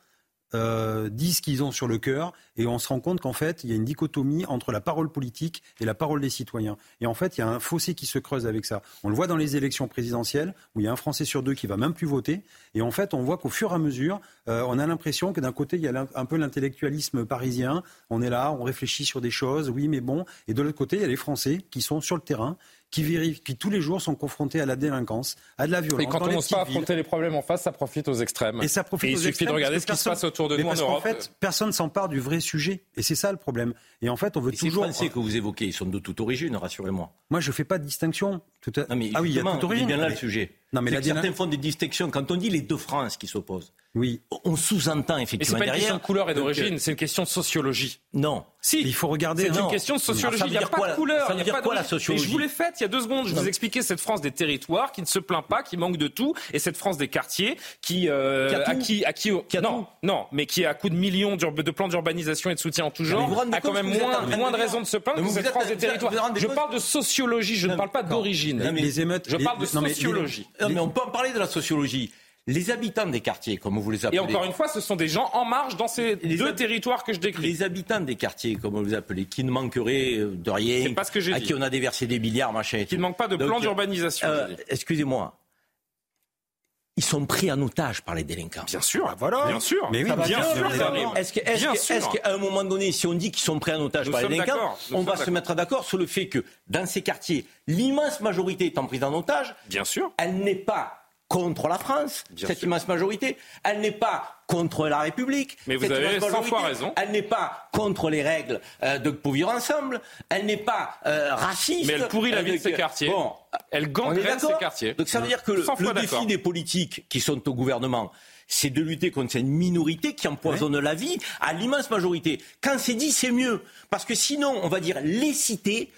euh, disent qu'ils ont sur le cœur, et on se rend compte qu'en fait, il y a une dichotomie entre la parole politique et la parole des citoyens. Et en fait, il y a un fossé qui se creuse avec ça. On le voit dans les élections présidentielles, où il y a un Français sur deux qui va même plus voter, et en fait, on voit qu'au fur et à mesure, euh, on a l'impression que d'un côté, il y a un peu l'intellectualisme parisien, on est là, on réfléchit sur des choses, oui, mais bon, et de l'autre côté, il y a les Français qui sont sur le terrain, qui vérifient, qui tous les jours sont confrontés à la délinquance, à de la violence. Et quand on n'ose pas affronter les problèmes en face, ça profite aux extrêmes. Et ça profite il suffit de regarder ce qui se passe autour de nous en Europe. En fait, personne s'empare du vrai sujet. Et c'est ça le problème. Et en fait, on veut toujours. Ces Français que vous évoquez, ils sont de toute origine, rassurez-moi. Moi, je ne fais pas de distinction. ah oui, il y a toute origine. bien là le sujet. Non, mais certains font des distinctions. Quand on dit les deux France qui s'opposent, oui. on sous-entend effectivement. Mais c'est pas une question de couleur et d'origine, c'est une question de sociologie. Non. Si. Il faut regarder. C'est une question de sociologie. Il n'y a pas de couleur. Ça veut dire quoi la sociologie Je vous l'ai faite il y a deux secondes. Je vous expliquais cette France des territoires qui ne se plaint pas, qui manque de tout, et cette France des quartiers qui, euh, à qui, à qui, non, non, mais qui à coup de millions de plans d'urbanisation et de soutien en tout genre, a quand même moins, moins de raisons de se plaindre que cette France des territoires. Je parle de sociologie. Je ne parle pas d'origine. Les émeutes. Je parle de sociologie. Mais on peut en parler de la sociologie. Les habitants des quartiers, comme vous les appelez. Et encore une fois, ce sont des gens en marge dans ces deux territoires que je décris. Les habitants des quartiers, comme vous les appelez, qui ne manqueraient euh, de rien, pas ce que à qui on a déversé des milliards, machin. Qui ne manquent pas de plan d'urbanisation. Euh, excusez-moi. Ils sont pris en otage par les délinquants. Bien sûr, voilà. Bien sûr. Mais oui, bien, sûr. Est-ce qu'à un moment donné, si on dit qu'ils sont pris en otage par les délinquants, on va se mettre d'accord sur le fait que dans ces quartiers, l'immense majorité étant prise en otage, bien sûr, elle n'est pas contre la France, cette immense majorité. Elle n'est pas contre la République. Mais vous avez 100 fois raison. Elle n'est pas contre les règles euh, de vivre ensemble. Elle n'est pas euh, raciste. Mais elle pourrit la vie de ces quartiers. Bon, elle gangrène ces quartiers. Donc ça veut dire que le, le défi des politiques qui sont au gouvernement, c'est de lutter contre cette minorité qui empoisonne la vie à l'immense majorité. Quand c'est dit, c'est mieux. Parce que sinon, on va dire les cités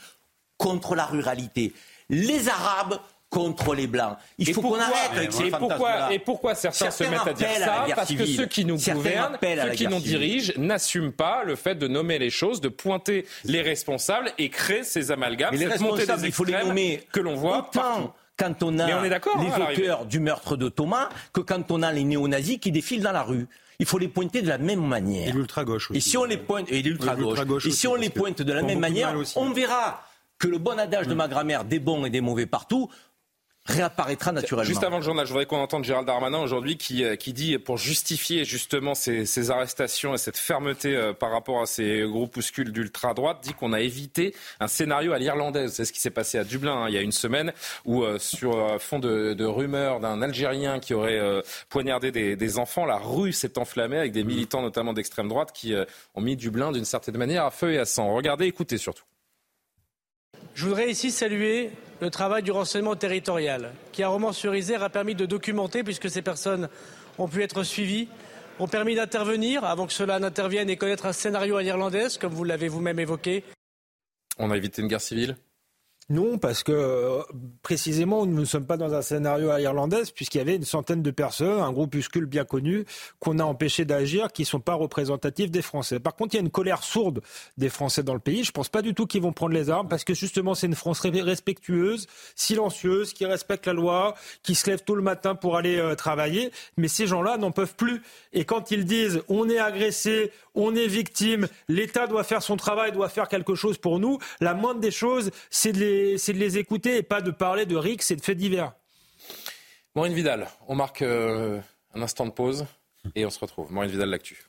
contre la ruralité. Les Arabes contre les Blancs. Il faut qu'on arrête avec ces et pourquoi, et pourquoi certains, se mettent à dire ça Parce que ceux qui nous gouvernent, ceux qui nous dirigent, n'assument pas le fait de nommer les choses, de pointer les responsables et créer ces amalgames, Mais les responsables, il faut les nommer que l'on voit autant quand on a on est les hein, auteurs du meurtre de Thomas que quand on a les néo-nazis qui défilent dans la rue. Il faut les pointer de la même manière. Et l'ultra-gauche Et si on les pointe, et l'ultra-gauche. Et si on les pointe de la même manière, on verra que le bon adage de ma grand-mère, des bons et des mauvais partout, réapparaîtra naturellement. Juste avant le journal, je voudrais qu'on entende Gérald Darmanin aujourd'hui qui, euh, qui dit, pour justifier justement ces, ces arrestations et cette fermeté euh, par rapport à ces groupuscules d'ultra-droite, dit qu'on a évité un scénario à l'irlandaise. C'est ce qui s'est passé à Dublin hein, il y a une semaine, où euh, sur fond de, de rumeurs d'un Algérien qui aurait poignardé des, des, enfants, la rue s'est enflammée avec des mmh. militants notamment d'extrême droite qui ont mis Dublin d'une certaine manière à feu et à sang. Regardez, écoutez surtout. Je voudrais ici saluer le travail du renseignement territorial, qui à Romans-sur-Isère a permis de documenter, puisque ces personnes ont pu être suivies, ont permis d'intervenir avant que cela n'intervienne et connaître un scénario à l'irlandaise, comme vous l'avez vous-même évoqué. On a évité une guerre civile? Non, parce que euh, précisément, nous ne sommes pas dans un scénario à irlandaise, puisqu'il y avait une centaine de personnes, un groupuscule bien connu, qu'on a empêché d'agir, qui ne sont pas représentatifs des Français. Par contre, il y a une colère sourde des Français dans le pays. Je ne pense pas du tout qu'ils vont prendre les armes, parce que justement, c'est une France respectueuse, silencieuse, qui respecte la loi, qui se lève tôt le matin pour aller euh, travailler. Mais ces gens-là n'en peuvent plus. Et quand ils disent on est agressé, on est victime, l'État doit faire son travail, doit faire quelque chose pour nous, la moindre des choses, c'est de les c'est de les écouter et pas de parler de rix et de faits divers. Maureen Vidal, on marque euh, un instant de pause et on se retrouve. Maureen Vidal, l'actu.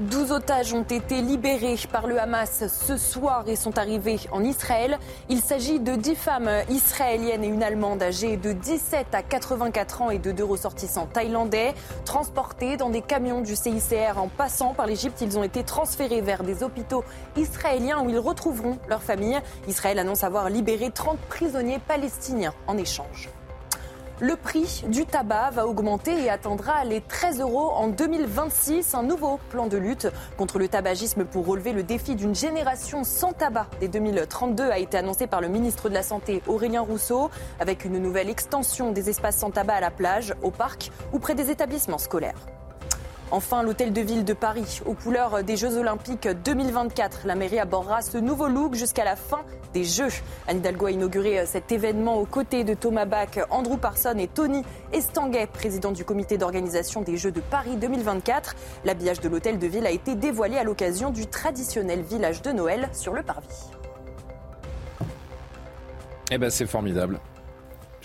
12 otages ont été libérés par le Hamas ce soir et sont arrivés en Israël. Il s'agit de 10 femmes israéliennes et une Allemande âgée de 17 à 84 ans et de deux ressortissants thaïlandais. Transportés dans des camions du CICR en passant par l'Égypte, ils ont été transférés vers des hôpitaux israéliens où ils retrouveront leur famille. Israël annonce avoir libéré 30 prisonniers palestiniens en échange. Le prix du tabac va augmenter et atteindra les 13 euros en 2026. Un nouveau plan de lutte contre le tabagisme pour relever le défi d'une génération sans tabac dès 2032 a été annoncé par le ministre de la Santé Aurélien Rousseau, avec une nouvelle extension des espaces sans tabac à la plage, au parc ou près des établissements scolaires. Enfin, l'hôtel de ville de Paris, aux couleurs des Jeux Olympiques 2024. La mairie abordera ce nouveau look jusqu'à la fin des Jeux. Anne Hidalgo a inauguré cet événement aux côtés de Thomas Bach, Andrew Parson et Tony Estanguet, président du comité d'organisation des Jeux de Paris 2024. L'habillage de l'hôtel de ville a été dévoilé à l'occasion du traditionnel village de Noël sur le parvis. Eh ben, c'est formidable.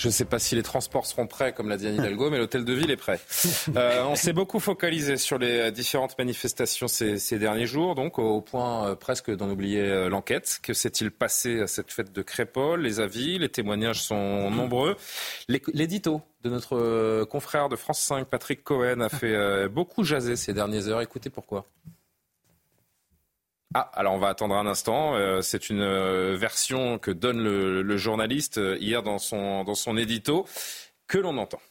Je ne sais pas si les transports seront prêts, comme l'a dit Anne Hidalgo, mais l'hôtel de ville est prêt. *laughs* Euh, on s'est beaucoup focalisé sur les différentes manifestations ces, ces derniers jours, donc au point euh, presque d'en oublier euh, l'enquête. Que s'est-il passé à cette fête de Crépole? Les avis, les témoignages sont nombreux. L'édito de notre euh, confrère de France 5, Patrick Cohen, a fait beaucoup jaser ces dernières heures. Écoutez pourquoi. Ah, alors on va attendre un instant. Euh, c'est une euh, version que donne le, journaliste euh, hier dans son, dans son édito que l'on entend.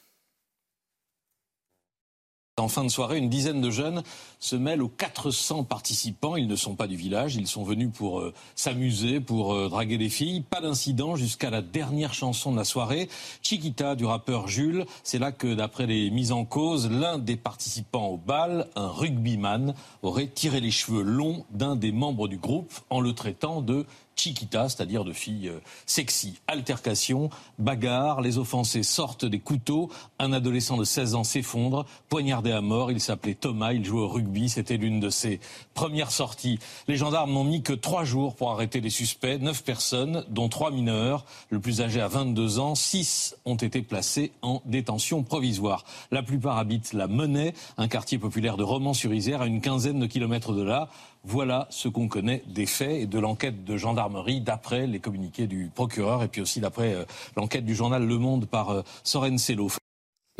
En fin de soirée, une dizaine de jeunes se mêlent aux 400 participants. Ils ne sont pas du village, ils sont venus pour euh, s'amuser, pour euh, draguer des filles. Pas d'incident jusqu'à la dernière chanson de la soirée, Chiquita du rappeur Jules. C'est là que, d'après les mises en cause, l'un des participants au bal, un rugbyman, aurait tiré les cheveux longs d'un des membres du groupe en le traitant de chiquita, c'est-à-dire de filles euh, sexy. Altercation, bagarre, les offensés sortent des couteaux, un adolescent de 16 ans s'effondre, poignardé à mort, il s'appelait Thomas, il jouait au rugby, c'était l'une de ses premières sorties. Les gendarmes n'ont mis que trois jours pour arrêter les suspects, neuf personnes, dont trois mineurs, le plus âgé à 22 ans, six ont été placés en détention provisoire. La plupart habitent la Monnaie, un quartier populaire de Romans-sur-Isère, à une quinzaine de kilomètres de là. Voilà ce qu'on connaît des faits et de l'enquête de gendarmerie d'après les communiqués du procureur et puis aussi d'après euh, l'enquête du journal Le Monde par euh, Soren Sello.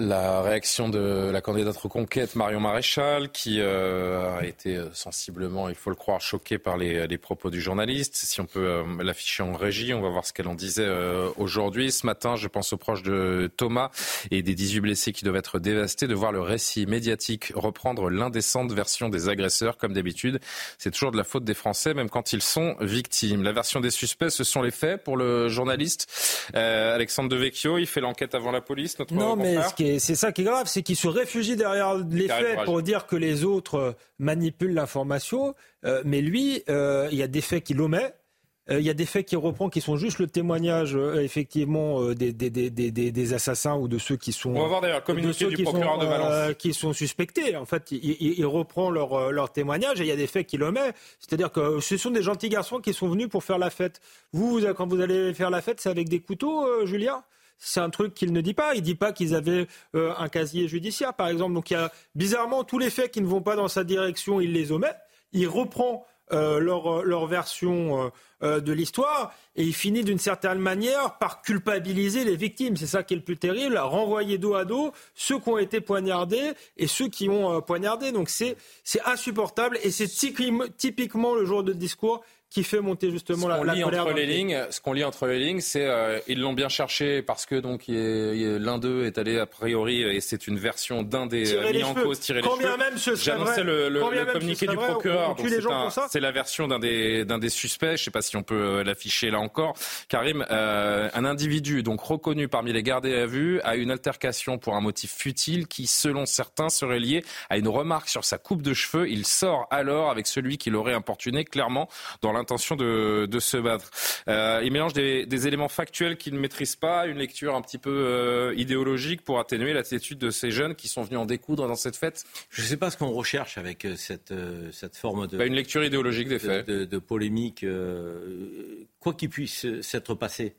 La réaction de la candidate reconquête Marion Maréchal, qui euh, a été euh, sensiblement, il faut le croire, choquée par les, propos du journaliste. Si on peut euh, l'afficher en régie, on va voir ce qu'elle en disait aujourd'hui. Ce matin, je pense aux proches de Thomas et des 18 blessés qui doivent être dévastés de voir le récit médiatique reprendre l'indécente version des agresseurs, comme d'habitude. C'est toujours de la faute des Français, même quand ils sont victimes. La version des suspects, ce sont les faits pour le journaliste Alexandre Devecchio. Il fait l'enquête avant la police, notre non, mais c'est ça qui est grave, c'est qu'ils se réfugient derrière les faits pour dire que les autres euh, manipulent l'information. Euh, mais lui, euh, il y a des faits qu'il omet. Il y a des faits qu'il reprend qui sont juste le témoignage effectivement des, des, des, des, assassins ou de ceux qui sont. On va voir d'ailleurs communiqué du procureur de Valence. qui sont suspectés. En fait, il, il, reprend leur, leur témoignage et il y a des faits qu'il omet. C'est-à-dire que ce sont des gentils garçons qui sont venus pour faire la fête. Vous, quand vous allez faire la fête, c'est avec des couteaux, Julien? C'est un truc qu'il ne dit pas. Il dit pas qu'ils avaient euh, un casier judiciaire, par exemple. Donc il y a bizarrement tous les faits qui ne vont pas dans sa direction, il les omet. Il reprend euh, leur, leur, version euh, de l'histoire et il finit d'une certaine manière par culpabiliser les victimes. C'est ça qui est le plus terrible, renvoyer dos à dos ceux qui ont été poignardés et ceux qui ont poignardé. Donc c'est insupportable et c'est typiquement le genre de discours qui fait monter justement la, lit colère entre les lignes, Ce qu'on lit entre les lignes, c'est euh, ils l'ont bien cherché parce que donc l'un d'eux est allé a priori et c'est une version d'un des euh, mis en cause tirer les cheveux. même ce J'annonçais le, le, le communiqué du procureur. C'est la version d'un des d'un des suspects. Je ne sais pas si on peut euh, l'afficher là encore. Karim, euh, un individu donc reconnu parmi les gardés à vue a une altercation pour un motif futile qui, selon certains, serait lié à une remarque sur sa coupe de cheveux. Il sort alors avec celui qui l'aurait importuné clairement dans intention de, se battre. Euh, il mélange des, éléments factuels qu'il ne maîtrise pas, une lecture un petit peu euh, idéologique pour atténuer l'attitude de ces jeunes qui sont venus en découdre dans cette fête. Je ne sais pas ce qu'on recherche avec euh, cette, cette forme de... Bah, une lecture idéologique des faits. De, polémique, quoi qu'il puisse s'être passé.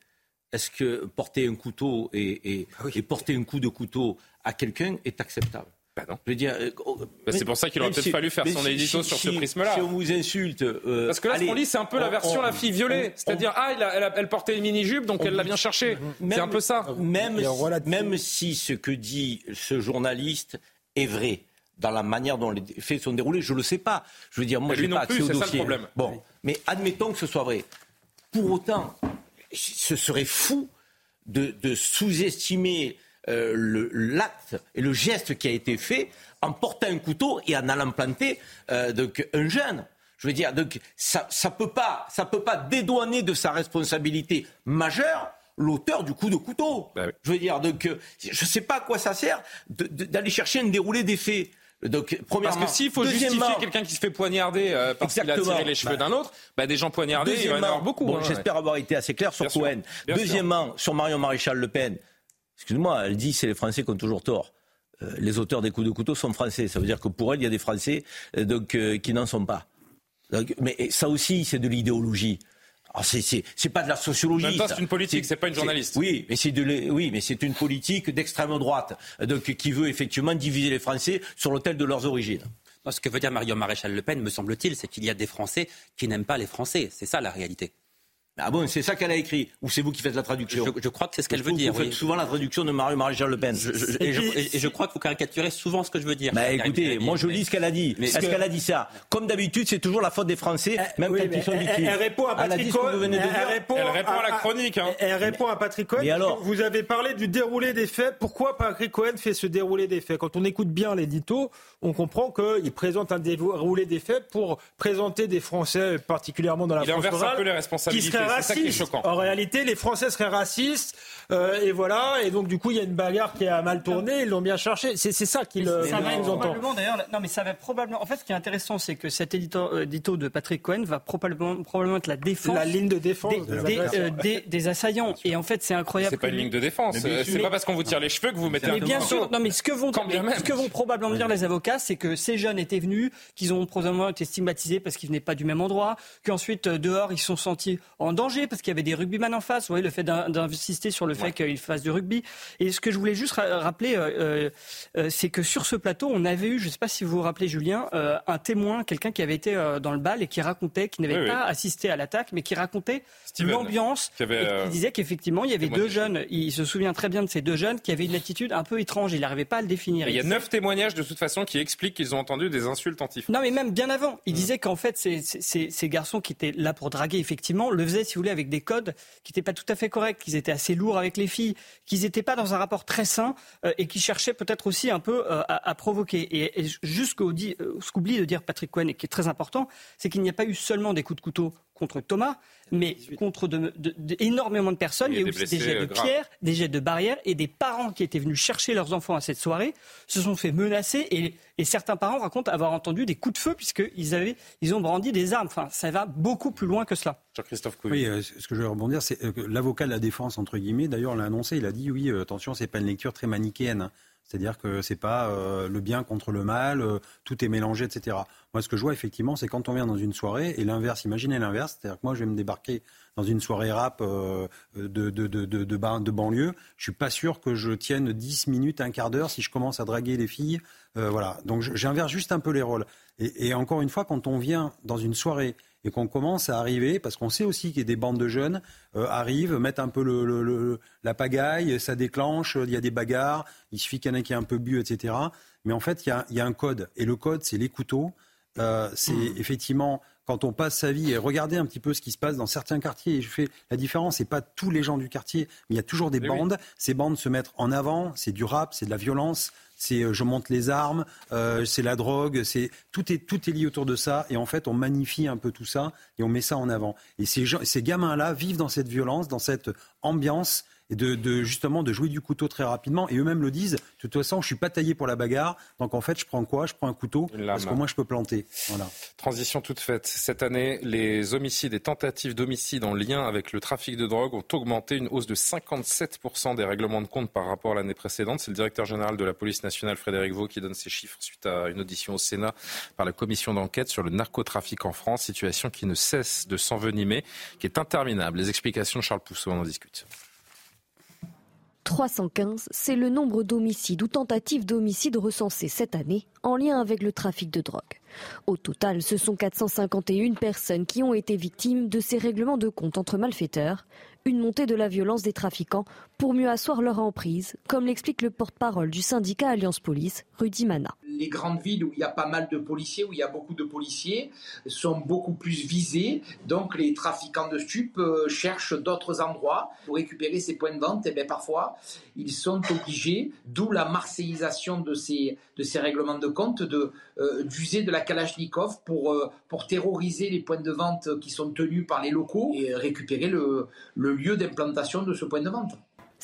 Est-ce que porter un couteau et, ah et porter un coup de couteau à quelqu'un est acceptable? Bah non. Je veux dire, euh, oh, bah, c'est pour ça qu'il aurait peut-être fallu faire son édito sur ce prisme-là. Si on vous insulte. Euh, Parce que là, ce qu'on lit, c'est un peu la version la fille violée. C'est-à-dire, ah, elle, elle, portait une mini-jupe, donc elle l'a bien cherché. C'est un peu ça. Même, même si ce que dit ce journaliste est vrai dans la manière dont les faits sont déroulés, je ne le sais pas. Je veux dire, moi, je n'ai pas accès au dossier. problème. Bon, mais admettons que ce soit vrai. Pour autant, ce serait fou de, de sous-estimer euh, l'acte et le geste qui a été fait en portant un couteau et en allant planter euh, donc, un jeune. Je veux dire, donc, ça ne peut, pas, ça peut pas dédouaner de sa responsabilité majeure l'auteur du coup de couteau. Bah je veux dire, donc, euh, je ne sais pas à quoi ça sert d'aller chercher un déroulé des faits. Donc, premièrement, parce que s'il faut justifier quelqu'un qui se fait poignarder parce qu'il a tiré les cheveux bah, d'un autre, bah, des gens poignardés, il y en avoir beaucoup. Hein, j'espère avoir été assez clair sur Cohen. Deuxièmement, sur Marion Maréchal Le Pen, excuse-moi, elle dit c'est les Français qui ont toujours tort. Euh, les auteurs des coups de couteau sont français. Ça veut dire que pour elle, il y a des Français euh, donc, euh, qui n'en sont pas. mais ça aussi, c'est de l'idéologie. Ah, c'est pas de la sociologie. c'est une politique, c'est pas une journaliste. Oui, mais c'est de oui, mais c'est une politique d'extrême droite, donc qui veut effectivement diviser les Français sur l'autel de leurs origines. ce que veut dire Marion Maréchal Le Pen, me semble-t-il, c'est qu'il y a des Français qui n'aiment pas les Français. C'est ça la réalité. Ah bon, c'est ça qu'elle a écrit Ou c'est vous qui faites la traduction je, crois que c'est ce qu'elle veut dire. Vous faites souvent la traduction de Marie Maréchal Le Pen. et, je, crois que vous caricaturez souvent ce que je veux dire. Bah, écoutez, moi je lis ce qu'elle a dit. Est-ce qu'elle a dit ça? Comme d'habitude, c'est toujours la faute des Français, eh, même quand ils sont victimes. Elle, répond à Patrick Cohen. Elle, répond, à, la chronique. Hein. Elle répond à Patrick Cohen. alors Vous avez parlé du déroulé des faits. Pourquoi Patrick Cohen fait ce déroulé des faits? Quand on écoute bien l'édito, on comprend qu'il présente un déroulé des faits pour présenter des Français, particulièrement dans la France rurale, un peu les responsabilités. Seraient racistes. En réalité, les Français seraient racistes, euh, et voilà. Et donc, du coup, il y a une bagarre qui a mal tourné. Ils l'ont bien cherché. C'est ça qu'il euh, nous entend. Non, mais ça va probablement. En fait, ce qui est intéressant, c'est que cet édito, édito, de Patrick Cohen va probablement, probablement être la défense. La ligne de défense des, des, assaillants. Et en fait, c'est incroyable. C'est pas une ligne de défense. C'est pas parce qu'on vous tire les cheveux que vous mettez. Mais bien sûr. Non, mais ce que vont, ce que vont probablement dire les avocats, c'est que ces jeunes étaient venus, qu'ils ont probablement été stigmatisés parce qu'ils venaient pas du même endroit, qu'ensuite euh, dehors ils se sont sentis en en danger parce qu'il y avait des rugbyman en face. Vous voyez, le fait d'insister sur le fait qu'il fasse du rugby. Et ce que je voulais juste rappeler, euh, euh, c'est que sur ce plateau, on avait eu, je ne sais pas si vous vous rappelez, Julien, un témoin, quelqu'un qui avait été dans le bal et qui racontait, qui n'avait pas assisté à l'attaque, mais qui racontait l'ambiance. Qui, qui disait qu'effectivement, il y avait deux jeunes. Il se souvient très bien de ces deux jeunes qui avaient une attitude un peu étrange. Il n'arrivait pas à le définir. Il y a neuf témoignages de toute façon qui expliquent qu'ils ont entendu des insultes anti Non, mais même bien avant. Il mm. disait qu'en fait, ces, ces, garçons qui étaient là pour draguer, effectivement, le faisaient, si vous voulez, avec des codes qui n'étaient pas tout à fait corrects, qu'ils étaient assez lourds avec les filles, qu'ils n'étaient pas dans un rapport très sain euh, et qui cherchaient peut-être aussi un peu euh, à, provoquer. Et, et jusqu'au euh, ce qu'oublie de dire Patrick Cohen et qui est très important, c'est qu'il n'y a pas eu seulement des coups de couteau contre Thomas, mais contre de, énormément de personnes. Il y a, eu aussi des jets de pierres, des jets de barrières et des parents qui étaient venus chercher leurs enfants à cette soirée se sont fait menacer et, certains parents racontent avoir entendu des coups de feu puisqu'ils avaient, ils ont brandi des armes. Enfin, ça va beaucoup plus loin que cela. Jean-Christophe Oui, euh, ce que je veux rebondir, c'est euh, que l'avocat de la défense, entre guillemets, d'ailleurs l'a annoncé, il a dit oui, euh, attention, c'est pas une lecture très manichéenne. C'est-à-dire que c'est pas le bien contre le mal, tout est mélangé, etc. Moi, ce que je vois effectivement, c'est quand on vient dans une soirée et l'inverse. Imaginez l'inverse, c'est-à-dire que moi, je vais me débarquer dans une soirée rap de, de, de, de, de, banlieue. Je suis pas sûr que je tienne 10 minutes, un quart d'heure si je commence à draguer les filles. voilà. Donc, j'inverse juste un peu les rôles. Et, et encore une fois, quand on vient dans une soirée et qu'on commence à arriver, parce qu'on sait aussi qu'il y a des bandes de jeunes euh, arrivent, mettent un peu le, la pagaille, ça déclenche, il y a des bagarres, il suffit qu'il y en ait qui ait un peu bu, etc. Mais en fait, il y a, il y a un code, et le code, c'est les couteaux. Euh, c'est mmh. effectivement quand on passe sa vie et regardez un petit peu ce qui se passe dans certains quartiers. Et je fais la différence, c'est pas tous les gens du quartier, mais il y a toujours des bandes. Ces bandes se mettent en avant, c'est du rap, c'est de la violence, c'est euh, je monte les armes, euh, c'est la drogue, c'est tout est tout est lié autour de ça et en fait on magnifie un peu tout ça et on met ça en avant. Et ces, ces gamins-là vivent dans cette violence, dans cette ambiance et de, justement de jouer du couteau très rapidement. Et eux-mêmes le disent, de toute façon, je suis pas taillé pour la bagarre, donc en fait, je prends quoi? Je prends un couteau, parce qu'au moins je peux planter. Voilà. Transition toute faite. Cette année, les homicides et tentatives d'homicide en lien avec le trafic de drogue ont augmenté, une hausse de 57% des règlements de compte par rapport à l'année précédente. C'est le directeur général de la police nationale, Frédéric Vaux, qui donne ces chiffres suite à une audition au Sénat par la commission d'enquête sur le narcotrafic en France, situation qui ne cesse de s'envenimer, qui est interminable. Les explications de Charles Pousseau, on en discute. 315, c'est le nombre d'homicides ou tentatives d'homicides recensés cette année en lien avec le trafic de drogue. Au total, ce sont 451 personnes qui ont été victimes de ces règlements de compte entre malfaiteurs, une montée de la violence des trafiquants pour mieux asseoir leur emprise, comme l'explique le porte-parole du syndicat Alliance Police, Rudy Mana. Les grandes villes où il y a pas mal de policiers, où il y a beaucoup de policiers, sont beaucoup plus visées. Donc les trafiquants de stupes euh, cherchent d'autres endroits pour récupérer ces points de vente. Et bien parfois, ils sont obligés, d'où la marseillisation de ces, de ces règlements de compte, de, euh, d'user de la Kalachnikov pour, euh, pour terroriser les points de vente qui sont tenus par les locaux et récupérer le, le lieu d'implantation de ce point de vente.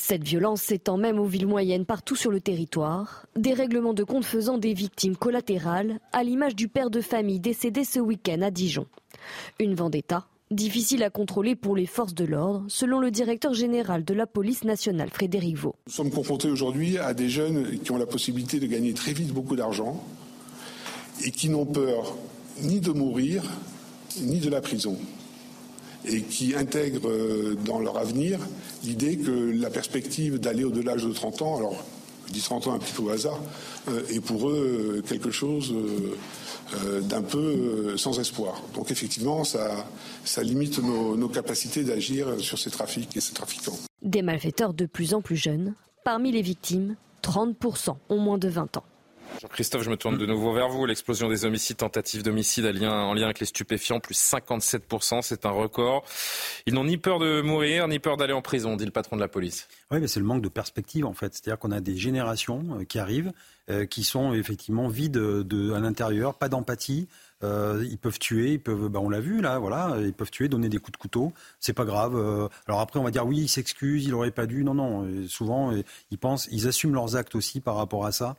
Cette violence s'étend même aux villes moyennes partout sur le territoire, des règlements de compte faisant des victimes collatérales, à l'image du père de famille décédé ce week-end à Dijon. Une vendetta difficile à contrôler pour les forces de l'ordre, selon le directeur général de la police nationale, Frédéric Vaux. Nous sommes confrontés aujourd'hui à des jeunes qui ont la possibilité de gagner très vite beaucoup d'argent et qui n'ont peur ni de mourir, ni de la prison et qui intègrent euh, dans leur avenir l'idée que la perspective d'aller au-delà de 30 ans, alors je dis 30 ans un petit peu au hasard, euh, est pour eux euh, quelque chose d'un peu sans espoir. Donc effectivement, ça, limite nos, nos capacités d'agir sur ces trafics et ces trafiquants. Des malfaiteurs de plus en plus jeunes. Parmi les victimes, 30% ont moins de 20 ans. Jean-Christophe, je me tourne de nouveau vers vous. L'explosion des homicides, tentatives d'homicide en lien avec les stupéfiants, plus 57%, c'est un record. Ils n'ont ni peur de mourir, ni peur d'aller en prison, dit le patron de la police. Oui, mais c'est le manque de perspective en fait. C'est-à-dire qu'on a des générations euh, qui arrivent, euh, qui sont effectivement vides de, à l'intérieur, pas d'empathie. Euh, ils peuvent tuer, ils peuvent, bah, on l'a vu là, voilà, ils peuvent tuer, donner des coups de couteau, c'est pas grave. alors après, on va dire oui, ils s'excusent, il aurait pas dû. Non, non. souvent, ils pensent, ils assument leurs actes aussi par rapport à ça.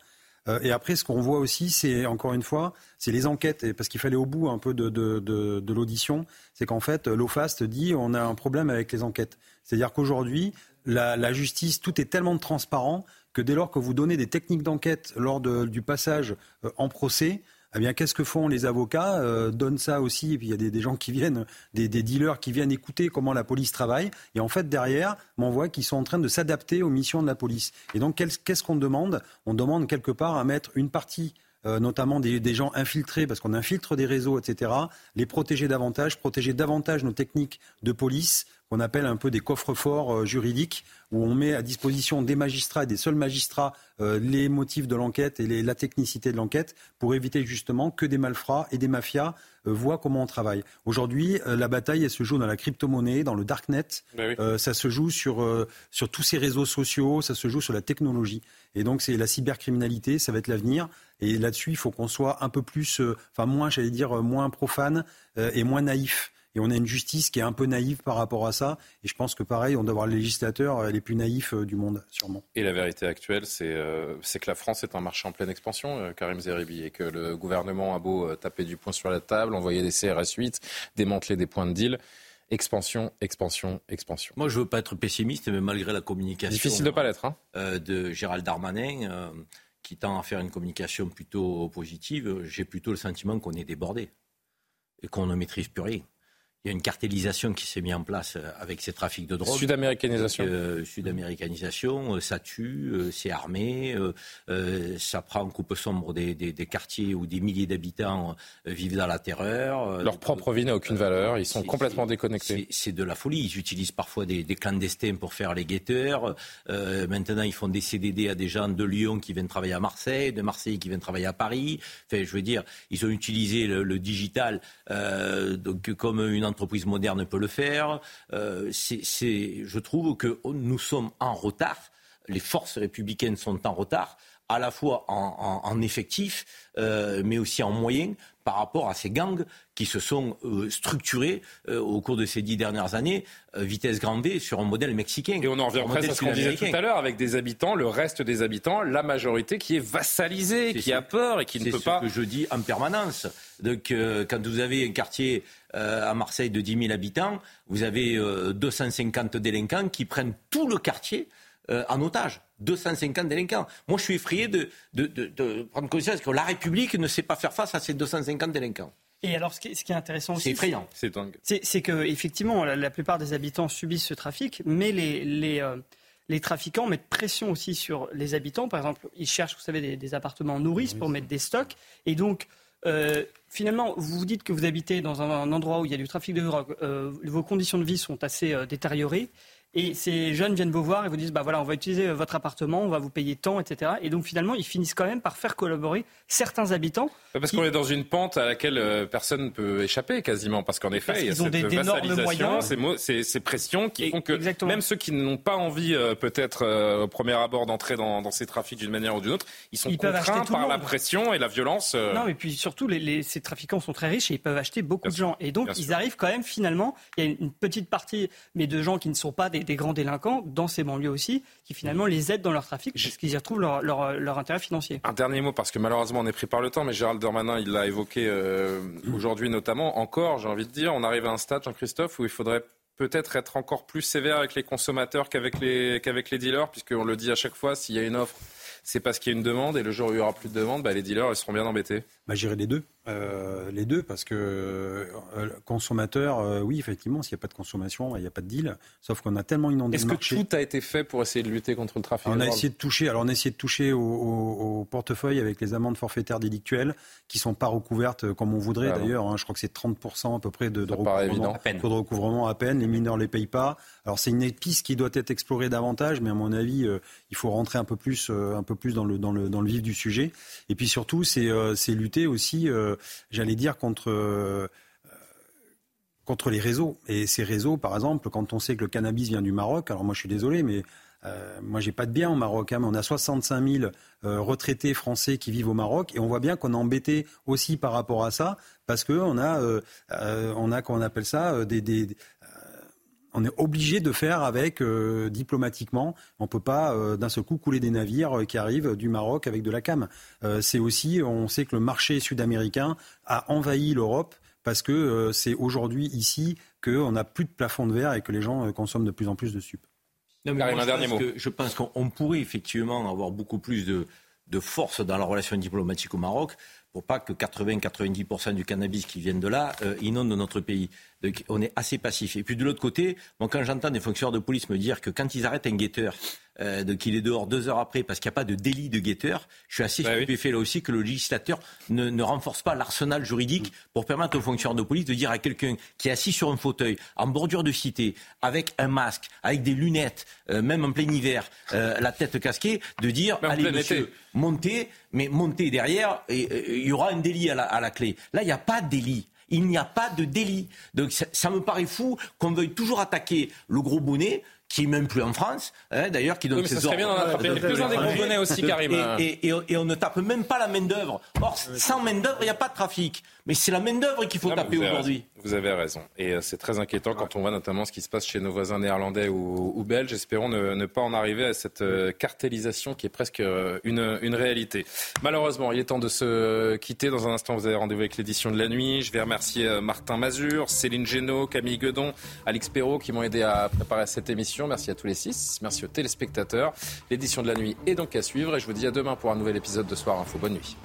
Euh, et après, ce qu'on voit aussi, c'est encore une fois, c'est les enquêtes, parce qu'il fallait au bout un peu de, de, l'audition, c'est qu'en fait, l'OFAST dit on a un problème avec les enquêtes. C'est-à-dire qu'aujourd'hui, la, justice, tout est tellement transparent que dès lors que vous donnez des techniques d'enquête lors du passage euh, en procès, eh bien, qu'est-ce que font les avocats? Euh, ça aussi, et puis il y a des, gens qui viennent, des, dealers qui viennent écouter comment la police travaille, et en fait, derrière, on voit qu'ils sont en train de s'adapter aux missions de la police. Et donc, qu'est-ce qu'on demande? On demande quelque part à mettre une partie euh, notamment des, des, gens infiltrés, parce qu'on infiltre des réseaux, etc., les protéger davantage, protéger davantage nos techniques de police, qu'on appelle un peu des coffres-forts euh, juridiques, où on met à disposition des magistrats et des seuls magistrats euh, les motifs de l'enquête et la technicité de l'enquête, pour éviter justement que des malfrats et des mafias euh, voient comment on travaille. Aujourd'hui, la bataille, elle se joue dans la crypto-monnaie, dans le darknet, ben ça se joue sur, sur tous ces réseaux sociaux, ça se joue sur la technologie. Et donc, c'est la cybercriminalité, ça va être l'avenir. Et là-dessus, il faut qu'on soit un peu plus, enfin moins, j'allais dire, moins profane et moins naïf. Et on a une justice qui est un peu naïve par rapport à ça. Et je pense que pareil, on doit avoir le législateur les plus naïfs euh, du monde, sûrement. Et la vérité actuelle, c'est euh, que la France est un marché en pleine expansion, euh, Karim Zeribi, et que le gouvernement a beau taper du poing sur la table, envoyer des CRS 8, démanteler des points de deal. Expansion, expansion, expansion. Moi, je ne veux pas être pessimiste, mais malgré la communication. Difficile de pas l'être. Hein. de Gérald Darmanin, qui tend à faire une communication plutôt positive, j'ai plutôt le sentiment qu'on est débordé et qu'on ne maîtrise plus rien il y a une cartélisation qui s'est mise en place euh, avec ces trafics de drogue. Sud-américanisation. Euh, Sud-américanisation, euh, ça tue, c'est armé, ça prend en coupe sombre des, quartiers où des milliers d'habitants vivent dans la terreur. Leur propre vie n'a aucune valeur, ils sont complètement déconnectés. C'est de la folie, ils utilisent parfois des, clandestins pour faire les guetteurs. maintenant, ils font des CDD à des gens de Lyon qui viennent travailler à Marseille, de Marseille qui viennent travailler à Paris. Enfin, je veux dire, ils ont utilisé le, le digital donc, comme une entreprise moderne peut le faire. Euh, je trouve que nous sommes en retard. Les forces républicaines sont en retard à la fois en, effectif, euh, mais aussi en moyens par rapport à ces gangs qui se sont euh, structurés au cours de ces dix dernières années, vitesse grand V, sur un modèle mexicain. Et on en revient presque à ce qu'on disait tout à l'heure, avec des habitants, le reste des habitants, la majorité qui est vassalisée, qui a peur et qui ne peut pas... C'est ce que je dis en permanence. Donc, quand vous avez un quartier à Marseille de 10 000 habitants, vous avez 250 délinquants qui prennent tout le quartier en otage. 250 délinquants. Moi, je suis effrayé de, prendre conscience que la République ne sait pas faire face à ces 250 délinquants. Et alors, ce qui est, intéressant aussi, c'est effrayant. C'est que effectivement, la, plupart des habitants subissent ce trafic, mais les, les, euh, les, trafiquants mettent pression aussi sur les habitants. Par exemple, ils cherchent, vous savez, des, appartements nourrices pour mettre des stocks, et donc. Euh, finalement, vous vous dites que vous habitez dans un, endroit où il y a du trafic de drogue, euh, vos conditions de vie sont assez détériorées, et ces jeunes viennent vous voir et vous disent bah voilà, on va utiliser votre appartement, on va vous payer tant, etc. Et donc finalement, ils finissent quand même par faire collaborer certains habitants. Parce qu'on est dans une pente à laquelle euh, personne ne peut échapper quasiment. Parce qu'en effet, il y a cette vassalisation, ces, ces, pressions qui font que même ceux qui n'ont pas envie euh, peut-être euh, au premier abord d'entrer dans, ces trafics d'une manière ou d'une autre, ils sont contraints par la pression et la violence. Non, et puis surtout, les, ces trafiquants sont très riches et ils peuvent acheter beaucoup de gens. Et donc, ils arrivent quand même finalement, il y a une petite partie, mais de gens qui ne sont pas des des, grands délinquants dans ces banlieues aussi, qui finalement les aident dans leur trafic parce qu'ils y retrouvent leur, leur, intérêt financier. Un dernier mot, parce que malheureusement on est pris par le temps, mais Gérald Darmanin, il l'a évoqué euh, aujourd'hui notamment. Encore, j'ai envie de dire, on arrive à un stade, Jean-Christophe, où il faudrait peut-être être encore plus sévère avec les consommateurs qu'avec les, qu'avec les dealers, puisqu'on le dit à chaque fois, s'il y a une offre, c'est parce qu'il y a une demande, et le jour où il n'y aura plus de demande, bah, les dealers ils seront bien embêtés. Bah, J'irai les deux. Euh, les deux, parce que euh, consommateur, euh, oui, effectivement, s'il n'y a pas de consommation, il n'y a pas de deal. Sauf qu'on a tellement inondé le marché. Est-ce que tout a été fait pour essayer de lutter contre le trafic On a essayé de toucher. Alors, on a essayé de toucher au, portefeuille avec les amendes forfaitaires délictuelles, qui sont pas recouvertes comme on voudrait. D'ailleurs, hein. je crois que c'est 30% à peu près de, de recouvrement, de recouvrement à peine. Les mineurs les payent pas. Alors, c'est une piste qui doit être explorée davantage, mais à mon avis, il faut rentrer un peu plus, un peu plus dans le dans le dans le vif du sujet. Et puis surtout, c'est c'est lutter aussi j'allais dire, contre euh, contre les réseaux. Et ces réseaux, par exemple, quand on sait que le cannabis vient du Maroc, alors moi je suis désolé, mais euh, moi j'ai pas de bien au Maroc, hein, mais on a 65 000 euh, retraités français qui vivent au Maroc, et on voit bien qu'on est embêté aussi par rapport à ça, parce qu'on a, on a, qu'on appelle ça, des on est obligé de faire avec euh, diplomatiquement. On peut pas euh, d'un seul coup couler des navires euh, qui arrivent du Maroc avec de la cam. c'est aussi, on sait que le marché sud-américain a envahi l'Europe parce que c'est aujourd'hui ici qu'on n'a plus de plafond de verre et que les gens consomment de plus en plus de sup. Non, mais un dernier mot. je pense qu'on pourrait effectivement avoir beaucoup plus de, de force dans la relation diplomatique au Maroc pour pas que 80-90% du cannabis qui viennent de là euh, inonde notre pays. Donc, on est assez passif. Et puis de l'autre côté, quand j'entends des fonctionnaires de police me dire que quand ils arrêtent un guetteur, euh, qu'il est dehors deux heures après parce qu'il n'y a pas de délit de guetteur, je suis assez bah stupéfait là aussi que le législateur ne, ne renforce pas l'arsenal juridique pour permettre aux fonctionnaires de police de dire à quelqu'un qui est assis sur un fauteuil, en bordure de cité, avec un masque, avec des lunettes, euh, même en plein hiver, euh, la tête casquée, de dire allez monsieur, montez, mais montez derrière, et il y aura un délit à la, à la clé. Là, il n'y a pas de délit il n'y a pas de délit. Donc ça, me paraît fou qu'on veuille toujours attaquer le gros bonnet qui est même plus en France, hein, d'ailleurs, qui donne oui, ses ordres. bien d'en attraper quelques-uns des aussi, Karim. Et, et, et, on ne tape même pas la main-d'œuvre. Or, sans main-d'œuvre, il n'y a pas de trafic. Mais c'est la main-d'œuvre qu'il faut taper aujourd'hui. Vous avez raison. Et euh, c'est très inquiétant quand on voit notamment ce qui se passe chez nos voisins néerlandais ou, belges. Espérons ne, pas en arriver à cette euh, cartélisation qui est presque euh, une, une, réalité. Malheureusement, il est temps de se quitter. Dans un instant, vous avez rendez-vous avec l'édition de la nuit. Je vais remercier Martin Mazur, Céline Génaud, Camille Guedon, Alix Perrault qui m'ont aidé à préparer cette Merci à tous les six. Merci aux téléspectateurs. L'édition de la nuit est donc à suivre et je vous dis à demain pour un nouvel épisode de Soir Info. Bonne nuit.